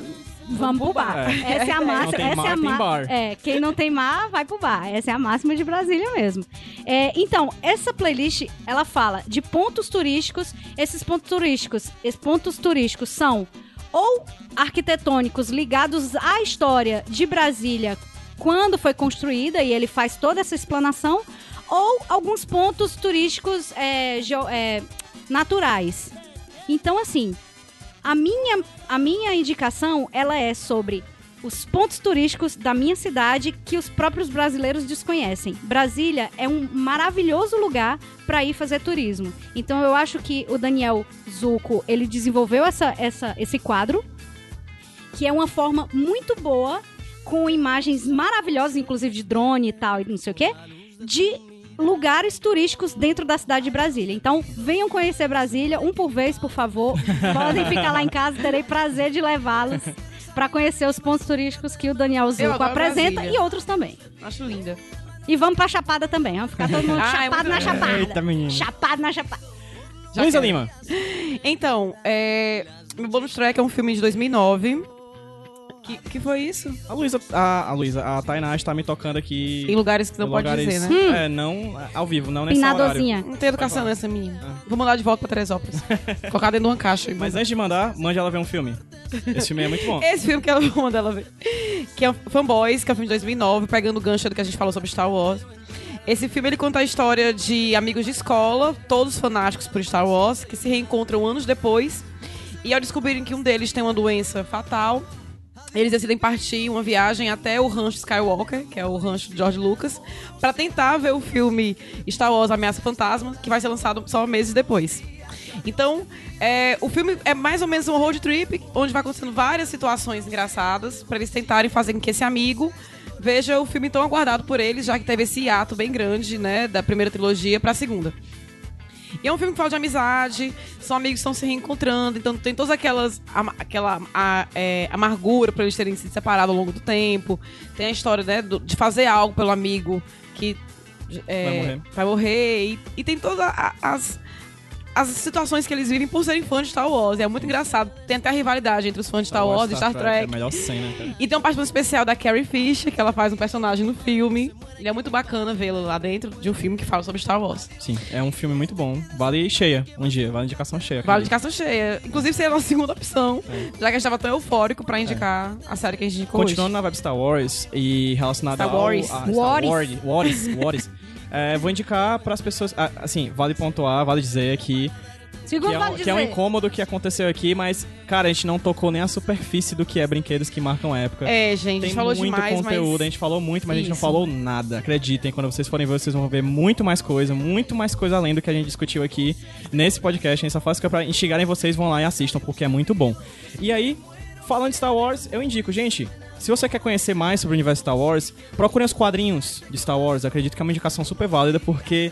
Speaker 4: Vamos pro bar.
Speaker 1: É.
Speaker 4: Essa é a máxima.
Speaker 1: tem
Speaker 4: essa
Speaker 1: mar,
Speaker 4: é a
Speaker 1: bar.
Speaker 4: É, quem não tem mar, vai pro bar. Essa é a máxima de Brasília mesmo. É, então, essa playlist, ela fala de pontos turísticos. Esses pontos turísticos, esses pontos turísticos são ou arquitetônicos ligados à história de Brasília quando foi construída e ele faz toda essa explanação, ou alguns pontos turísticos é, é, naturais. Então, assim, a minha, a minha indicação, ela é sobre os pontos turísticos da minha cidade que os próprios brasileiros desconhecem. Brasília é um maravilhoso lugar para ir fazer turismo. Então eu acho que o Daniel Zucco, ele desenvolveu essa, essa, esse quadro, que é uma forma muito boa, com imagens maravilhosas, inclusive de drone e tal, e não sei o quê, de lugares turísticos dentro da cidade de Brasília. Então, venham conhecer Brasília, um por vez, por favor. Podem ficar lá em casa, terei prazer de levá-los para conhecer os pontos turísticos que o Daniel Zucco
Speaker 3: adoro
Speaker 4: apresenta
Speaker 3: Brasília.
Speaker 4: e outros também.
Speaker 3: acho linda.
Speaker 4: E vamos pra Chapada também, vamos ficar todo mundo
Speaker 3: Ah, é
Speaker 4: chapado
Speaker 3: muito
Speaker 4: na. Chapada.
Speaker 1: Eita, menino.
Speaker 4: Chapado na Chapada.
Speaker 1: Luísa. Lima.
Speaker 3: Então, é, meu bonus track é um filme de 2009. Que, que foi isso?
Speaker 1: A Luísa, a, a Luísa, a Tainá está me tocando aqui.
Speaker 3: Em lugares que não pode
Speaker 1: lugares-
Speaker 3: dizer, né?
Speaker 1: É, não ao vivo, não nesse horário.
Speaker 4: Pinadozinha.
Speaker 3: Não tem educação nessa menina. Vou mandar de volta pra Teresópolis. Colocar dentro de uma caixa.
Speaker 1: Mas antes de mandar, mande ela ver um filme. Esse filme é muito bom.
Speaker 3: Esse filme que ela vou mandar ela ver. Que é o Fanboys, que é um filme de 2009, pegando o gancho do que a gente falou sobre Star Wars. Esse filme ele conta a história de amigos de escola, todos fanáticos por Star Wars, que se reencontram anos depois. E ao descobrirem que um deles tem uma doença fatal, eles decidem partir uma viagem até o rancho Skywalker, que é o rancho de George Lucas, para tentar ver o filme Star Wars Ameaça Fantasma, que vai ser lançado só meses depois. Então, é, o filme é mais ou menos um road trip, onde vai acontecendo várias situações engraçadas para eles tentarem fazer com que esse amigo veja o filme tão aguardado por eles, já que teve esse hiato bem grande, né, da primeira trilogia para a segunda. E é um filme que fala de amizade, são amigos que estão se reencontrando, então tem todas aquelas aquela a- é, amargura por eles terem se separado ao longo do tempo. Tem a história, né, do- de fazer algo pelo amigo que é,
Speaker 1: Vai morrer.
Speaker 3: vai morrer. E, e tem todas as as situações que eles vivem por serem fãs de Star Wars. É muito engraçado. Tem até a rivalidade entre os fãs de Star, Wars e Star Trek.
Speaker 1: É a melhor cena, cara.
Speaker 3: E tem uma participação especial da Carrie Fisher, que ela faz um personagem no filme. E é muito bacana vê-la lá dentro de um filme que fala sobre Star Wars.
Speaker 1: Sim, é um filme muito bom. Vale cheia um dia, vale indicação cheia.
Speaker 3: Vale indicação cheia. Inclusive, seria a nossa segunda opção, já que a gente estava tão eufórico pra indicar a série que a gente indicou
Speaker 1: Continuando
Speaker 3: hoje.
Speaker 1: na vibe Star Wars e relacionado
Speaker 3: Star
Speaker 1: ao... A- Star
Speaker 4: Wars.
Speaker 1: Wars. Wars. Wars. É, vou indicar para as pessoas... ah, Assim, vale pontuar, vale dizer aqui
Speaker 4: Segundo
Speaker 1: que é, um, que é um incômodo que aconteceu aqui, mas, cara, a gente não tocou nem a superfície do que é brinquedos que marcam época.
Speaker 3: É, gente, a
Speaker 1: Tem
Speaker 3: gente falou
Speaker 1: muito
Speaker 3: demais,
Speaker 1: conteúdo,
Speaker 3: mas...
Speaker 1: a gente falou muito, mas a gente não
Speaker 3: Isso.
Speaker 1: falou nada. Acreditem, quando vocês forem ver, vocês vão ver muito mais coisa, muito mais coisa além do que a gente discutiu aqui nesse podcast. A gente só faz isso pra instigarem vocês, vão lá e assistam, porque é muito bom. E aí, falando de Star Wars, eu indico, gente. Se você quer conhecer mais sobre o universo Star Wars, procurem os quadrinhos de Star Wars. Eu acredito que é uma indicação super válida, porque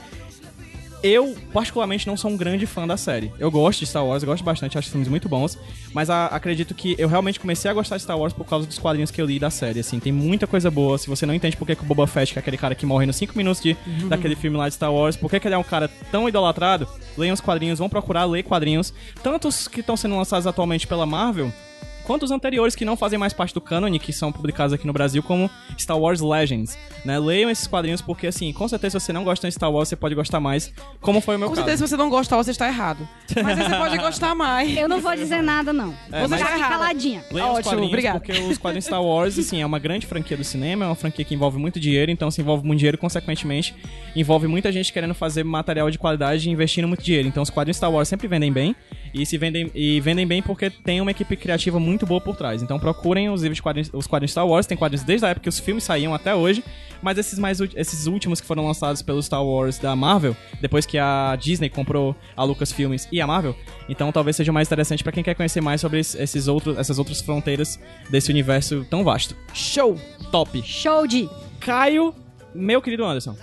Speaker 1: eu, particularmente, não sou um grande fã da série. Eu gosto de Star Wars, eu gosto bastante, acho filmes muito bons. Mas a- acredito que eu realmente comecei a gostar de Star Wars por causa dos quadrinhos que eu li da série. Assim, tem muita coisa boa. Se você não entende por que, que o Boba Fett, que é aquele cara que morre nos 5 minutos de, daquele filme lá de Star Wars, por que, que ele é um cara tão idolatrado, leiam os quadrinhos, vão procurar ler quadrinhos. Tanto os que estão sendo lançados atualmente pela Marvel, quanto os anteriores que não fazem mais parte do canon, que são publicados aqui no Brasil, como Star Wars Legends. Né? Leiam esses quadrinhos porque, assim, com certeza se você não gosta de Star Wars, você pode gostar mais, como foi o meu
Speaker 3: Com
Speaker 1: caso.
Speaker 3: certeza, se você não gostar, você está errado. Mas você pode gostar mais.
Speaker 4: Eu não vou dizer nada, não.
Speaker 1: É,
Speaker 4: vou
Speaker 1: mas-
Speaker 4: aqui caladinha.
Speaker 1: Leiam os
Speaker 3: Ótimo,
Speaker 1: quadrinhos,
Speaker 3: obrigada.
Speaker 1: porque os quadrinhos Star Wars, assim, é uma grande franquia do cinema, é uma franquia que envolve muito dinheiro, então se envolve muito dinheiro, consequentemente, envolve muita gente querendo fazer material de qualidade e investindo muito dinheiro. Então os quadrinhos Star Wars sempre vendem bem, e se vendem, e vendem bem porque tem uma equipe criativa muito boa por trás. Então procurem os livros de quadrinhos, os quadrinhos Star Wars, tem quadrinhos desde a época que os filmes saíam até hoje, mas esses mais esses últimos que foram lançados pelo Star Wars da Marvel, depois que a Disney comprou a Lucasfilmes e a Marvel, então talvez seja mais interessante pra quem quer conhecer mais sobre es- esses outros, essas outras fronteiras desse universo tão vasto.
Speaker 3: Show!
Speaker 1: Top.
Speaker 4: Show de.
Speaker 1: Caio, meu querido Anderson.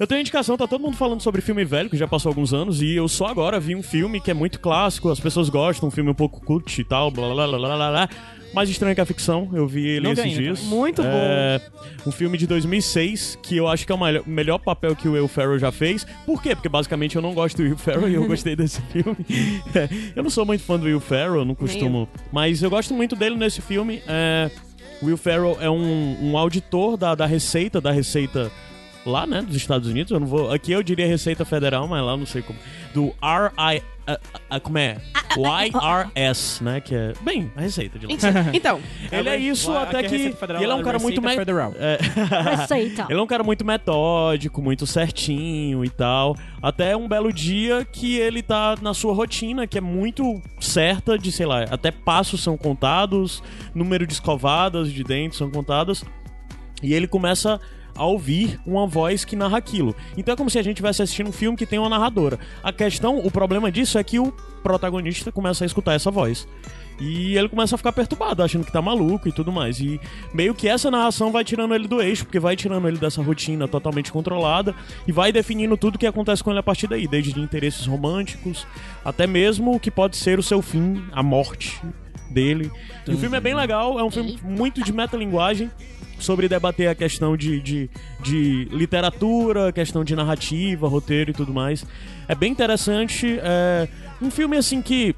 Speaker 2: Eu tenho indicação, tá todo mundo falando sobre filme velho, que já passou alguns anos, e eu só agora vi um filme que é muito clássico, as pessoas gostam, um filme um pouco cult e tal, blá blá blá blá blá blá. Mais estranho que a ficção, eu vi ele
Speaker 1: Não
Speaker 2: esses dias.
Speaker 3: Muito
Speaker 2: É, Um filme de 2006, que eu acho que é o melhor, melhor papel que o Will Ferrell já fez. Por quê? Porque basicamente eu não gosto do Will Ferrell e eu gostei desse filme. É, eu não sou muito fã do Will Ferrell, não costumo. Mas eu gosto muito dele nesse filme. É, Will Ferrell é um, um auditor da, da Receita, da Receita lá, né, dos Estados Unidos. Eu não vou. Aqui eu diria Receita Federal, mas lá eu não sei como. Do RI. a- a- como é? YRS, né? Que é. Bem, a Receita de lá.
Speaker 3: Então,
Speaker 2: Ele é isso até
Speaker 1: é
Speaker 2: que.
Speaker 1: Federal,
Speaker 2: e ele é um cara muito.
Speaker 1: Receita
Speaker 2: me-
Speaker 1: Federal.
Speaker 2: É,
Speaker 4: Receita.
Speaker 2: ele é um cara muito metódico, muito certinho e tal. Até um belo dia que ele tá na sua rotina, que é muito certa de, sei lá, até passos são contados, número de escovadas de dentes são contadas. E ele começa a ouvir uma voz que narra aquilo. Então é como se a gente estivesse assistindo um filme que tem uma narradora. A questão, o problema disso é que o protagonista começa a escutar essa voz. E ele começa a ficar perturbado, achando que tá maluco e tudo mais. E meio que essa narração vai tirando ele do eixo, porque vai tirando ele dessa rotina totalmente controlada e vai definindo tudo que acontece com ele a partir daí, desde interesses românticos até mesmo o que pode ser o seu fim, a morte dele. E o filme é bem legal, é um filme muito de metalinguagem sobre debater a questão de, de, de literatura, questão de narrativa, roteiro e tudo mais. É bem interessante. É um filme assim que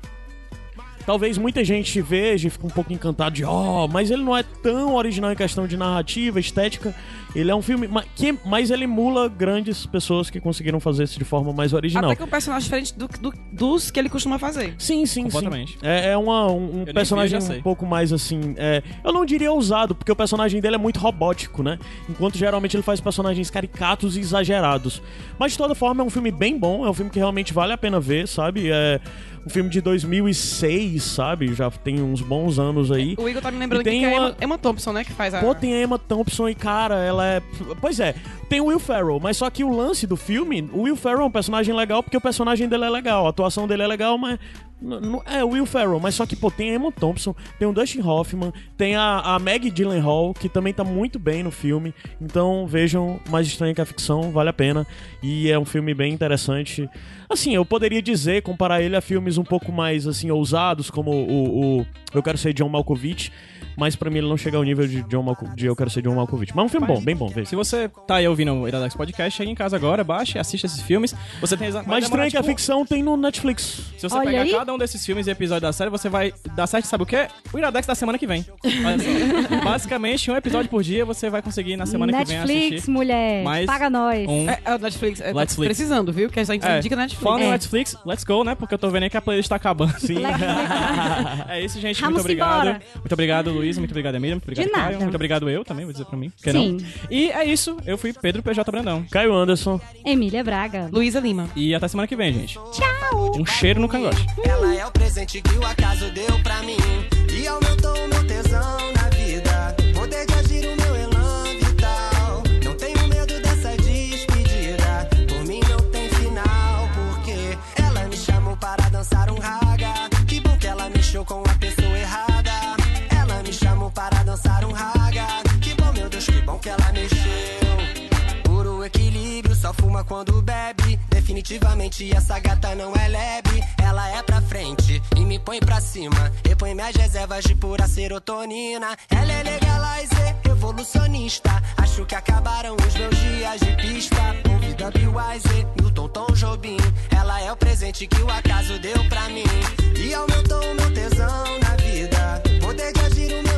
Speaker 2: talvez muita gente veja e fique um pouco encantado de, oh, mas ele não é tão original em questão de narrativa, estética. Ele é um filme, ma- que, mas ele emula grandes pessoas que conseguiram fazer isso de forma mais original.
Speaker 3: até que é um personagem diferente do- do- dos que ele costuma fazer.
Speaker 2: Sim, sim,
Speaker 1: Completamente.
Speaker 2: sim. É, é uma- um, um personagem
Speaker 1: vi,
Speaker 2: um pouco mais assim. é, eu não diria ousado, porque o personagem dele é muito robótico, né? Enquanto geralmente ele faz personagens caricatos e exagerados. Mas de toda forma é um filme bem bom, é um filme que realmente vale a pena ver, sabe? É um filme de 2006, sabe? Já tem uns bons anos aí.
Speaker 3: O Igor tá me lembrando
Speaker 2: tem
Speaker 3: que é a
Speaker 2: uma-
Speaker 3: Emma, Emma Thompson, né? Que faz a.
Speaker 2: Pô, tem a Emma Thompson e, cara, ela é. Pois é, tem o Will Ferrell, mas só que o lance do filme, o Will Ferrell é um personagem legal porque o personagem dele é legal, a atuação dele é legal, mas. É o Will Ferrell, mas só que, pô, tem a Emma Thompson, tem o Dustin Hoffman, tem a, a Maggie Gyllenhaal, que também tá muito bem no filme. Então vejam Mais Estranho que a Ficção, vale a pena. E é um filme bem interessante. Assim, eu poderia dizer, comparar ele a filmes um pouco mais, assim, ousados, como o, o Eu Quero Ser John Malkovich, mas pra mim ele não chega ao nível de, John Malco- de Eu Quero Ser John Malkovich. Mas é um filme bom, bem bom, veja.
Speaker 1: Se você tá aí ouvindo o Iradex Podcast, chega em casa agora, baixe, assista esses filmes. Você tem demorar,
Speaker 2: estranho que a
Speaker 1: tipo,
Speaker 2: ficção tem no Netflix.
Speaker 1: Se você
Speaker 4: Olha
Speaker 1: pegar
Speaker 4: aí.
Speaker 1: cada um desses filmes e episódio da série, você vai dar certo, sabe o quê? O Iradex da semana que vem. Basicamente, um episódio por dia você vai conseguir na semana que vem
Speaker 4: Netflix,
Speaker 1: assistir.
Speaker 4: mulher.
Speaker 1: Mais
Speaker 4: Paga nós.
Speaker 1: Um...
Speaker 3: É, é o Netflix. É, tá
Speaker 1: Netflix.
Speaker 3: precisando, viu? Que a gente
Speaker 1: É,
Speaker 3: indica Netflix.
Speaker 1: Falando em
Speaker 4: É.
Speaker 1: Netflix, let's go, né? Porque eu tô vendo aí que a playlist tá acabando. Sim. é isso, gente.
Speaker 4: Vamos
Speaker 1: muito obrigado.
Speaker 4: embora.
Speaker 1: Muito obrigado, Luiz. Muito obrigado, Emília. Muito obrigado,
Speaker 4: De nada.
Speaker 1: Caio. Muito obrigado, eu também, vou dizer pra mim.
Speaker 4: Sim.
Speaker 1: não? E é isso. Eu fui Pedro PJ Brandão.
Speaker 2: Caio Anderson.
Speaker 4: Emília Braga.
Speaker 3: Luísa Lima.
Speaker 1: E até semana que vem, gente. Tchau. Um cheiro no cangote.
Speaker 8: Ela é o presente que o acaso deu pra mim E aumentou o meu tesão na vida. Poder de agir o meu elan vital. Não tenho medo dessa despedida. Por mim não tem final Porque ela me chamou para dançar um raga. Que bom que ela mexeu com a pessoa errada. Ela me chamou para dançar um raga. Que bom, meu Deus, que bom que ela mexeu. Puro equilíbrio, só fuma quando bebe. Definitivamente essa gata não é leve. Ela é pra frente e me põe pra cima. Repõe minhas reservas de pura serotonina. Ela é legalizer, revolucionista. Acho que acabaram os meus dias de pista. Ouvida Wise, Milton Tom Jobim. Ela é o presente que o acaso deu pra mim. E aumentou o meu tesão na vida. Poder de agir o meu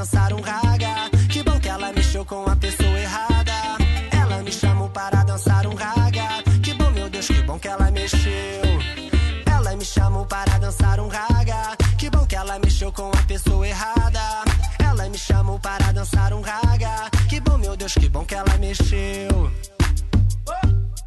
Speaker 8: dançar um raga. Que bom que ela mexeu com a pessoa errada. Ela me chamou para dançar um raga. Que bom, meu Deus, que bom que ela mexeu. Ela me chamou para dançar um raga. Que bom que ela mexeu com a pessoa errada. Ela me chamou para dançar um raga. Que bom, meu Deus, que bom que ela mexeu. Oh!